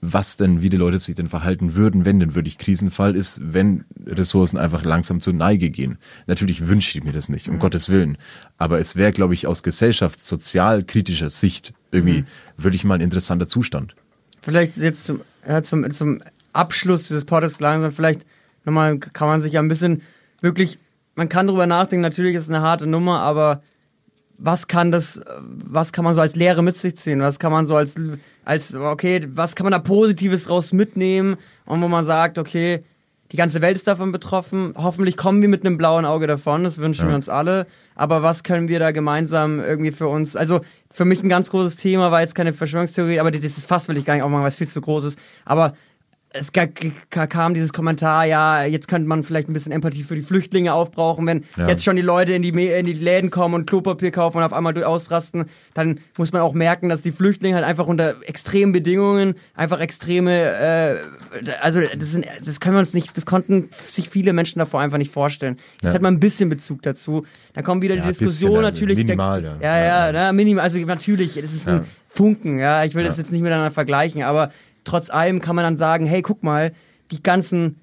was denn, wie die Leute sich denn verhalten würden, wenn denn wirklich Krisenfall ist, wenn Ressourcen einfach langsam zur Neige gehen. Natürlich wünsche ich mir das nicht, um mhm. Gottes Willen. Aber es wäre, glaube ich, aus gesellschaftssozialkritischer Sicht irgendwie mhm. wirklich mal ein interessanter Zustand. Vielleicht jetzt zum, ja, zum, zum Abschluss dieses Podcasts langsam, vielleicht nochmal kann man sich ja ein bisschen wirklich, man kann drüber nachdenken, natürlich ist es eine harte Nummer, aber was kann das, was kann man so als Lehre mit sich ziehen? Was kann man so als, als, okay, was kann man da Positives draus mitnehmen? Und wo man sagt, okay, die ganze Welt ist davon betroffen. Hoffentlich kommen wir mit einem blauen Auge davon. Das wünschen ja. wir uns alle. Aber was können wir da gemeinsam irgendwie für uns? Also für mich ein ganz großes Thema war jetzt keine Verschwörungstheorie, aber das ist fast will ich gar nicht aufmachen, weil es viel zu groß ist. Aber es kam dieses Kommentar, ja, jetzt könnte man vielleicht ein bisschen Empathie für die Flüchtlinge aufbrauchen, wenn ja. jetzt schon die Leute in die, in die Läden kommen und Klopapier kaufen und auf einmal ausrasten, dann muss man auch merken, dass die Flüchtlinge halt einfach unter extremen Bedingungen, einfach extreme, äh, also das, sind, das können wir uns nicht, das konnten sich viele Menschen davor einfach nicht vorstellen. Jetzt ja. hat man ein bisschen Bezug dazu. Dann kommt wieder ja, die Diskussion bisschen, natürlich. Minimal, der, ja. Ja, ja, ja, minimal, also natürlich, das ist ein Funken, ja, ich will das jetzt nicht miteinander vergleichen, aber trotz allem kann man dann sagen, hey, guck mal, die ganzen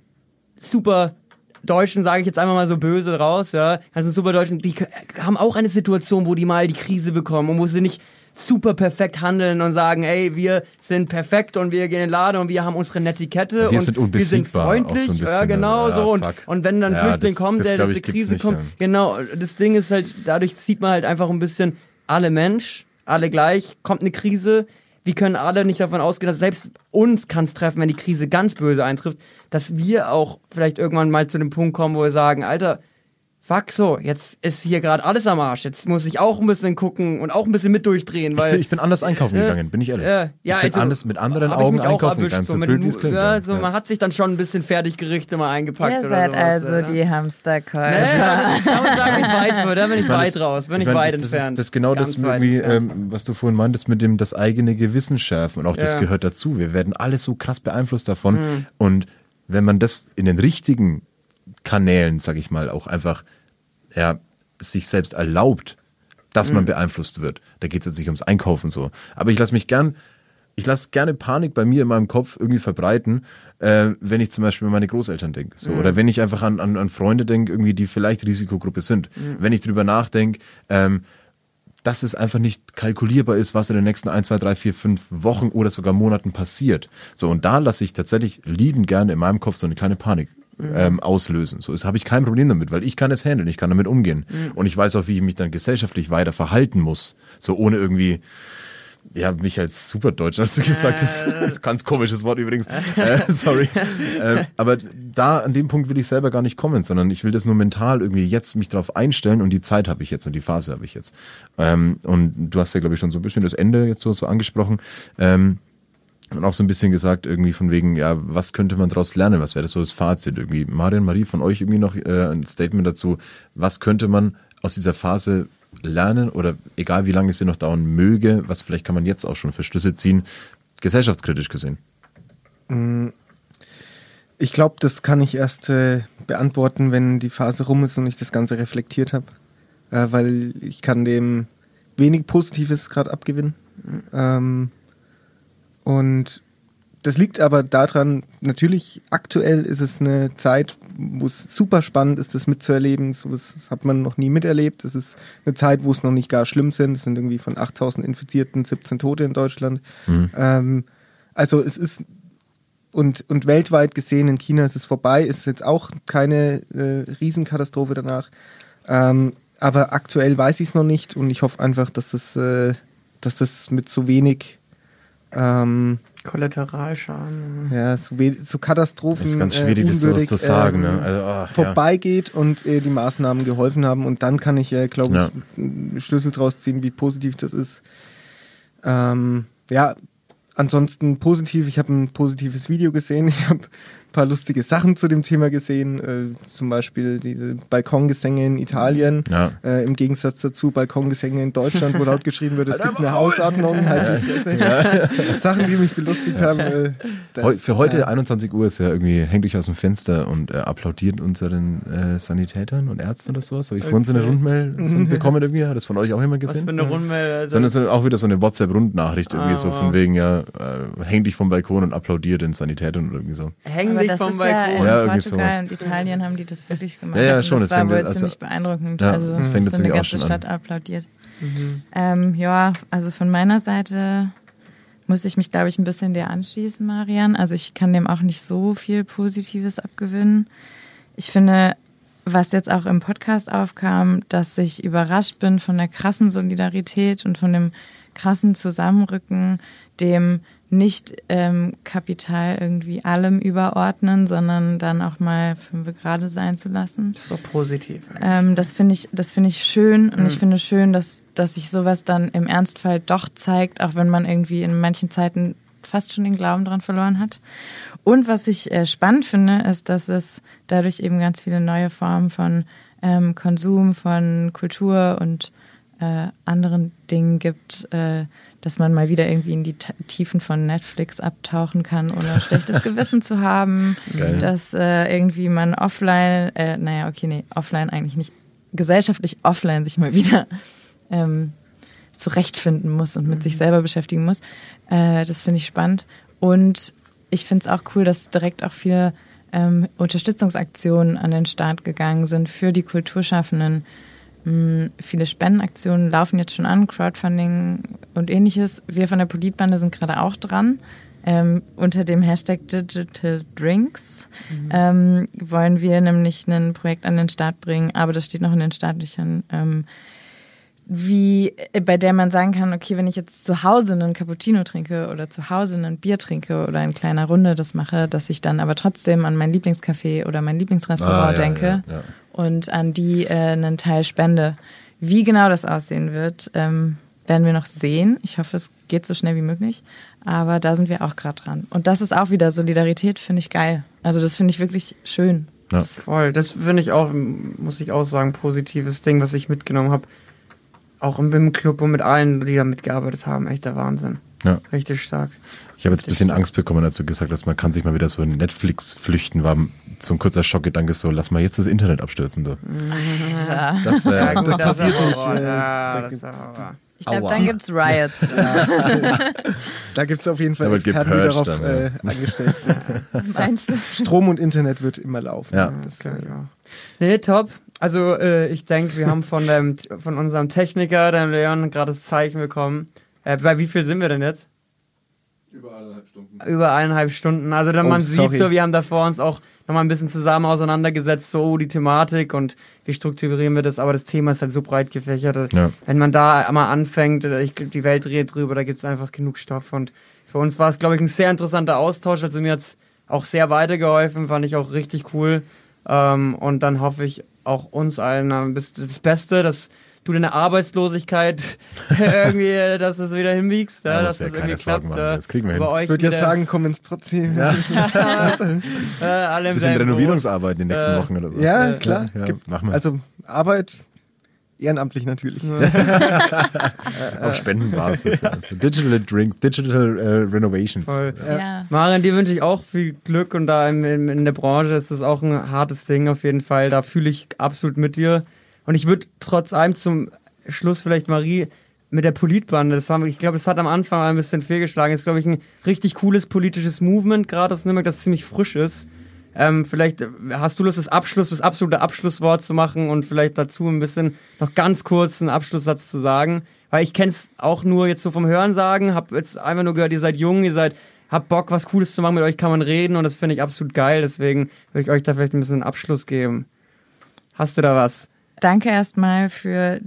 super Deutschen, sage ich jetzt einfach mal so böse raus, ja, ganzen super Deutschen, die haben auch eine Situation, wo die mal die Krise bekommen und wo sie nicht super perfekt handeln und sagen, ey, wir sind perfekt und wir gehen in den Laden und wir haben unsere Netiquette wir und sind wir sind freundlich, so bisschen, ja genau ja, so. Und, und wenn dann ein ja, Flüchtling das, kommt, das, der dass die Krise nicht, kommt, ja. genau, das Ding ist halt, dadurch sieht man halt einfach ein bisschen alle Mensch, alle gleich, kommt eine Krise, wir können alle nicht davon ausgehen, dass selbst uns kann es treffen, wenn die Krise ganz böse eintrifft, dass wir auch vielleicht irgendwann mal zu dem Punkt kommen, wo wir sagen, Alter, fuck so, jetzt ist hier gerade alles am Arsch. Jetzt muss ich auch ein bisschen gucken und auch ein bisschen mit durchdrehen. Weil, ich, bin, ich bin anders einkaufen äh, gegangen, bin ich ehrlich. Äh, ja, ich bin also, anders, mit anderen Augen einkaufen gegangen, so, so blöd wie es klingt. Ja, so, ja. Man hat sich dann schon ein bisschen Fertiggerichte mal eingepackt Ihr oder seid sowas, also ja. die Hamsterkäufer. Nee, kann man sagen, ich weit, [laughs] da bin ich, ich weit raus, bin ich, ich weit das entfernt. Ist, das ist genau Ganz das, irgendwie, ähm, was du vorhin meintest, mit dem das eigene Gewissen schärfen. Und auch das gehört dazu. Wir werden alle so krass beeinflusst davon. Mhm. Und wenn man das in den richtigen Kanälen, sag ich mal, auch einfach er sich selbst erlaubt, dass man mhm. beeinflusst wird. Da geht es jetzt nicht ums Einkaufen so. Aber ich lasse mich gern, ich lasse gerne Panik bei mir in meinem Kopf irgendwie verbreiten, äh, wenn ich zum Beispiel an meine Großeltern denke. So. Mhm. Oder wenn ich einfach an, an, an Freunde denke, irgendwie, die vielleicht Risikogruppe sind. Mhm. Wenn ich drüber nachdenke, ähm, dass es einfach nicht kalkulierbar ist, was in den nächsten ein, zwei, drei, vier, fünf Wochen oder sogar Monaten passiert. So, und da lasse ich tatsächlich liebend gerne in meinem Kopf so eine kleine Panik mhm. ähm, auslösen. So, das habe ich kein Problem damit, weil ich kann es handeln, ich kann damit umgehen. Mhm. Und ich weiß auch, wie ich mich dann gesellschaftlich weiter verhalten muss. So ohne irgendwie ja, mich als Superdeutsch hast du gesagt. Das ist ein ganz komisches Wort übrigens. Äh, sorry. Äh, aber da, an dem Punkt will ich selber gar nicht kommen, sondern ich will das nur mental irgendwie jetzt mich darauf einstellen und die Zeit habe ich jetzt und die Phase habe ich jetzt. Ähm, und du hast ja, glaube ich, schon so ein bisschen das Ende jetzt so, so angesprochen. Ähm, und auch so ein bisschen gesagt, irgendwie von wegen, ja, was könnte man daraus lernen? Was wäre das so das Fazit? Irgendwie, Marian, Marie, von euch irgendwie noch äh, ein Statement dazu. Was könnte man aus dieser Phase lernen oder egal wie lange es hier noch dauern möge, was vielleicht kann man jetzt auch schon für Schlüsse ziehen, gesellschaftskritisch gesehen? Mm, ich glaube, das kann ich erst äh, beantworten, wenn die Phase rum ist und ich das Ganze reflektiert habe. Äh, weil ich kann dem wenig Positives gerade abgewinnen. Ähm, und das liegt aber daran, natürlich aktuell ist es eine Zeit, wo es super spannend ist, das mitzuerleben. So was hat man noch nie miterlebt. Es ist eine Zeit, wo es noch nicht gar schlimm sind. Es sind irgendwie von 8000 Infizierten 17 Tote in Deutschland. Mhm. Ähm, also es ist und, und weltweit gesehen in China ist es vorbei, ist jetzt auch keine äh, Riesenkatastrophe danach. Ähm, aber aktuell weiß ich es noch nicht und ich hoffe einfach, dass das, äh, dass das mit so wenig ähm, Kollateralschaden. Ja, so, so Katastrophen. Das ist ganz schwierig, äh, das sowas zu sagen. Ne? Ähm, also, oh, vorbeigeht ja. und äh, die Maßnahmen geholfen haben. Und dann kann ich, äh, glaube ich, einen Schlüssel draus ziehen, wie positiv das ist. Ähm, ja, ansonsten positiv. Ich habe ein positives Video gesehen. [laughs] Ich habe paar lustige Sachen zu dem Thema gesehen, äh, zum Beispiel diese Balkongesänge in Italien, ja. äh, im Gegensatz dazu Balkongesänge in Deutschland, wo laut geschrieben wird, es gibt eine Hausordnung, halt die Fresse. Ja. [laughs] Sachen, die mich belustigt haben. Äh, das, Für heute, äh, 21 Uhr, ist ja irgendwie, hängt euch aus dem Fenster und äh, applaudiert unseren äh, Sanitätern und Ärzten oder sowas. Habe ich vorhin so eine Rundmail [laughs] bekommen irgendwie, hat das von euch auch immer gesehen? Was für eine Rundmail? Also Sondern auch wieder so eine WhatsApp-Rundnachricht irgendwie ah, so von wegen, ja, häng dich vom Balkon und applaudiert den Sanitätern oder irgendwie so. Häng dich das vom ist Balkon. Ja, in Portugal und Italien haben die das wirklich gemacht. Ja, ja schon. Das, das war wohl also, ziemlich beeindruckend. Ja, also das fängt so eine ganze Stadt an. applaudiert. Mhm. Ähm, ja, also von meiner Seite muss ich mich, glaube ich, ein bisschen dir anschließen, Marian. Also ich kann dem auch nicht so viel Positives abgewinnen. Ich finde, was jetzt auch im Podcast aufkam, dass ich überrascht bin von der krassen Solidarität und von dem krassen Zusammenrücken, dem nicht ähm, Kapital irgendwie allem überordnen, sondern dann auch mal fünf gerade sein zu lassen. Das ist doch positiv. Ähm, das finde ich, das finde ich schön und mhm. ich finde schön, dass, dass sich sowas dann im Ernstfall doch zeigt, auch wenn man irgendwie in manchen Zeiten fast schon den Glauben daran verloren hat. Und was ich äh, spannend finde, ist, dass es dadurch eben ganz viele neue Formen von ähm, Konsum, von Kultur und äh, anderen Dingen gibt, äh, dass man mal wieder irgendwie in die Tiefen von Netflix abtauchen kann, ohne ein schlechtes [laughs] Gewissen zu haben. Geil. Dass äh, irgendwie man offline, äh, naja, okay, nee, offline eigentlich nicht, gesellschaftlich offline sich mal wieder ähm, zurechtfinden muss und mit mhm. sich selber beschäftigen muss. Äh, das finde ich spannend. Und ich finde es auch cool, dass direkt auch viele ähm, Unterstützungsaktionen an den Start gegangen sind für die Kulturschaffenden. Ähm, viele Spendenaktionen laufen jetzt schon an, Crowdfunding und ähnliches. Wir von der Politbande sind gerade auch dran. Ähm, unter dem Hashtag Digital Drinks mhm. ähm, wollen wir nämlich ein Projekt an den Start bringen, aber das steht noch in den staatlichen ähm, wie bei der man sagen kann, okay, wenn ich jetzt zu Hause einen Cappuccino trinke oder zu Hause ein Bier trinke oder in kleiner Runde das mache, dass ich dann aber trotzdem an mein Lieblingscafé oder mein Lieblingsrestaurant ah, ja, denke ja, ja. Und an die äh, einen Teil spende. Wie genau das aussehen wird, ähm, werden wir noch sehen. Ich hoffe, es geht so schnell wie möglich. Aber da sind wir auch gerade dran. Und das ist auch wieder Solidarität, finde ich geil. Also das finde ich wirklich schön. Ja. Voll. Das finde ich auch, muss ich auch sagen, positives Ding, was ich mitgenommen habe auch im BIM-Club und mit allen, die da mitgearbeitet haben, echter Wahnsinn. Ja. Richtig stark. Ich habe jetzt ein bisschen Angst bekommen, als du gesagt hast, man kann sich mal wieder so in Netflix flüchten, war so ein kurzer Schockgedanke so, lass mal jetzt das Internet abstürzen. Du. Ja. [laughs] Das, wär, ja, gut, das, das passiert nicht. Ja, das ich glaube, dann gibt es Riots. Ja. [laughs] da gibt es auf jeden Fall Experten, die darauf dann, ja. äh, [laughs] angestellt sind. Strom und Internet wird immer laufen. Ja. Das, okay, äh. Nee, top. Also äh, ich denke, wir haben von, dem, von unserem Techniker, dem Leon, gerade das Zeichen bekommen. Äh, bei wie viel sind wir denn jetzt? Über eineinhalb Stunden. Über eineinhalb Stunden. Also dann oh, man sorry. sieht so, wir haben da vor uns auch nochmal ein bisschen zusammen auseinandergesetzt, so die Thematik und wie strukturieren wir das, aber das Thema ist halt so breit gefächert. Ja. Wenn man da einmal anfängt, äh, ich, die Welt dreht drüber, da gibt es einfach genug Stoff und für uns war es, glaube ich, ein sehr interessanter Austausch, also mir hat es auch sehr weitergeholfen, fand ich auch richtig cool ähm, und dann hoffe ich auch uns allen äh, das Beste, dass du deine Arbeitslosigkeit [laughs] irgendwie, dass du es wieder hinbiegst, ja, dass das irgendwie klappt. Machen. Das kriegen wir hin. Ich würde ja sagen, komm ins Prozess. Ja. [laughs] [laughs] äh, alle Bisschen Renovierungsarbeit in den nächsten äh, Wochen oder so. Ja, klar. Ja, Gibt, also Arbeit Ehrenamtlich natürlich. Auf Spendenbasis. Also Digital Drinks, Digital äh, Renovations. Voll. Ja. Marian, dir wünsche ich auch viel Glück und da in, in, in der Branche ist das auch ein hartes Ding auf jeden Fall. Da fühle ich absolut mit dir. Und ich würde trotz allem zum Schluss vielleicht Marie mit der Politbande, das haben, ich glaube, das hat am Anfang ein bisschen fehlgeschlagen. Das ist, glaube ich, ein richtig cooles politisches Movement, gerade aus Nürnberg, das ziemlich frisch ist. Ähm, vielleicht hast du Lust, das Abschluss, das absolute Abschlusswort zu machen und vielleicht dazu ein bisschen noch ganz kurz einen Abschlusssatz zu sagen. Weil ich kenne es auch nur jetzt so vom Hörensagen, habe jetzt einfach nur gehört, ihr seid jung, ihr seid, habt Bock, was Cooles zu machen, mit euch kann man reden und das finde ich absolut geil. Deswegen würde ich euch da vielleicht ein bisschen einen Abschluss geben. Hast du da was? Danke erstmal für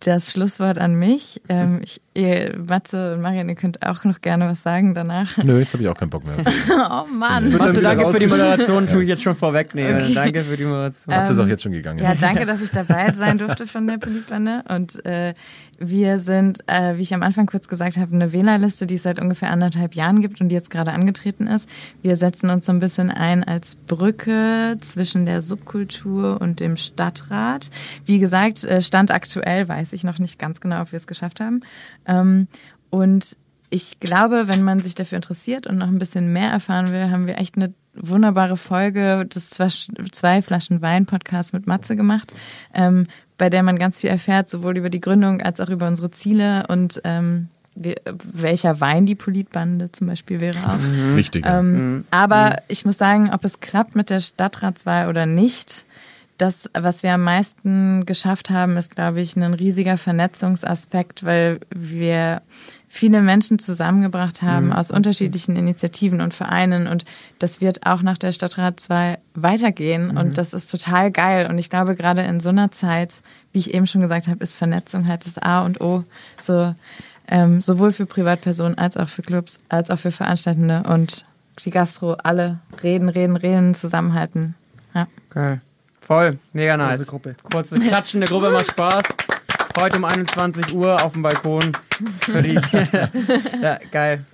das Schlusswort an mich. Ähm, ich, ihr, Matze und Marian, ihr könnt auch noch gerne was sagen danach. Nö, jetzt habe ich auch keinen Bock mehr. [laughs] oh Mann. Matze, danke für die Moderation, tue ich jetzt schon vorwegnehmen. Okay. Danke für die Moderation. Matze ist auch jetzt schon gegangen. Ja, danke, dass ich dabei sein durfte von der Politbande. Und äh, wir sind, äh, wie ich am Anfang kurz gesagt habe, eine Wählerliste, die es seit ungefähr anderthalb Jahren gibt und die jetzt gerade angetreten ist. Wir setzen uns so ein bisschen ein als Brücke zwischen der Subkultur und dem Stadtrat. Wie gesagt, äh, Stand aktuell weiß ich noch nicht ganz genau, ob wir es geschafft haben. Ähm, und ich glaube, wenn man sich dafür interessiert und noch ein bisschen mehr erfahren will, haben wir echt eine wunderbare Folge des zwei Flaschen Wein Podcasts mit Matze gemacht, ähm, bei der man ganz viel erfährt, sowohl über die Gründung als auch über unsere Ziele und ähm, wie, welcher Wein die Politbande zum Beispiel wäre auch. Mhm. Wichtig. Ähm, mhm. Aber mhm. ich muss sagen, ob es klappt mit der Stadtratswahl oder nicht, das, was wir am meisten geschafft haben, ist, glaube ich, ein riesiger Vernetzungsaspekt, weil wir viele Menschen zusammengebracht haben mhm. aus unterschiedlichen Initiativen und Vereinen und das wird auch nach der Stadtrat 2 weitergehen mhm. und das ist total geil und ich glaube gerade in so einer Zeit, wie ich eben schon gesagt habe, ist Vernetzung halt das A und O, so ähm, sowohl für Privatpersonen als auch für Clubs, als auch für Veranstaltende und die Gastro, alle reden, reden, reden, zusammenhalten. Ja. Geil. Voll, mega nice. Kurze Gruppe. Kurze klatschende Gruppe macht Spaß. Heute um 21 Uhr auf dem Balkon. Für die. [laughs] ja, geil.